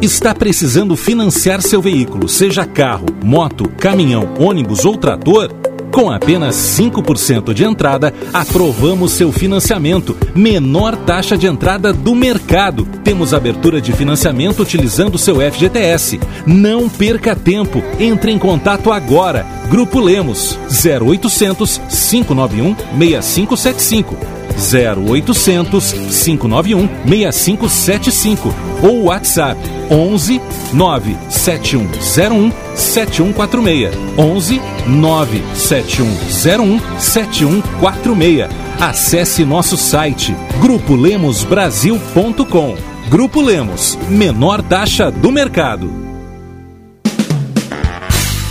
Está precisando financiar seu veículo, seja carro, moto, caminhão, ônibus ou trator? Com apenas 5% de entrada, aprovamos seu financiamento. Menor taxa de entrada do mercado. Temos abertura de financiamento utilizando seu FGTS. Não perca tempo. Entre em contato agora. Grupo Lemos 0800 591 6575. 0800 591 6575 ou WhatsApp 11 97101 7146 11 97101 7146 Acesse nosso site grupolemosbrasil.com Grupo Lemos, menor taxa do mercado.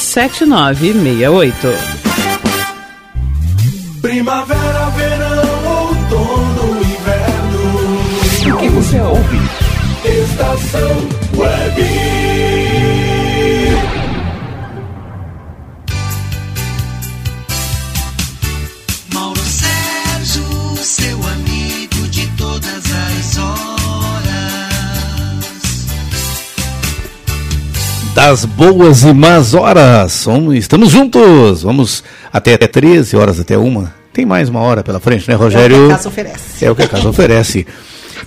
7968. Primavera, verão, outono, inverno. O que você ouve? Estação Web. Das boas e más horas. Estamos juntos. Vamos até 13 horas, até uma. Tem mais uma hora pela frente, né, Rogério? É o que a casa oferece. É o que a casa oferece.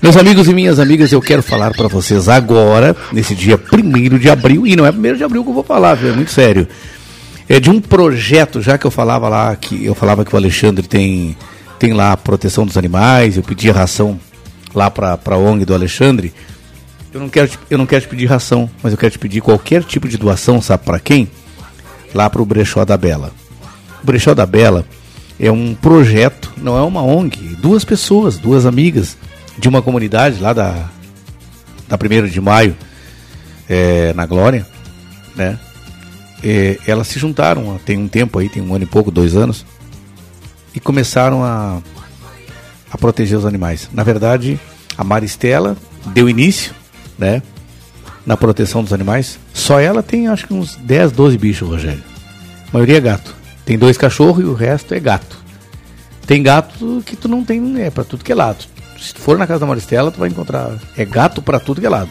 Meus amigos e minhas amigas, eu quero falar para vocês agora, nesse dia 1 de abril, e não é 1 de abril que eu vou falar, viu? é muito sério. É de um projeto, já que eu falava lá, que eu falava que o Alexandre tem, tem lá a proteção dos animais, eu pedi ração lá para a ONG do Alexandre. Eu não, quero te, eu não quero te pedir ração, mas eu quero te pedir qualquer tipo de doação, sabe para quem? Lá para o Brechó da Bela. O Brechó da Bela é um projeto, não é uma ONG, duas pessoas, duas amigas de uma comunidade lá da, da 1 de maio, é, na Glória, né? É, elas se juntaram, tem um tempo aí, tem um ano e pouco, dois anos, e começaram a, a proteger os animais. Na verdade, a Maristela deu início, né? Na proteção dos animais. Só ela tem acho que uns 10, 12 bichos, Rogério. A maioria é gato. Tem dois cachorros e o resto é gato. Tem gato que tu não tem, é pra tudo que é lado. Se tu for na casa da Maristela, tu vai encontrar. É gato pra tudo que é lado.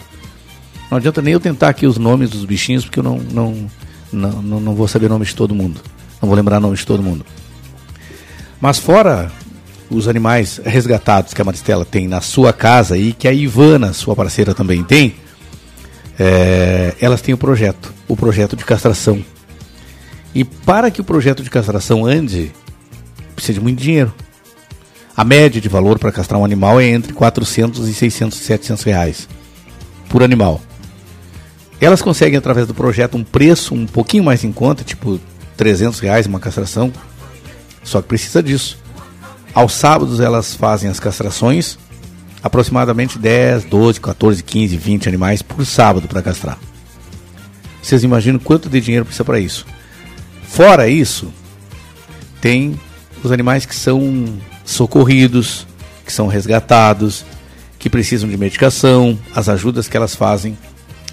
Não adianta nem eu tentar aqui os nomes dos bichinhos, porque eu não, não, não, não, não vou saber nomes de todo mundo. Não vou lembrar nomes de todo mundo. Mas fora os animais resgatados que a Maristela tem na sua casa e que a Ivana, sua parceira, também tem, é, elas têm o projeto, o projeto de castração. E para que o projeto de castração ande, precisa de muito dinheiro. A média de valor para castrar um animal é entre 400 e 600, 700 reais por animal. Elas conseguem, através do projeto, um preço um pouquinho mais em conta, tipo 300 reais uma castração, só que precisa disso. Aos sábados elas fazem as castrações, aproximadamente 10, 12, 14, 15, 20 animais por sábado para castrar. Vocês imaginam quanto de dinheiro precisa para isso? Fora isso, tem os animais que são socorridos, que são resgatados, que precisam de medicação, as ajudas que elas fazem,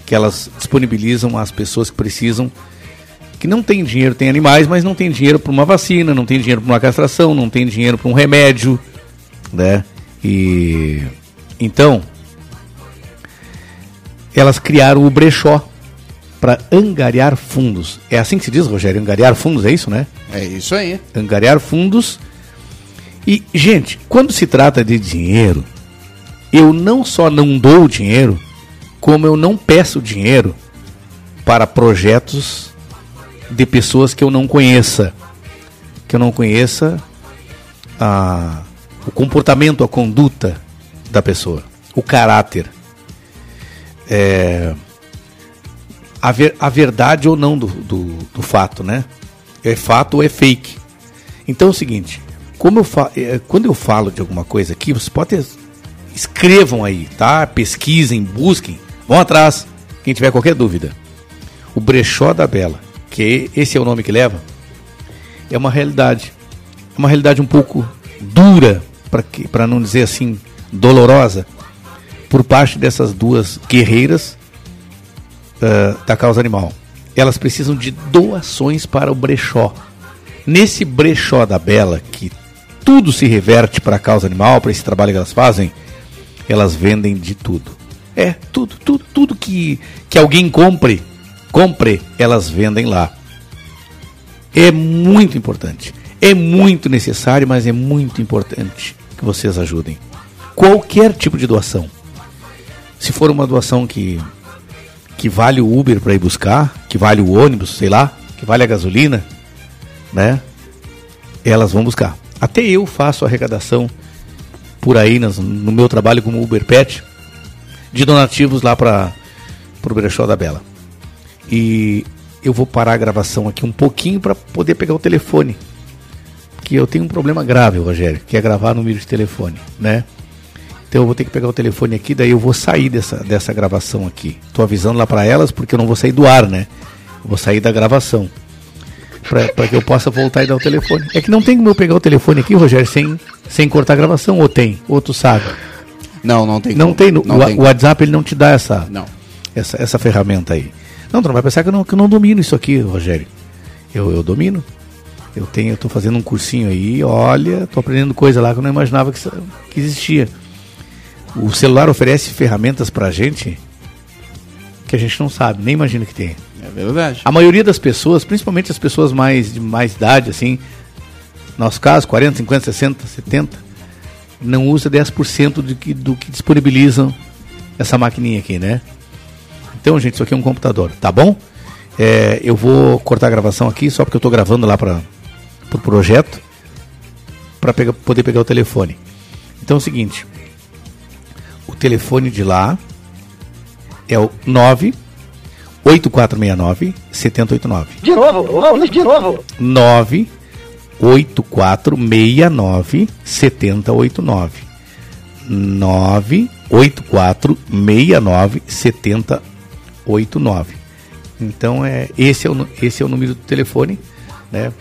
que elas disponibilizam às pessoas que precisam, que não tem dinheiro, tem animais, mas não tem dinheiro para uma vacina, não tem dinheiro para uma castração, não tem dinheiro para um remédio, né? E então elas criaram o brechó para angariar fundos. É assim que se diz, Rogério? Angariar fundos, é isso, né? É isso aí. Angariar fundos. E, gente, quando se trata de dinheiro, eu não só não dou dinheiro, como eu não peço dinheiro para projetos de pessoas que eu não conheça. Que eu não conheça a, o comportamento, a conduta da pessoa, o caráter. É, a, ver, a verdade ou não do, do, do fato, né? É fato ou é fake. Então é o seguinte, como eu fa é, quando eu falo de alguma coisa aqui, vocês podem escrevam aí, tá? Pesquisem, busquem, vão atrás. Quem tiver qualquer dúvida. O brechó da Bela, que esse é o nome que leva, é uma realidade. É uma realidade um pouco dura, para não dizer assim, dolorosa, por parte dessas duas guerreiras uh, da causa animal. Elas precisam de doações para o brechó. Nesse brechó da Bela, que tudo se reverte para a causa animal, para esse trabalho que elas fazem, elas vendem de tudo. É, tudo, tudo, tudo que, que alguém compre, compre, elas vendem lá. É muito importante. É muito necessário, mas é muito importante que vocês ajudem. Qualquer tipo de doação. Se for uma doação que que vale o Uber para ir buscar, que vale o ônibus, sei lá, que vale a gasolina, né? Elas vão buscar. Até eu faço arrecadação por aí nas, no meu trabalho como Uber Pet de donativos lá para o brechó da Bela. E eu vou parar a gravação aqui um pouquinho para poder pegar o telefone. Que eu tenho um problema grave, Rogério, que é gravar número de telefone, né? Então eu vou ter que pegar o telefone aqui, daí eu vou sair dessa, dessa gravação aqui. Tô avisando lá para elas porque eu não vou sair do ar, né? Eu vou sair da gravação. Para que eu possa voltar e dar o telefone. É que não tem como eu pegar o telefone aqui, Rogério, sem, sem cortar a gravação, ou tem? Ou tu sabe? Não, não tem. Não como. tem. No, Não o, tem o WhatsApp ele não te dá essa, Não. essa, essa ferramenta aí. Não, tu não vai pensar que eu não, que eu não domino isso aqui, Rogério. Eu, eu domino. Eu tenho, eu tô fazendo um cursinho aí, olha, tô aprendendo coisa lá que eu não imaginava que, que existia. O celular oferece ferramentas pra gente que a gente não sabe, nem imagina que tem. É verdade. A maioria das pessoas, principalmente as pessoas mais de mais idade, assim, nosso caso, 40, 50, 60, 70, não usa 10% do que, do que disponibilizam essa maquininha aqui, né? Então, gente, isso aqui é um computador, tá bom? É, eu vou cortar a gravação aqui só porque eu estou gravando lá para o pro projeto para poder pegar o telefone. Então é o seguinte, o telefone de lá é o 9 8469 7089. De novo, de novo. 98469 7089. 98469 7089. Então é esse é o esse é o número do telefone, né?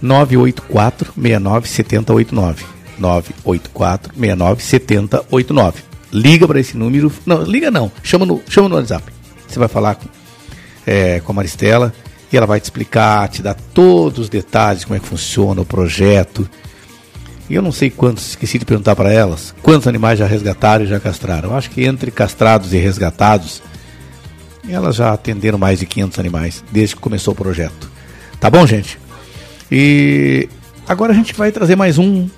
984 69 7089. 984 69 7089. Liga para esse número. Não, liga não. Chama no, chama no WhatsApp. Você vai falar com, é, com a Maristela. E ela vai te explicar, te dar todos os detalhes, como é que funciona o projeto. E eu não sei quantos, esqueci de perguntar para elas, quantos animais já resgataram e já castraram. Eu acho que entre castrados e resgatados, elas já atenderam mais de 500 animais desde que começou o projeto. Tá bom, gente? E agora a gente vai trazer mais um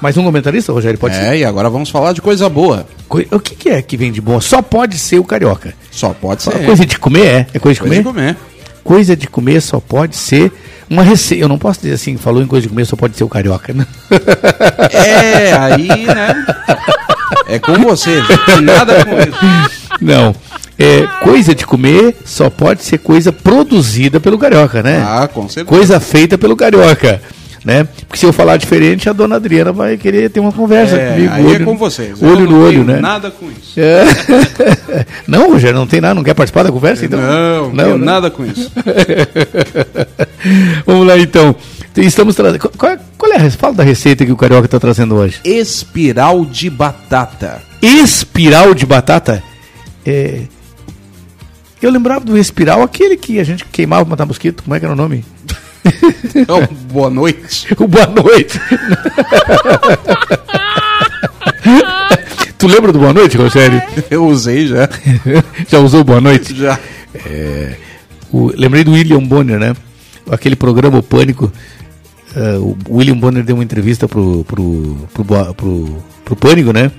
mais um comentarista, Rogério? Pode é, ser? e agora vamos falar de coisa boa. O que, que é que vem de bom? Só pode ser o carioca. Só pode ser. Coisa de comer é? É coisa de Coisa comer? de comer. Coisa de comer só pode ser uma receita. Eu não posso dizer assim, falou em coisa de comer, só pode ser o carioca, né? É, aí, né? É com você, gente. Nada com isso. Não. É, coisa de comer só pode ser coisa produzida pelo carioca, né? Ah, com certeza. Coisa feita pelo carioca. Né? Porque se eu falar diferente, a dona Adriana vai querer ter uma conversa É, comigo. aí é olho- com vocês. Eu Olho não no olho, né? Nada com isso. É. não, Rogério, não tem nada, não quer participar da conversa? Então? Não, não tenho nada com isso. Vamos lá então. Estamos trazendo. Qual, é- qual é a Fala da receita que o Carioca está trazendo hoje. Espiral de batata. Espiral de batata? É. Eu lembrava do espiral, aquele que a gente queimava para matar mosquito. Como é que era o nome? Então, boa noite. O boa noite. tu lembra do boa noite, Rogério? Eu usei já. já usou boa noite? Já. É, o- lembrei do William Bonner, né? Aquele programa O Pânico. é, o William Bonner deu uma entrevista pro, pro, pro, pro, pro Pânico, né?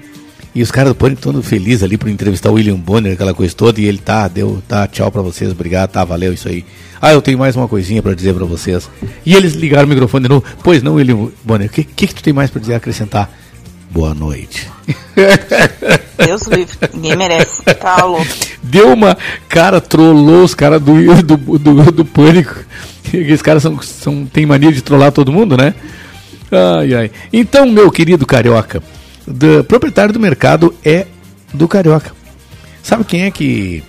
E os caras do Pânico todo felizes ali por entrevistar o William Bonner, aquela coisa toda, e ele tá, deu, tá, tchau pra vocês, obrigado, tá, valeu isso aí. Ah, eu tenho mais uma coisinha pra dizer pra vocês. E eles ligaram o microfone de novo. Pois não, William Bonner, o que, que, que tu tem mais pra dizer, acrescentar? Boa noite. Deus livre, ninguém merece. Tá louco. Deu uma. Cara, trollou os caras do, do, do, do pânico. Esses caras são, são, têm mania de trollar todo mundo, né? Ai, ai. Então, meu querido carioca, do, proprietário do mercado é do carioca. Sabe quem é que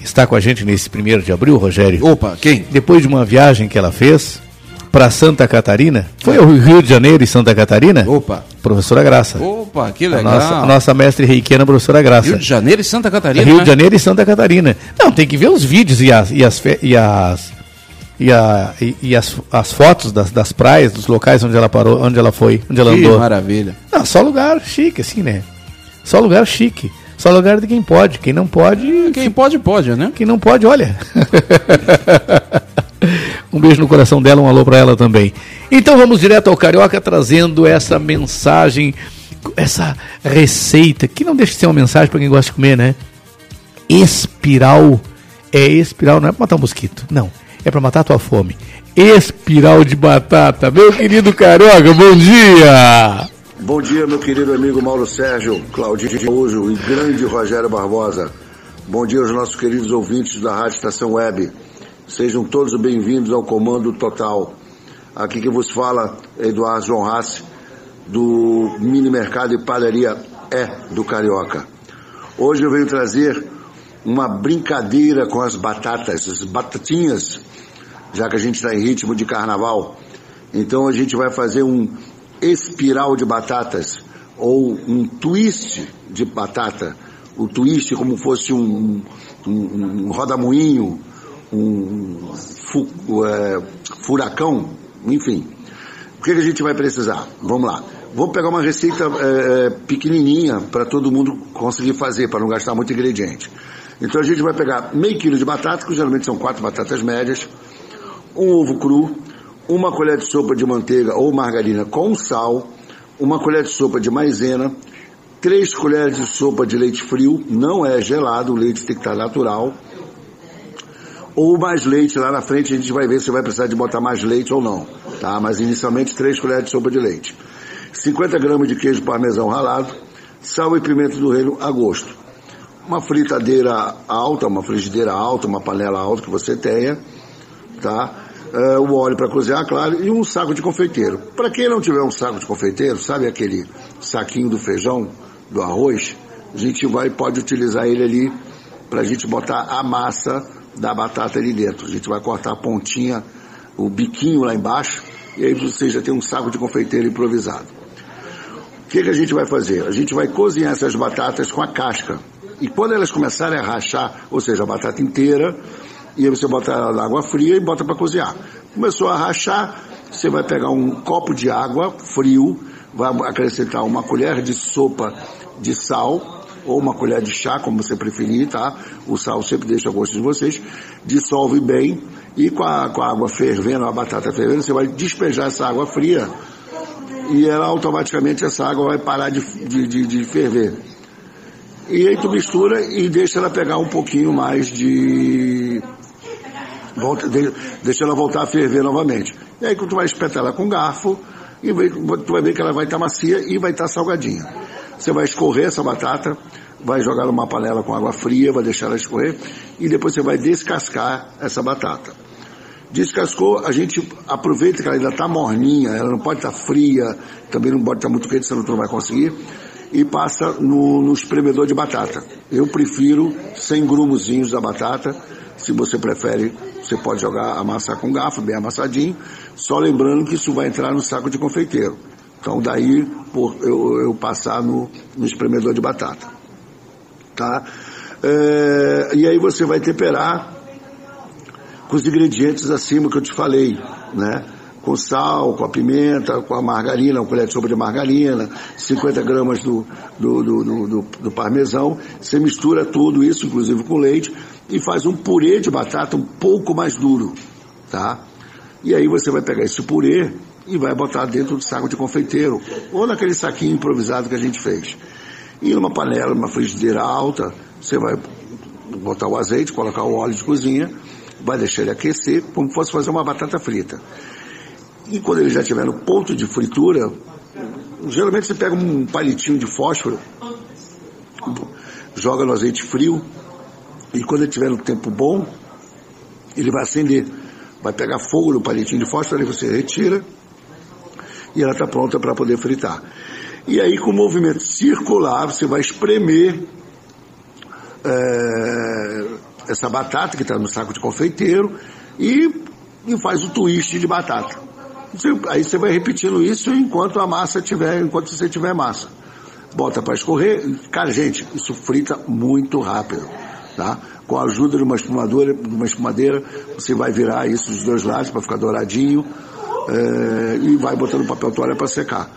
está com a gente nesse primeiro de abril, Rogério? Opa, quem? Depois de uma viagem que ela fez para Santa Catarina, foi ao Rio de Janeiro e Santa Catarina? Opa. Professora Graça. Opa, que A legal. nossa, a nossa mestre reikiana, professora Graça. Rio de Janeiro e Santa Catarina. Rio né? de Janeiro e Santa Catarina. Não, tem que ver os vídeos e as, e as, e as, e a- e- e as, as fotos das, das praias, dos locais onde ela parou, onde ela foi, onde ela Que andou. maravilha. Não, só lugar chique, assim, né? Só lugar chique. Só lugar de quem pode. Quem não pode. Quem pode, pode, né? Quem não pode, olha. um beijo no coração dela, um alô pra ela também. Então vamos direto ao Carioca trazendo essa mensagem, essa receita, que não deixa de ser uma mensagem para quem gosta de comer, né? Espiral. É espiral, não é pra matar um mosquito, não. É pra matar a tua fome. Espiral de batata. Meu querido Carioca, bom dia! Bom dia, meu querido amigo Mauro Sérgio, Claudinho Araújo e grande Rogério Barbosa. Bom dia aos nossos queridos ouvintes da Rádio Estação Web. Sejam todos bem-vindos ao Comando Total. Aqui que vos fala é Eduardo João Rassi, do Mini Mercado e Padaria É do Carioca. Hoje eu venho trazer uma brincadeira com as batatas, as batatinhas, já que a gente está em ritmo de carnaval. Então a gente vai fazer um espiral de batatas ou um twist de batata. O twist como fosse um, um, um rodamuinho, um fu- é, furacão, enfim. O que, que a gente vai precisar? Vamos lá. Vou pegar uma receita é, pequenininha para todo mundo conseguir fazer, para não gastar muito ingrediente. Então a gente vai pegar meio quilo de batata, que geralmente são quatro batatas médias, um ovo cru, uma colher de sopa de manteiga ou margarina com sal, uma colher de sopa de maisena, três colheres de sopa de leite frio, não é gelado, o leite tem que estar natural, ou mais leite lá na frente, a gente vai ver se vai precisar de botar mais leite ou não, tá? Mas inicialmente três colheres de sopa de leite. 50 gramas de queijo parmesão ralado, sal e pimenta do reino a gosto. Uma fritadeira alta, uma frigideira alta, uma panela alta que você tenha, tá? É, o óleo para cozinhar, claro, e um saco de confeiteiro. Para quem não tiver um saco de confeiteiro, sabe aquele saquinho do feijão, do arroz? A gente vai pode utilizar ele ali para a gente botar a massa da batata ali dentro. A gente vai cortar a pontinha, o biquinho lá embaixo, e aí você já tem um saco de confeiteiro improvisado. O que, que a gente vai fazer? A gente vai cozinhar essas batatas com a casca. E quando elas começarem a rachar, ou seja, a batata inteira, E aí você bota ela na água fria e bota para cozinhar. Começou a rachar, você vai pegar um copo de água frio, vai acrescentar uma colher de sopa de sal, ou uma colher de chá, como você preferir, tá? O sal sempre deixa a gosto de vocês. Dissolve bem e com a, com a água fervendo, a batata fervendo, você vai despejar essa água fria e ela automaticamente essa água vai parar de, de, de, de ferver. E aí tu mistura e deixa ela pegar um pouquinho mais de. Volta, de- deixa ela voltar a ferver novamente. E aí tu vai espetar ela com garfo, e tu vai ver que ela vai estar macia e vai estar salgadinha. Você vai escorrer essa batata, vai jogar numa panela com água fria, vai deixar ela escorrer, e depois você vai descascar essa batata. Descascou, a gente aproveita que ela ainda está morninha, ela não pode estar fria, também não pode estar muito quente, senão tu não vai conseguir, e passa no, no espremedor de batata. Eu prefiro sem grumozinhos da batata, se você prefere, você pode jogar, amassar com garfo, bem amassadinho, só lembrando que isso vai entrar no saco de confeiteiro. Então daí por, eu, eu passar no, no espremedor de batata. Tá? É, e aí você vai temperar com os ingredientes acima que eu te falei, né? Com sal, com a pimenta, com a margarina, uma colher de sopa de margarina, 50 gramas do, do, do, do, do- parmesão. Você mistura tudo isso, inclusive com leite, e faz um purê de batata um pouco mais duro, tá? E aí você vai pegar esse purê e vai botar dentro do saco de confeiteiro, ou naquele saquinho improvisado que a gente fez. E numa panela, numa frigideira alta, você vai botar o azeite, colocar o óleo de cozinha, vai deixar ele aquecer, como fosse fazer uma batata frita. E quando ele já estiver no ponto de fritura, geralmente você pega um palitinho de fósforo, joga no azeite frio, e quando ele estiver no tempo bom, ele vai acender. Vai pegar fogo no palitinho de fósforo, aí você retira, e ela está pronta para poder fritar. E aí, com o movimento circular, você vai espremer é, essa batata que está no saco de confeiteiro e, e faz o twist de batata. Aí você vai repetindo isso enquanto a massa tiver, enquanto você tiver massa. Bota para escorrer. Cara, gente, isso frita muito rápido. Tá? Com a ajuda de uma espumadora, de uma espumadeira, você vai virar isso dos dois lados para ficar douradinho é, e vai botando papel toalha para secar.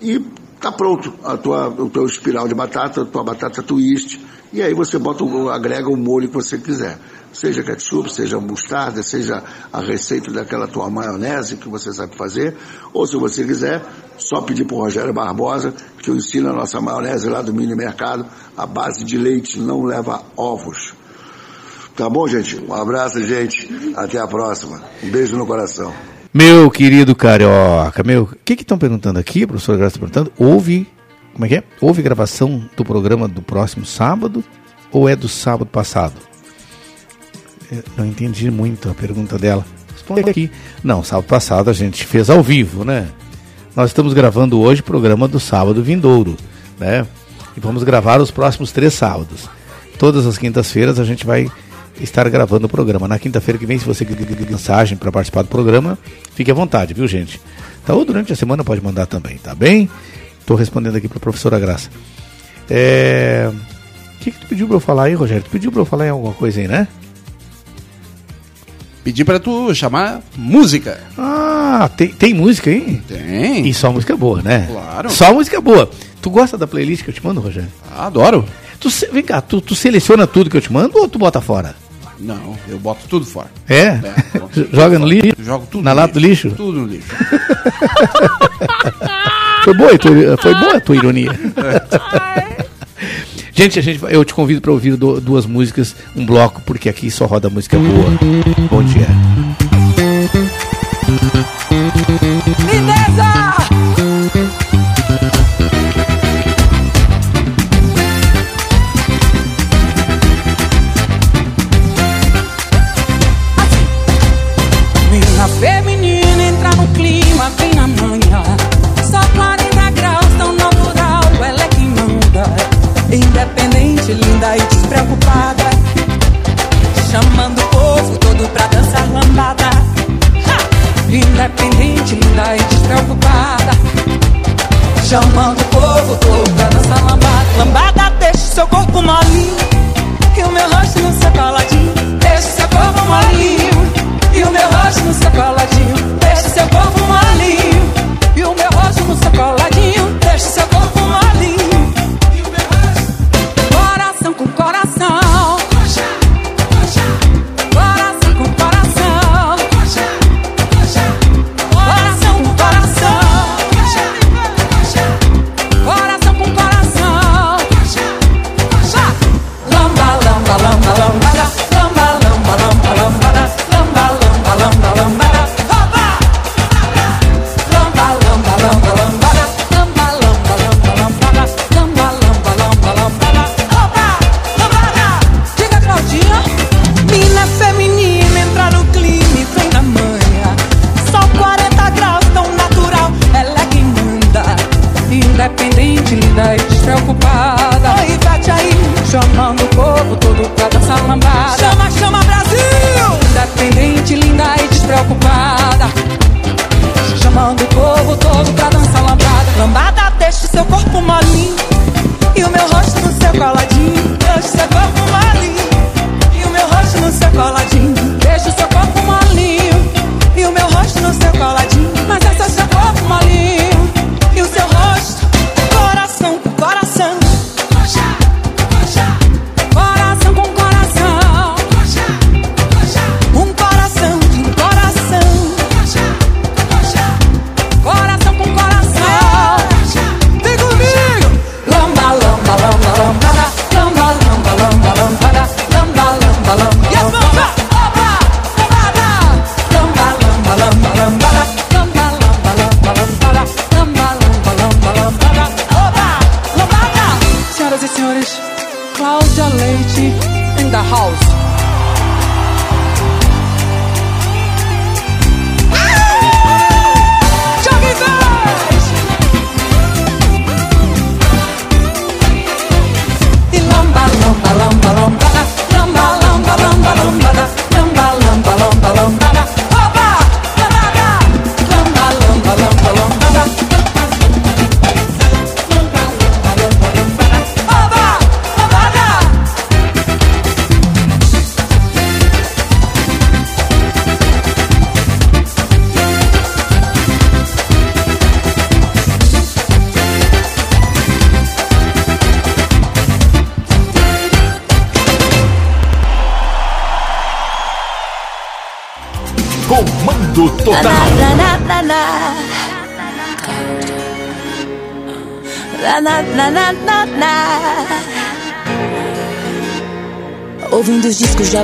E tá pronto a tua, o teu espiral de batata, a tua batata twist. E aí você bota, o- agrega o molho que você quiser. Seja ketchup, seja mostarda, seja a receita daquela tua maionese que você sabe fazer. Ou se você quiser, só pedir pro Rogério Barbosa, que eu ensino a nossa maionese lá do mini mercado, a base de leite, não leva ovos. Tá bom, gente? Um abraço, gente. Até a próxima. Um beijo no coração. Meu querido carioca, meu, o que estão perguntando aqui? A professora Graça perguntando. Houve, como é que é? Houve gravação do programa do próximo sábado ou é do sábado passado? Eu não entendi muito a pergunta dela. Responda aqui. Não, sábado passado a gente fez ao vivo, né? Nós estamos gravando hoje o programa do sábado vindouro, né? E vamos gravar os próximos três sábados. Todas as quintas-feiras a gente vai estar gravando o programa. Na quinta-feira que vem, se você quiser mensagem para participar do programa, fique à vontade, viu, gente? Tá, ou durante a semana pode mandar também, tá bem? Estou respondendo aqui para a professora Graça. É... O que, que tu pediu para eu falar aí, Rogério? Tu pediu para eu falar em alguma coisa aí, né? Pedi pra tu chamar música. Ah, tem, tem música aí? Tem. E só música boa, né? Claro. Só música boa. Tu gosta da playlist que eu te mando, Rogério? Adoro. Tu, vem cá, tu, tu seleciona tudo que eu te mando ou tu bota fora? Não, eu boto tudo fora. É? boto Joga no fora. lixo? Jogo tudo Na lata do lixo? Tudo no lixo. Foi boa, a tua- foi boa a tua ironia. gente, a gente, eu te convido para ouvir du- duas músicas, um bloco, porque aqui só roda música boa. Bom dia. Menina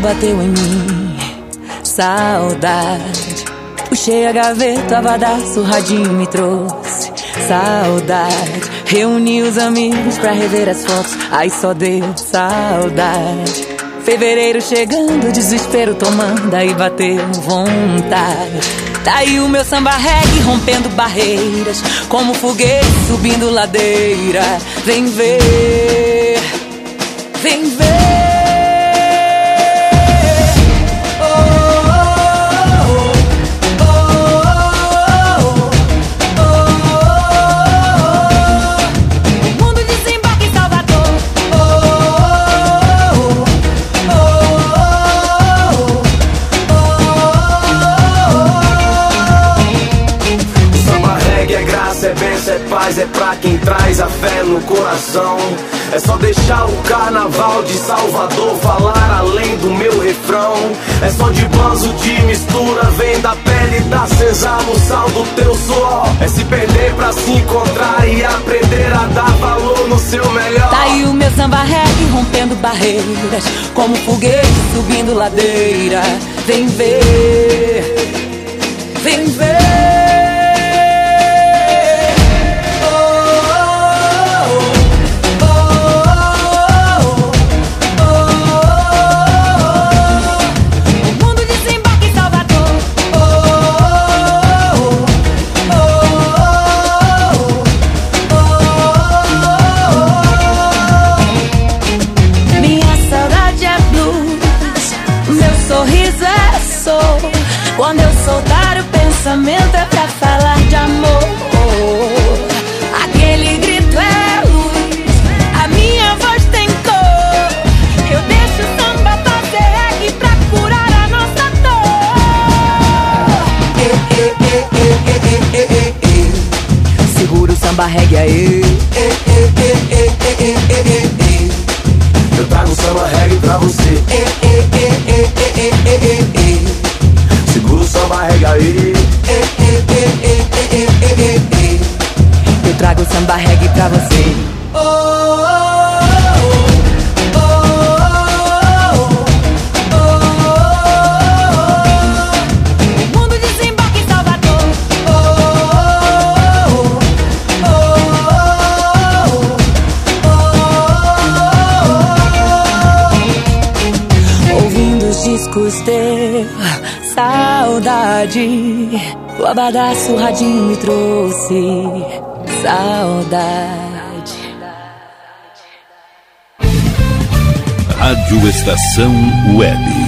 bateu em mim. Saudade. Puxei a gaveta, abadaço, o radinho me trouxe. Saudade. Reuni os amigos pra rever as fotos, aí só deu saudade. Fevereiro chegando, desespero tomando, aí bateu vontade. Tá Daí o meu samba reggae rompendo barreiras, como foguete subindo ladeira. Vem ver, vem ver. é paz, é pra quem traz a fé no coração. É só deixar o carnaval de Salvador falar além do meu refrão. É só de banzo de mistura, vem da pele da cesar no sal do teu suor. É se perder pra se encontrar e aprender a dar valor no seu melhor. Tá aí o meu samba reggae rompendo barreiras, como foguete subindo ladeira. Vem ver, vem ver. Reggae aí. Eu trago samba reggae pra você. Segura o samba reggae aí. Eu trago samba reggae pra você. Ter saudade. O abadá surradinho me trouxe saudade. Rádio Estação Web.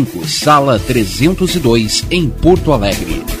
sala 302, em Porto Alegre.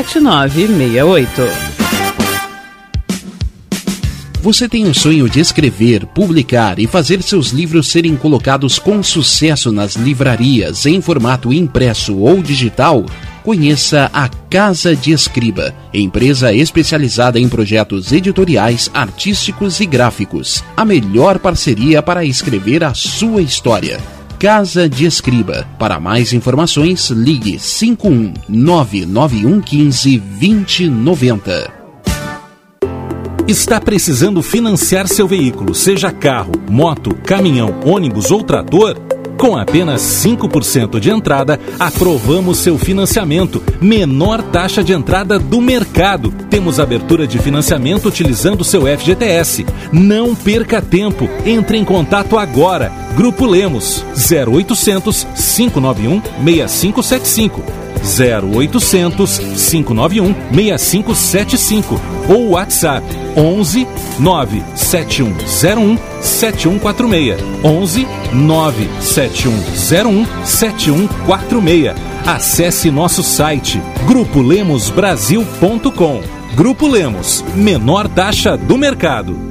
Você tem o sonho de escrever, publicar e fazer seus livros serem colocados com sucesso nas livrarias em formato impresso ou digital? Conheça a Casa de Escriba, empresa especializada em projetos editoriais, artísticos e gráficos. A melhor parceria para escrever a sua história. Casa de Escriba. Para mais informações, ligue 51 99115 2090. Está precisando financiar seu veículo, seja carro, moto, caminhão, ônibus ou trator? Com apenas 5% de entrada, aprovamos seu financiamento. Menor taxa de entrada do mercado. Temos abertura de financiamento utilizando seu FGTS. Não perca tempo. Entre em contato agora. Grupo Lemos 0800 591 6575. 0800 591 6575 ou WhatsApp 11 97101 7146 11 97101 7146 Acesse nosso site grupolemosbrasil.com Grupo Lemos, menor taxa do mercado.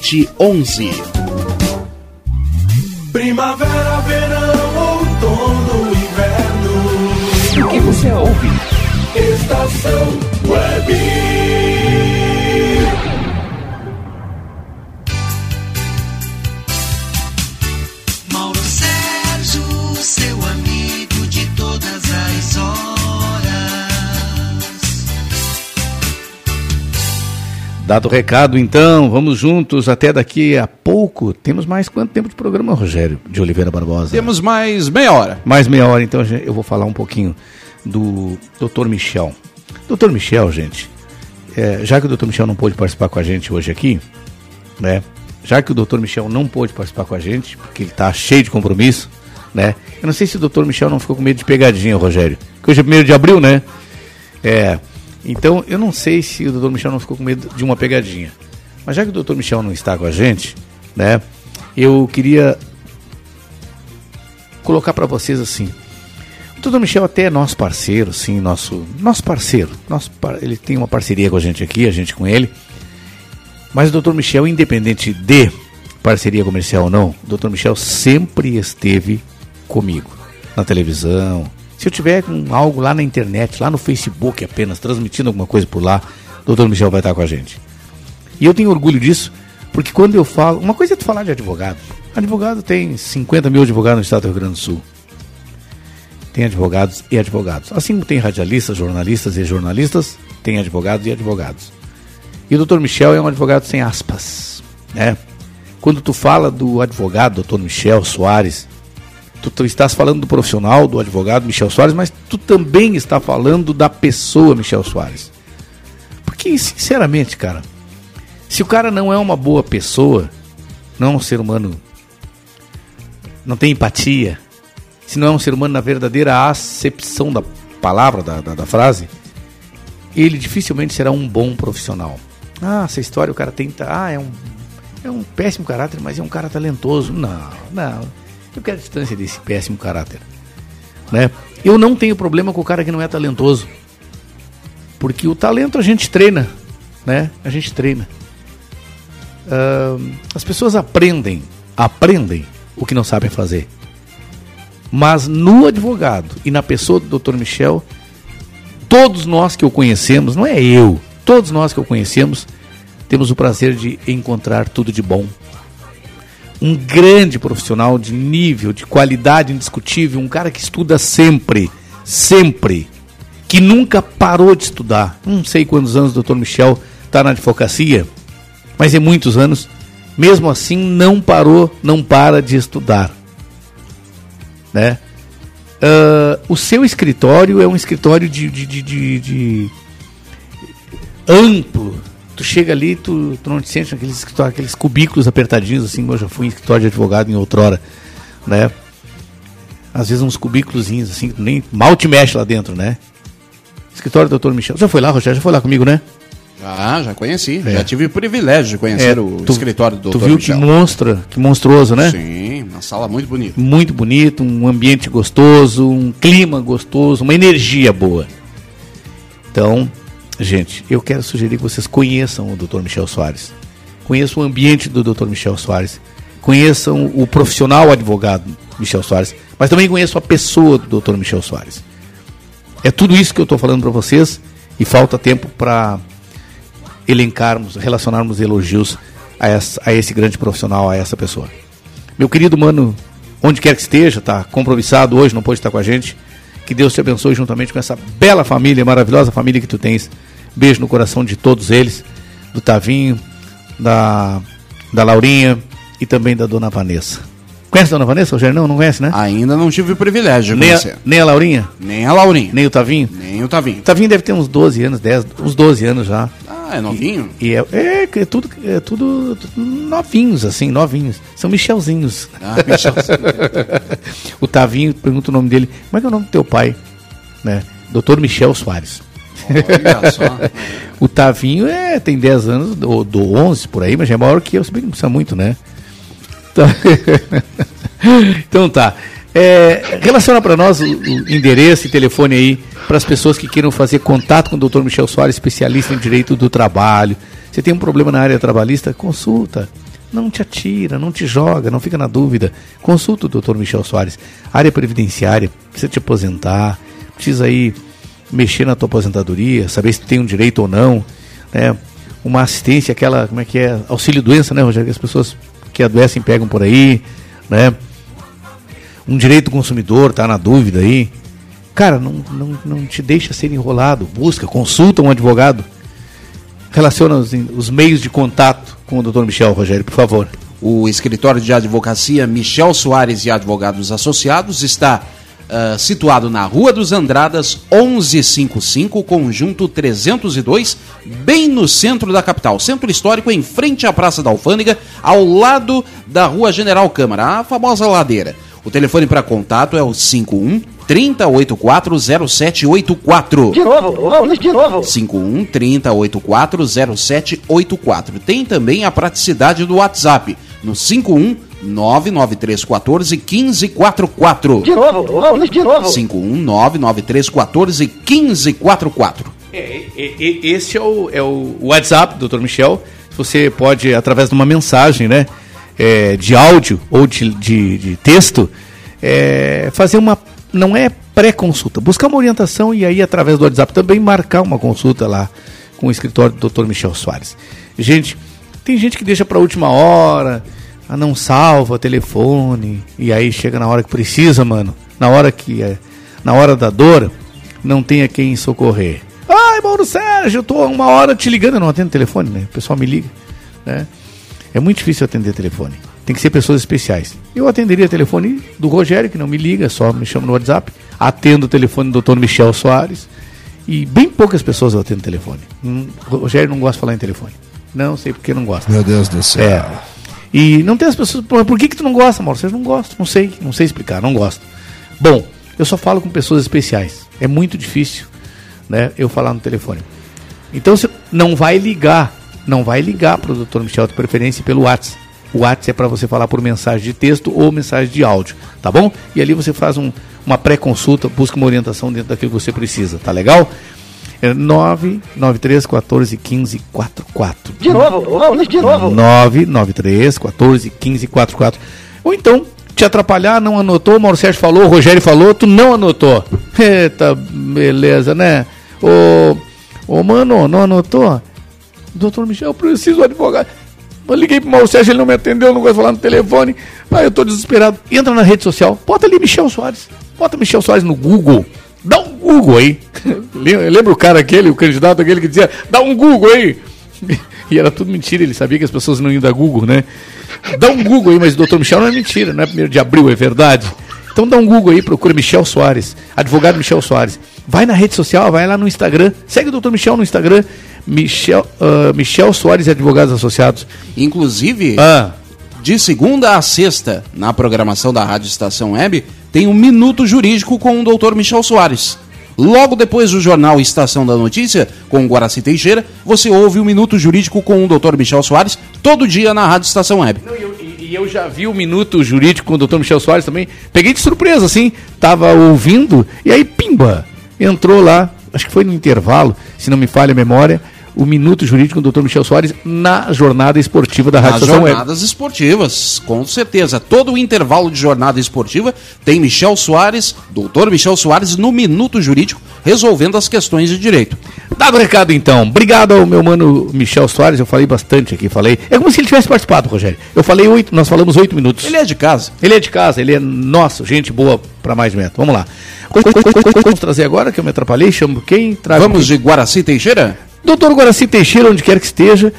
11. Primavera, verão, outono, inverno. O que você ouve? Estação Web. Dado o recado, então, vamos juntos até daqui a pouco. Temos mais quanto tempo de programa, Rogério de Oliveira Barbosa? Temos mais meia hora. Mais meia hora, então eu vou falar um pouquinho do Dr. Michel. Dr. Michel, gente, é, já que o Dr. Michel não pôde participar com a gente hoje aqui, né? Já que o Dr. Michel não pôde participar com a gente, porque ele está cheio de compromisso, né? Eu não sei se o Dr. Michel não ficou com medo de pegadinha, Rogério. Porque hoje é primeiro de abril, né? É. Então, eu não sei se o Dr. Michel não ficou com medo de uma pegadinha. Mas já que o Dr. Michel não está com a gente, né? Eu queria colocar para vocês assim. O Dr. Michel até é nosso parceiro, sim, nosso, nosso parceiro. Nosso, ele tem uma parceria com a gente aqui, a gente com ele. Mas o Dr. Michel, independente de parceria comercial ou não, o Dr. Michel sempre esteve comigo na televisão. Se eu tiver com algo lá na internet, lá no Facebook apenas, transmitindo alguma coisa por lá, o Dr. Michel vai estar com a gente. E eu tenho orgulho disso, porque quando eu falo. Uma coisa é tu falar de advogado. Advogado tem 50 mil advogados no estado do Rio Grande do Sul. Tem advogados e advogados. Assim como tem radialistas, jornalistas e jornalistas, tem advogados e advogados. E o Dr. Michel é um advogado sem aspas. Né? Quando tu fala do advogado, Dr. Michel Soares, tu, tu estás falando do profissional, do advogado Michel Soares, mas tu também está falando da pessoa Michel Soares. Porque, sinceramente, cara, se o cara não é uma boa pessoa, não é um ser humano, não tem empatia, se não é um ser humano na verdadeira acepção da palavra, da, da, da frase, ele dificilmente será um bom profissional. Ah, essa história o cara tenta. Ah, é um, é um péssimo caráter, mas é um cara talentoso. Não, não. Eu quero a distância desse péssimo caráter. Né? Eu não tenho problema com o cara que não é talentoso. Porque o talento a gente treina. Né? A gente treina. Uh, as pessoas aprendem, aprendem o que não sabem fazer. Mas no advogado e na pessoa do Dr. Michel, todos nós que o conhecemos, não é eu, todos nós que o conhecemos, temos o prazer de encontrar tudo de bom. Um grande profissional de nível, de qualidade indiscutível, um cara que estuda sempre, sempre, que nunca parou de estudar. Não sei quantos anos o Dr. Michel está na advocacia, mas é muitos anos. Mesmo assim, não parou, não para de estudar. Né? Uh, o seu escritório é um escritório de, de, de, de amplo. Tu chega ali, tu, tu não te sente naqueles aqueles cubículos apertadinhos, assim, eu já fui em escritório de advogado em outrora, né? Às vezes uns cubículozinhos, assim, que nem mal te mexe lá dentro, né? Escritório do Dr. Michel. Já foi lá, Rogério? Já foi lá comigo, né? Ah, já conheci. É. Já tive o privilégio de conhecer é, o tu, escritório do Dr. Tu viu Michel. que monstra, que monstruoso, né? Sim, uma sala muito bonita. Muito bonito, um ambiente gostoso, um clima gostoso, uma energia boa. Então, gente, eu quero sugerir que vocês conheçam o Dr. Michel Soares. Conheçam o ambiente do Dr. Michel Soares. Conheçam o profissional advogado Michel Soares. Mas também conheçam a pessoa do Dr. Michel Soares. É tudo isso que eu estou falando para vocês e falta tempo para elencarmos, relacionarmos elogios a, essa, a esse grande profissional, a essa pessoa. Meu querido mano, onde quer que esteja, está compromissado hoje, não pode estar com a gente. Que Deus te abençoe juntamente com essa bela família, maravilhosa família que tu tens. Beijo no coração de todos eles, do Tavinho, da, da Laurinha e também da Dona Vanessa. Conhece a Dona Vanessa, Rogério? Não, não conhece, né? Ainda não tive o privilégio de nem conhecer. A, nem a Laurinha? Nem a Laurinha. Nem o Tavinho? Nem o Tavinho. O Tavinho deve ter uns 12 anos, 10, uns 12 anos já. Ah, é novinho? E, e é, é, é, tudo, é tudo, tudo novinhos, assim, novinhos. São Michelzinhos. Ah, Michelzinho. o Tavinho, pergunta o nome dele. Como é que é o nome do teu pai? Né? Doutor Michel Soares. Olha só. o Tavinho é, tem 10 anos, do, do 11 por aí, mas já é maior que eu, se bem que não precisa muito, né? Então, então tá. É, relaciona para nós o, o, endereço e telefone aí para as pessoas que queiram fazer contato com o Dr. Michel Soares, especialista em direito do trabalho. Você tem um problema na área trabalhista? Consulta. Não te atira, não te joga, não fica na dúvida. Consulta o Dr. Michel Soares. Área previdenciária, precisa te aposentar, precisa aí mexer na tua aposentadoria, saber se tem um direito ou não, né? Uma assistência, aquela, como é que é? Auxílio doença, né, Rogério? As pessoas que adoecem pegam por aí, né? Um direito do consumidor, tá na dúvida aí. Cara, não, não, não te deixa ser enrolado. Busca, consulta um advogado. relaciona os, os meios de contato com o doutor Michel, Rogério, por favor. O escritório de advocacia Michel Soares e Advogados Associados está ah, situado na Rua dos Andradas, 1155, conjunto 302, bem no centro da capital. Centro histórico, em frente à Praça da Alfândega, ao lado da Rua General Câmara, a famosa ladeira. O telefone para contato é o 51 3084 0784. De novo, de novo. 51 3084 0784. Tem também a praticidade do WhatsApp no 51 99314 1544. De novo, vamos de novo. 51 99314 1544. É, e- esse é o, é o WhatsApp, doutor Michel. Você pode, através de uma mensagem, né? é, de áudio ou de, de, de texto, é, fazer uma. Não é pré-consulta, buscar uma orientação e aí, através do WhatsApp, também marcar uma consulta lá com o escritório do Dr. Michel Soares. Gente, tem gente que deixa para a última hora, ah, não salva telefone, e aí chega na hora que precisa, mano. Na hora que é, na hora da dor, não tem a quem socorrer. Ai, Mauro Sérgio, eu tô uma hora te ligando, eu não atendo telefone, né? O pessoal me liga, né? É muito difícil atender telefone. Tem que ser pessoas especiais. Eu atenderia telefone do Rogério, que não me liga, só me chama no WhatsApp. Atendo o telefone do Dr. Michel Soares. E bem poucas pessoas eu atendo telefone. Hum, o Rogério não gosta de falar em telefone. Não sei porque não gosta. Meu Deus do céu. É. E não tem as pessoas. Por, que, que tu não gosta, Mauro? Vocês não gostam, não sei, não sei explicar, não gosto. Bom, eu só falo com pessoas especiais. É muito difícil, né? Eu falar no telefone. Então você não vai ligar, não vai ligar para o Dr. Michel de preferência pelo WhatsApp. O WhatsApp é para você falar por mensagem de texto ou mensagem de áudio, tá bom? E ali você faz um, uma pré-consulta, busca uma orientação dentro daquilo que você precisa, tá legal? É 993 14 15 44. De novo, vamos de novo. 993 14 15 44. Ou então, te atrapalhar, não anotou, o Mauro Sérgio falou, o Rogério falou, tu não anotou. Eita, beleza, né? Ô, ô mano, não anotou? Doutor Michel, eu preciso de advogado. Eu liguei pro Mauro Sérgio, ele não me atendeu, não gosta de falar no telefone. Aí eu tô desesperado. Entra na rede social, bota ali Michel Soares. Bota Michel Soares no Google. Dá um Google aí. Lembra o cara aquele, o candidato aquele que dizia, dá um Google aí. E era tudo mentira, ele sabia que as pessoas não iam dar Google, né? Dá um Google aí, mas o doutor Michel não é mentira, não é primeiro de abril, é verdade. Então dá um Google aí, procura Michel Soares, advogado Michel Soares. Vai na rede social, vai lá no Instagram, segue o doutor Michel no Instagram, Michel, ah, Michel Soares e Advogados Associados. Inclusive, Ah. de segunda a sexta, na programação da Rádio Estação Web, tem um Minuto Jurídico com o doutor Michel Soares. Logo depois do jornal Estação da Notícia, com o Guaraci Teixeira, você ouve o Minuto Jurídico com o doutor Michel Soares, todo dia na Rádio Estação Web. E, e eu já vi o Minuto Jurídico com o doutor Michel Soares também. Peguei de surpresa, assim, tava ouvindo, e aí, pimba, entrou lá, acho que foi no intervalo, se não me falha a memória, o Minuto Jurídico com o doutor Michel Soares na jornada esportiva da Rádio Nas Estação Web. jornadas esportivas, com certeza. Todo o intervalo de jornada esportiva tem Michel Soares, doutor Michel Soares, no Minuto Jurídico, resolvendo as questões de direito. Dado o recado então. Obrigado ao meu mano Michel Soares. Eu falei bastante aqui, falei. É como se ele tivesse participado, Rogério. Eu falei oito, nós falamos oito minutos. Ele é de casa. Ele é de casa, ele é nosso, gente boa para mais metro. Vamos lá. Vamos trazer agora que eu me atrapalhei, chamo quem? Trago Vamos quem? de Guaraci Teixeira? Doutor Guaraci Teixeira, onde quer que esteja,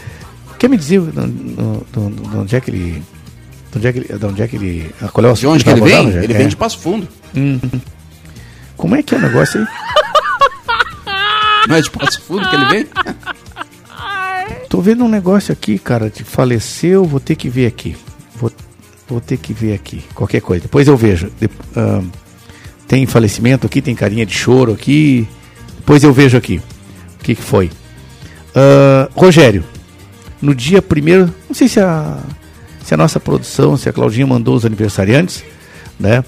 quer me dizer de, de- de- de onde é que ele. De onde é que ele. De onde é que ele. ah, Qual é o De onde que ele vem? Rogério? Ele É. vem de Passo Fundo. Hum. Como é que é o negócio aí? Não é de Passo Fundo que ele vem? Tô vendo um negócio aqui, cara, de faleceu, vou ter que ver aqui. Vou, vou ter que ver aqui. Qualquer coisa. Depois eu vejo. De- tem falecimento aqui, tem carinha de choro aqui. Depois eu vejo aqui. O que, que foi? Ah, Rogério, no dia primeiro, não sei se a, se a nossa produção, se a Claudinha mandou os aniversariantes, né?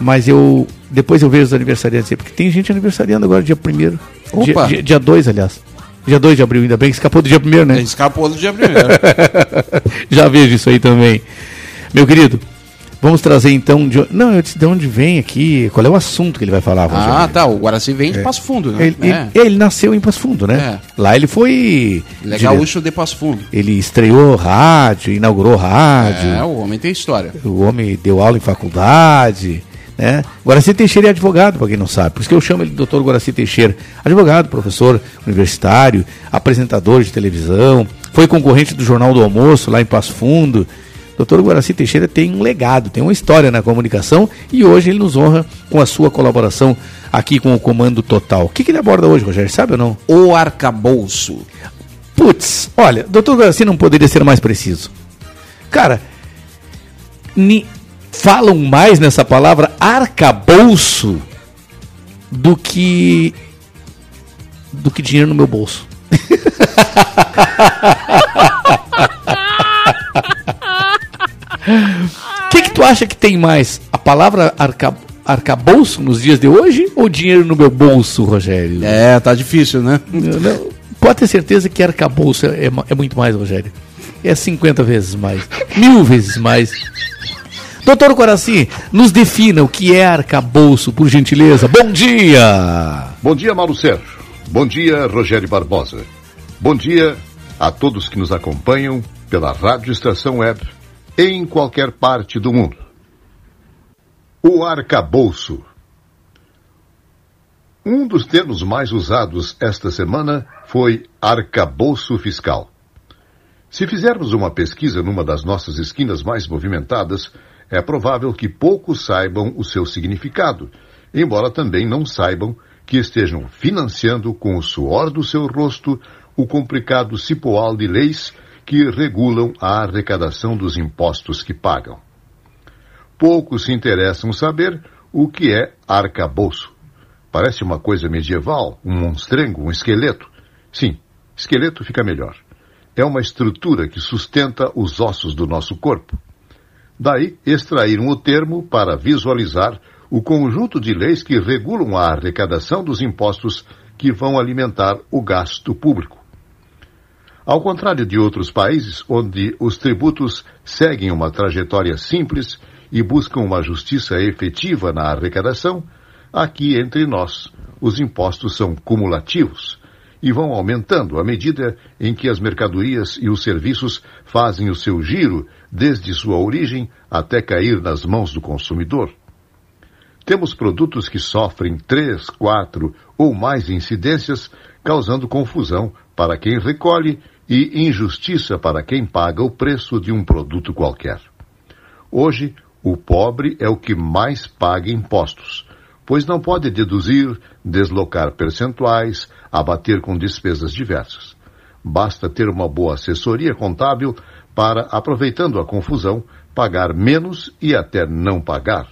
Mas eu. Depois eu vejo os aniversariantes aí, porque tem gente aniversariando agora dia primeiro. Opa! Dia- Dia 2, aliás. Dia 2 de abril, ainda bem que escapou do dia primeiro, né? Escapou do dia primeiro. Já vejo isso aí também. Meu querido, vamos trazer então. De... Não, eu disse de onde vem aqui, qual é o assunto que ele vai falar, Rogério? ah, tá. O Guaraci vem de É. Passo Fundo, né? Ele, é. ele- ele nasceu em Passo Fundo, né? Lá ele foi. Ele é gaúcho de Passo Fundo. Ele estreou rádio, inaugurou rádio. É, o homem tem história. O homem deu aula em faculdade, Né? Guaraci Teixeira é advogado, para quem não sabe, por isso que eu chamo ele de doutor Guaraci Teixeira. Advogado, professor universitário, apresentador de televisão, foi concorrente do Jornal do Almoço lá em Passo Fundo. Doutor Guaraci Teixeira tem um legado, tem uma história na comunicação e hoje ele nos honra com a sua colaboração aqui com o Comando Total. O que, que ele aborda hoje, Rogério? Sabe ou não? O arcabouço. Putz, olha, doutor Guaraci não poderia ser mais preciso. Cara, ni- falam mais nessa palavra arcabouço do que do que dinheiro no meu bolso. O que, que tu acha que tem mais? A palavra arca, arcabouço nos dias de hoje ou dinheiro no meu bolso, Rogério? É, tá difícil, né? Não, pode ter certeza que arcabouço é, é é muito mais, Rogério. É 50 vezes mais. Mil vezes mais. Doutor Coraci, nos defina o que é arcabouço, por gentileza. Bom dia! Bom dia, Mauro Sérgio. Bom dia, Rogério Barbosa. Bom dia a todos que nos acompanham pela Rádio Estação Web em qualquer parte do mundo. O arcabouço. Um dos termos mais usados esta semana foi arcabouço fiscal. Se fizermos uma pesquisa numa das nossas esquinas mais movimentadas, é provável que poucos saibam o seu significado, embora também não saibam que estejam financiando com o suor do seu rosto o complicado cipoal de leis que regulam a arrecadação dos impostos que pagam. Poucos se interessam saber o que é arcabouço. Parece uma coisa medieval, um monstrengo, um esqueleto. Sim, esqueleto fica melhor. É uma estrutura que sustenta os ossos do nosso corpo. Daí extraíram o termo para visualizar o conjunto de leis que regulam a arrecadação dos impostos que vão alimentar o gasto público. Ao contrário de outros países onde os tributos seguem uma trajetória simples e buscam uma justiça efetiva na arrecadação, aqui entre nós os impostos são cumulativos e vão aumentando à medida em que as mercadorias e os serviços fazem o seu giro desde sua origem até cair nas mãos do consumidor. Temos produtos que sofrem três, quatro ou mais incidências, causando confusão para quem recolhe e injustiça para quem paga o preço de um produto qualquer. Hoje, o pobre é o que mais paga impostos, pois não pode deduzir, deslocar percentuais, abater com despesas diversas. Basta ter uma boa assessoria contábil para, aproveitando a confusão, pagar menos e até não pagar.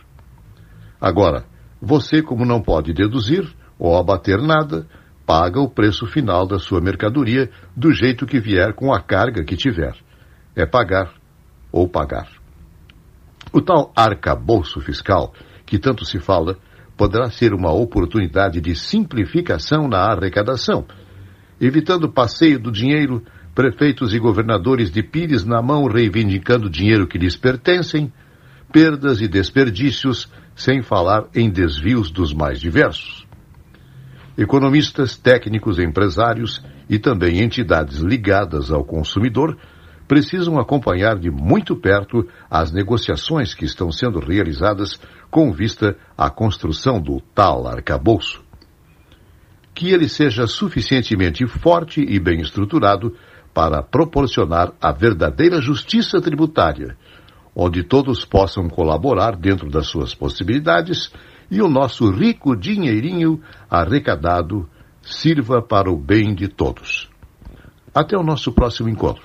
Agora, você, como não pode deduzir ou abater nada, paga o preço final da sua mercadoria do jeito que vier com a carga que tiver. É pagar ou pagar. O tal arcabouço fiscal, que tanto se fala, poderá ser uma oportunidade de simplificação na arrecadação, evitando passeio do dinheiro, prefeitos e governadores de pires na mão reivindicando dinheiro que lhes pertencem, perdas e desperdícios, sem falar em desvios dos mais diversos. Economistas, técnicos, empresários e também entidades ligadas ao consumidor precisam acompanhar de muito perto as negociações que estão sendo realizadas com vista à construção do tal arcabouço. Que ele seja suficientemente forte e bem estruturado para proporcionar a verdadeira justiça tributária, onde todos possam colaborar dentro das suas possibilidades e o nosso rico dinheirinho arrecadado sirva para o bem de todos. Até o nosso próximo encontro.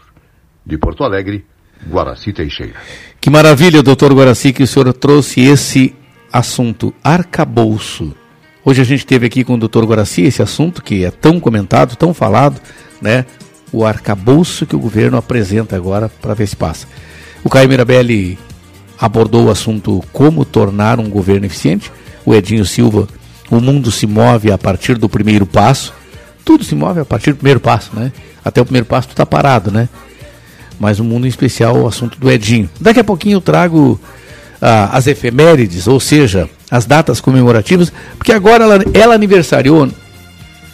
De Porto Alegre, Guaraci Teixeira. Que maravilha, doutor Guaraci, que o senhor trouxe esse assunto, arcabouço. Hoje a gente teve aqui com o doutor Guaraci esse assunto que é tão comentado, tão falado, né? O arcabouço que o governo apresenta agora para ver se passa. O Caio Mirabelli abordou o assunto como tornar um governo eficiente. O Edinho Silva, o mundo se move a partir do primeiro passo. Tudo se move a partir do primeiro passo, né? Até o primeiro passo tu tá parado, né? Mas o mundo em especial o assunto do Edinho. Daqui a pouquinho eu trago ah, as efemérides, ou seja, as datas comemorativas, porque agora ela, ela aniversariou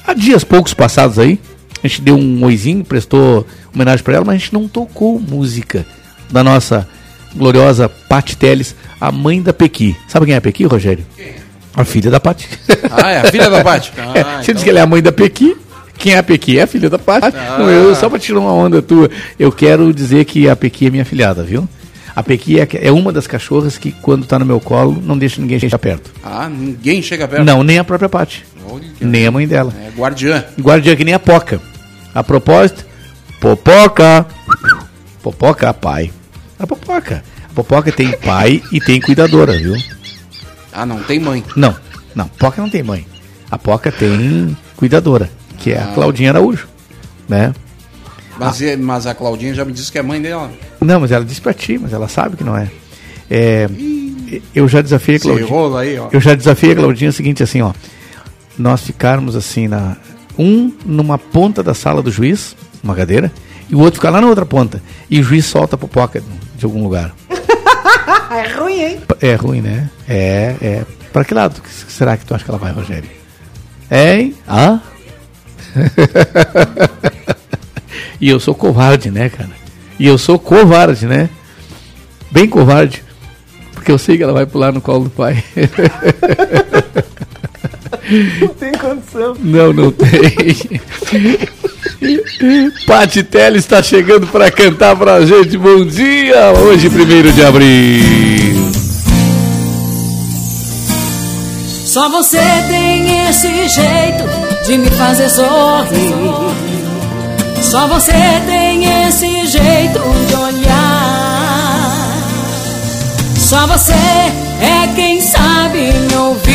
há dias poucos passados aí. A gente deu um oizinho, prestou homenagem para ela, mas a gente não tocou música da nossa gloriosa Pati Teles, a mãe da Pequi. Sabe quem é a Pequi, Rogério? A filha da Pati. Ah, é a filha da Pati. Ah, Você então. diz que ela é a mãe da Pequi. Quem é a Pequi? É a filha da Pati. Ah. Não, eu, só pra tirar uma onda tua, eu quero dizer que a Pequi é minha filhada, viu? A Pequi é, é uma das cachorras que, quando tá no meu colo, não deixa ninguém chegar perto. Ah, ninguém chega perto. Não, nem a própria Pati. Nem a mãe dela. É guardiã. Guardiã que nem a Poca. A propósito, Popoca. Popoca, pai. A Popoca. A Popoca tem pai e tem cuidadora, viu? Ah, não tem mãe. Não, não. Poca não tem mãe. A Poca tem cuidadora, que é a Ah. Claudinha Araújo, né? Mas, é- mas a Claudinha já me disse que é mãe dela. Não, mas ela disse pra ti, mas ela sabe que não é. É, eu já desafiei a Claudinha. aí. Eu já desafiei a Claudinha o seguinte assim, ó. Nós ficarmos assim na um numa ponta da sala do juiz, uma cadeira, e o outro ficar lá na outra ponta. E o juiz solta a popoca de algum lugar. É ruim, hein? É ruim, né? É, é. Pra que lado será que tu acha que ela vai, Rogério? Hein? Ah? e eu sou covarde, né, cara? E eu sou covarde, né? Bem covarde. Porque eu sei que ela vai pular no colo do pai. Não tem condição. Não, não tem. Pati Teles está chegando para cantar pra gente. Bom dia! Hoje, 1 de abril. Só você tem esse jeito de me fazer sorrir. Só você tem esse jeito de olhar. Só você é quem sabe me ouvir.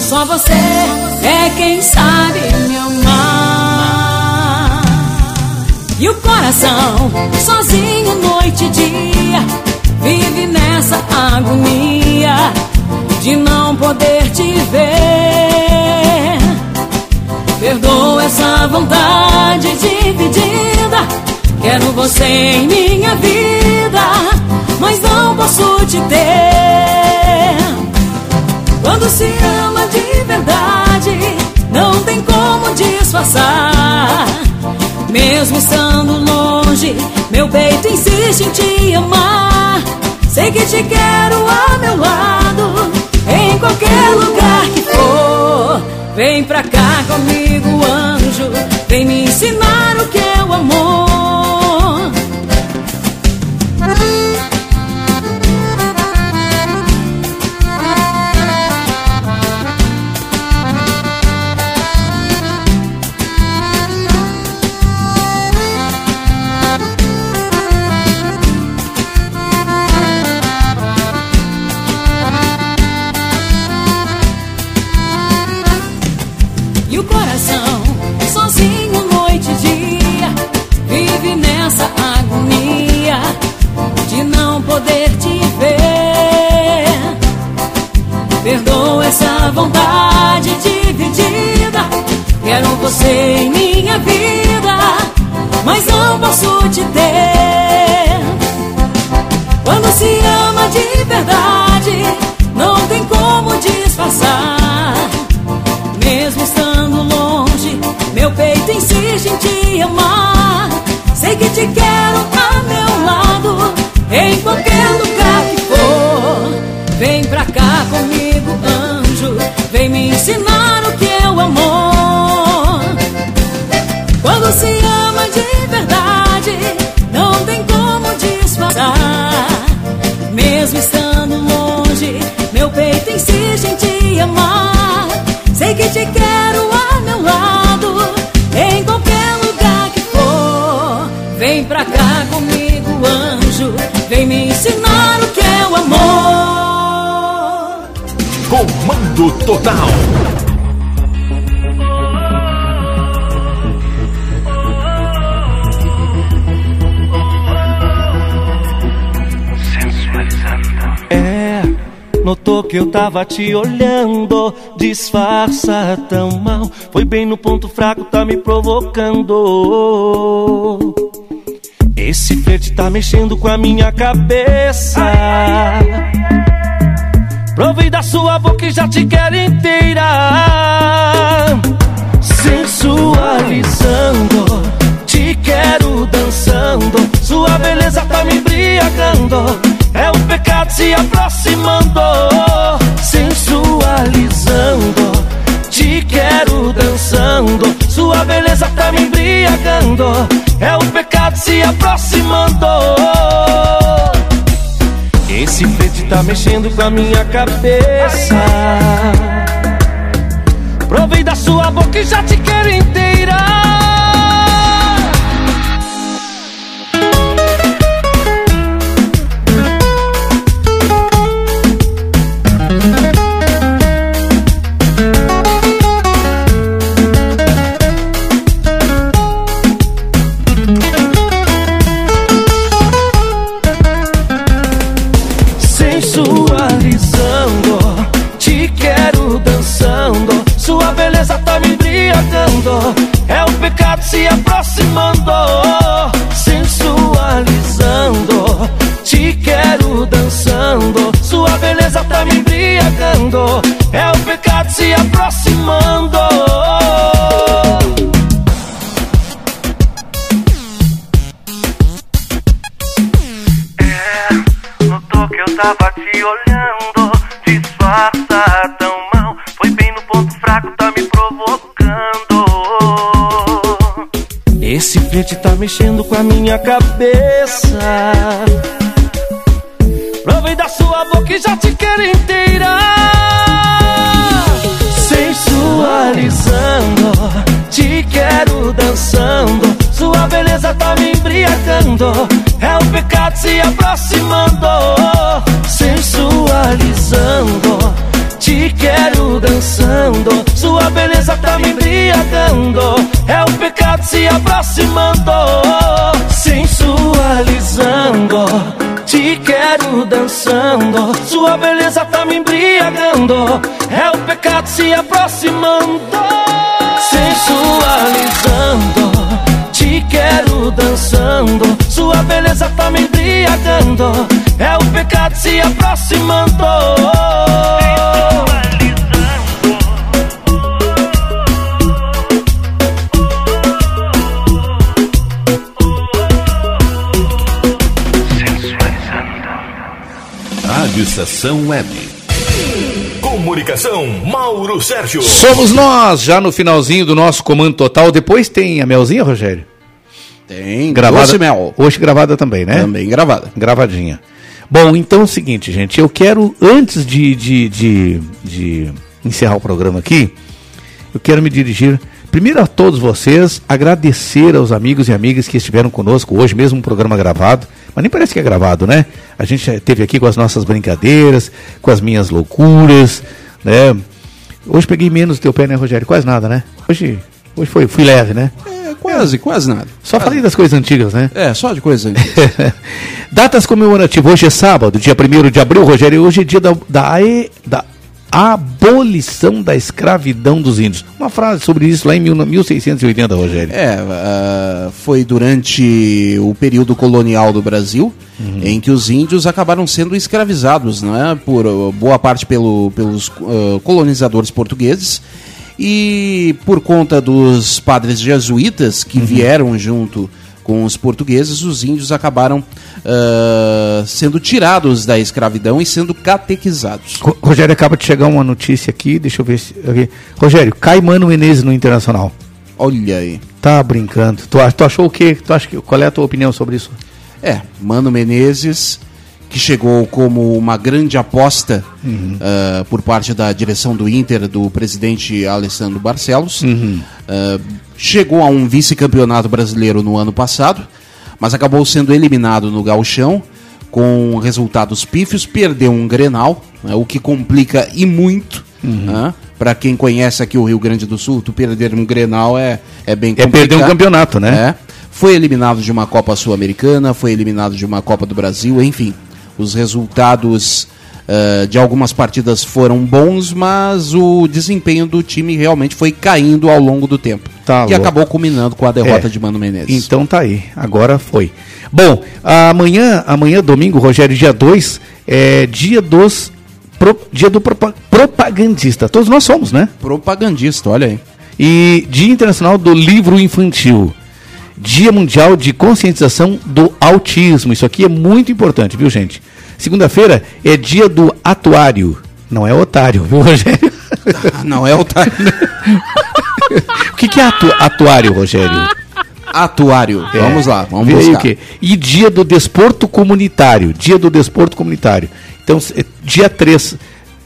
Só você é quem sabe me amar. E o coração, sozinho noite e dia, vive nessa agonia de não poder te ver. Perdoa essa vontade dividida. Quero você em minha vida, mas não posso te ter. Quando se ama de verdade, não tem como disfarçar. Mesmo estando longe, meu peito insiste em te amar. Sei que te quero ao meu lado, em qualquer lugar que for. Vem pra cá comigo, anjo. Vem me ensinar o que é o amor. Comando Total. É, notou que eu tava te olhando, disfarça tão mal. Foi bem no ponto fraco, tá me provocando. Esse flerte tá mexendo com a minha cabeça. Provei da sua boca e já te quero inteira. Sensualizando, te quero dançando. Sua beleza embriagando. É o pecado se aproximando, sensualizando. Te quero dançando, sua beleza tá me embriagando. É o pecado se aproximando. Esse flete tá mexendo com a minha cabeça. Provei da sua boca e já te quero inteira. Flerte tá mexendo com a minha cabeça. Provei da sua boca e já te quero inteira. Sensualizando, te quero dançando. Sua beleza tá me embriagando. É o pecado se aproximando. Sensualizando, te quero dançando. Sua beleza se aproximando. Sensualizando, te quero dançando. Sua beleza tá me embriagando. É o pecado se aproximando. Sensualizando, te quero dançando. Sua beleza tá me embriagando. É o pecado se aproximando. Rádio Estação Web. Comunicação, Mauro Sérgio. Somos nós, já no finalzinho do nosso comando total. Depois tem a Melzinha, Rogério? Tem. Gravada. Doce Mel. Hoje gravada também, né? Também gravada. Gravadinha. Bom, então é o seguinte, gente. Eu quero, antes de, de, de, de encerrar o programa aqui, eu quero me dirigir primeiro a todos vocês, agradecer aos amigos e amigas que estiveram conosco hoje, mesmo um programa gravado. Mas nem parece que é gravado, né? A gente esteve aqui com as nossas brincadeiras, com as minhas loucuras, né? Hoje peguei menos do teu pé, né, Rogério? Quase nada, né? Hoje, hoje foi, fui leve, né? É, quase, quase nada. Só falei das coisas antigas, né? É, só de coisa antiga. Datas comemorativas. Hoje é sábado, dia 1 de abril, Rogério. e Hoje é dia da, da, e- da abolição da escravidão dos índios. Uma frase sobre isso lá em mil- 1680, Rogério. É, ah, foi durante o período colonial do Brasil, em que os índios acabaram sendo escravizados, não é? Por ah, boa parte pelo- pelos ah, colonizadores portugueses e por conta dos padres jesuítas que vieram junto com os portugueses, os índios acabaram ah, sendo tirados da escravidão e sendo catequizados. Ro- Rogério, acaba de chegar uma notícia aqui, deixa eu ver se. aqui. Rogério, cai Mano Menezes no Internacional. Olha aí. Tá brincando. Tu, tu achou o quê? Tu acha que, qual é a tua opinião sobre isso? É, Mano Menezes, que chegou como uma grande aposta Uhum. ah, por parte da direção do Inter, do presidente Alessandro Barcelos. Uhum. Ah, chegou a um vice-campeonato brasileiro no ano passado, mas acabou sendo eliminado no gauchão com resultados pífios, perdeu um Grenal, né, o que complica e muito. Uhum. Para quem conhece aqui o Rio Grande do Sul, tu perder um Grenal é, é bem É perder um complicado. campeonato, né? É. Foi eliminado de uma Copa Sul-Americana, foi eliminado de uma Copa do Brasil, enfim. Os resultados eh, de algumas partidas foram bons, mas o desempenho do time realmente foi caindo ao longo do tempo. Tá e acabou culminando com a derrota É. de Mano Menezes. Então tá aí, agora foi. Bom, amanhã, amanhã domingo, Rogério, dia 2, é dia dos pro- dia do propa- propagandista. Todos nós somos, né? Propagandista, olha aí. E Dia Internacional do Livro Infantil. Dia Mundial de Conscientização do Autismo. Isso aqui é muito importante, viu, gente? Segunda-feira é dia do atuário. Não é otário, viu, Rogério? Não é otário. o que, que é atu atuário, Rogério? Atuário. É. Vamos lá, vamos Vê buscar. o quê? E dia do desporto comunitário. Dia do desporto comunitário. Então, é dia 3.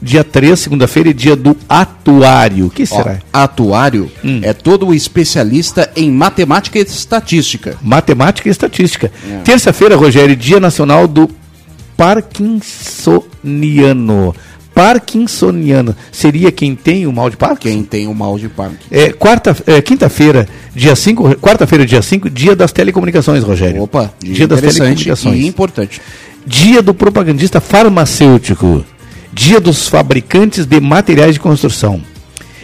Dia 3, segunda-feira, é dia do atuário. O que Ó, será? atuário Hum. é todo especialista em matemática e estatística. Matemática e estatística. É. Terça-feira, Rogério, Dia Nacional do Parkinsoniano. Parkinsoniano. Seria quem tem o mal de Parkinson? Quem tem o mal de Parkinson. É, quarta, é, quinta-feira, dia 5, quarta-feira, dia 5, dia das telecomunicações, Rogério. Opa, dia das interessante telecomunicações. e importante. Dia do propagandista farmacêutico. Dia dos fabricantes de materiais de construção.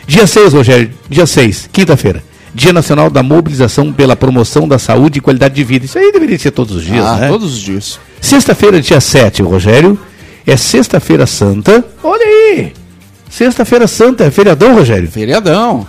Dia 6, Rogério, dia 6, quinta-feira. Dia Nacional da Mobilização pela Promoção da Saúde e Qualidade de Vida. Isso aí deveria ser todos os dias, ah, né? todos os dias. Sexta-feira, dia 7, Rogério, é Sexta-feira Santa. Olha aí! Sexta-feira Santa, é feriadão, Rogério? Feriadão.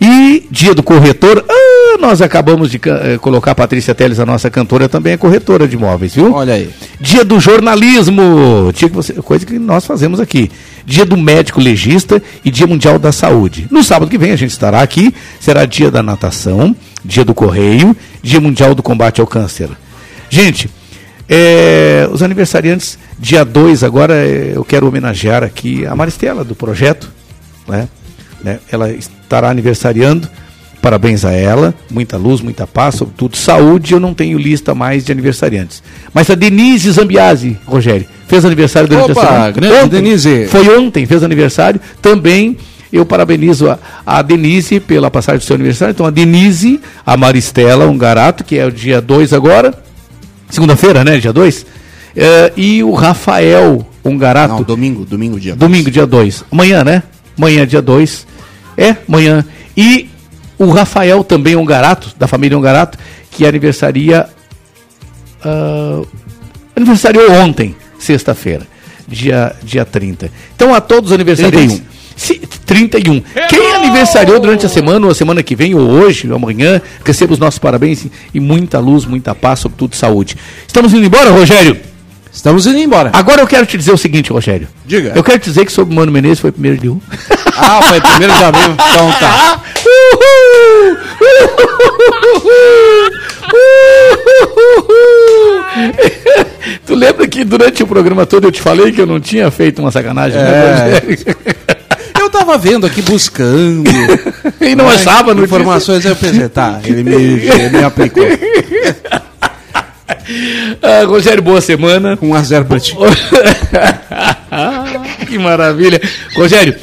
E dia do corretor. Ah, nós acabamos de eh, colocar a Patrícia Teles, a nossa cantora, também é corretora de imóveis, viu? Olha aí. Dia do jornalismo, dia que você, coisa que nós fazemos aqui. Dia do médico legista e Dia Mundial da Saúde. No sábado que vem a gente estará aqui, será dia da natação, dia do correio, dia mundial do combate ao câncer. Gente, é, os aniversariantes, dia 2 agora é, eu quero homenagear aqui a Maristela do projeto, né? né? Ela estará aniversariando. Parabéns a ela, muita luz, muita paz, sobretudo saúde. Eu não tenho lista mais de aniversariantes. Mas a Denise Zambiasi, Rogério, fez aniversário durante Opa, a semana. grande Denise. Foi ontem, fez aniversário. Também eu parabenizo a, a Denise pela passagem do seu aniversário. Então a Denise, a Maristela, um garato, que é o dia 2 agora. Segunda-feira, né? Dia 2. e o Rafael, um garato. Não, domingo, domingo dia. Domingo, dia 2. Amanhã, né? Amanhã, dia 2. É, amanhã. E o Rafael também, um garato, da família um garato, que aniversaria. ah, aniversariou ontem, sexta-feira, dia, dia 30. Então, a todos os aniversariantes. 31. Se- 31. Quem aniversariou durante a semana, ou a semana que vem, ou hoje, ou amanhã, receba os nossos parabéns e- muita luz, muita paz, sobretudo saúde. Estamos indo embora, Rogério? Estamos indo embora. Agora eu quero te dizer o seguinte, Rogério. Diga. Eu quero te dizer que sobre o Mano Menezes foi primeiro de um. Ah, foi primeiro de abril. Então tá. tu lembra que durante o programa todo eu te falei que eu não tinha feito uma sacanagem, né, É. Rogério? Eu tava vendo aqui, buscando. E não achava no Informações, aí eu pensei, tá, ele me, ele me aplicou. Ah, Rogério, boa semana. 1 a 0 pra ti. que maravilha. Rogério,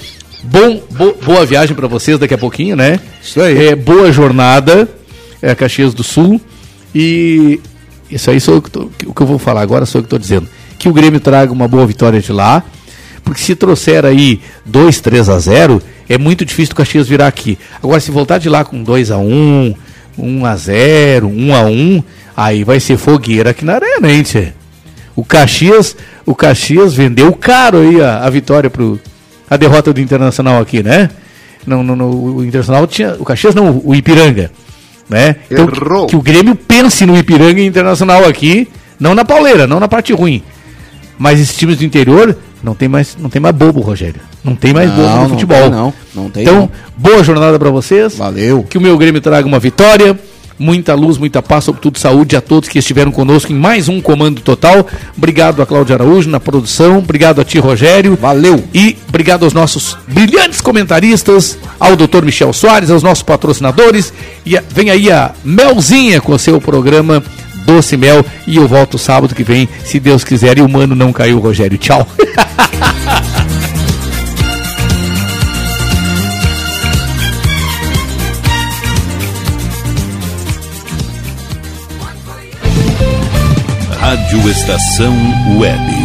bom, bo- boa viagem para vocês daqui a pouquinho, né? Isso aí. É, boa jornada, é, Caxias do Sul. E isso aí sou eu que tô- o que eu vou falar agora, sou eu que estou dizendo. Que o Grêmio traga uma boa vitória de lá. Porque se trouxer aí 2, 3 a 0, é muito difícil o Caxias virar aqui. Agora, se voltar de lá com 2 a 1, 1 a 0, 1 a 1, aí vai ser fogueira aqui na arena, hein, tchê? O Caxias, o Caxias vendeu caro aí a, a vitória pro a derrota do Internacional aqui, né? Não, não, não, o Internacional tinha, o Caxias não, o Ipiranga, né? Então, Errou. que o Grêmio pense no Ipiranga e Internacional aqui, não na pauleira, não na parte ruim. Mas esses times do interior não tem mais, não tem mais bobo, Rogério. Não tem mais Não, bobo no não futebol. tem não, não tem Então, não. boa jornada para vocês. Valeu. Que o meu Grêmio traga uma vitória, muita luz, muita paz, sobretudo saúde a todos que estiveram conosco em mais um Comando Total. Obrigado a Cláudia Araújo na produção, obrigado a ti, Rogério. Valeu. E obrigado aos nossos brilhantes comentaristas, ao Dr. Michel Soares, aos nossos patrocinadores. E vem aí a Melzinha com o seu programa Doce Mel. E eu volto sábado que vem, se Deus quiser. E o mano não caiu, Rogério. Tchau. Rádio Estação Web.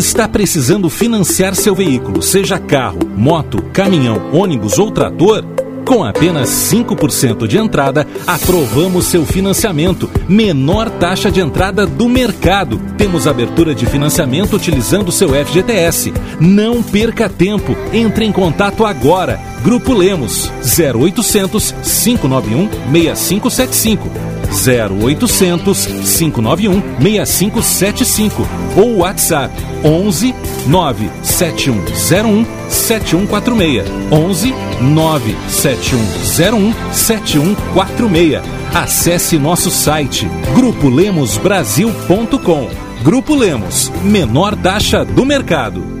Está precisando financiar seu veículo, seja carro, moto, caminhão, ônibus ou trator? Com apenas 5% de entrada, aprovamos seu financiamento. Menor taxa de entrada do mercado. Temos abertura de financiamento utilizando seu FGTS. Não perca tempo. Entre em contato agora. Grupo Lemos 0800 591 6575. 0800 591 6575 ou WhatsApp 11 97101 7146 11 97101 7146 Acesse nosso site grupolemosbrasil.com Grupo Lemos, menor taxa do mercado.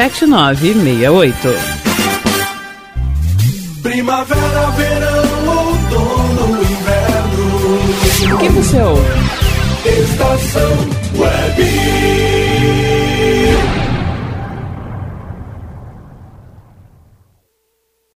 7968. Primavera, verão, outono, inverno. O que você ouve? Estação Web.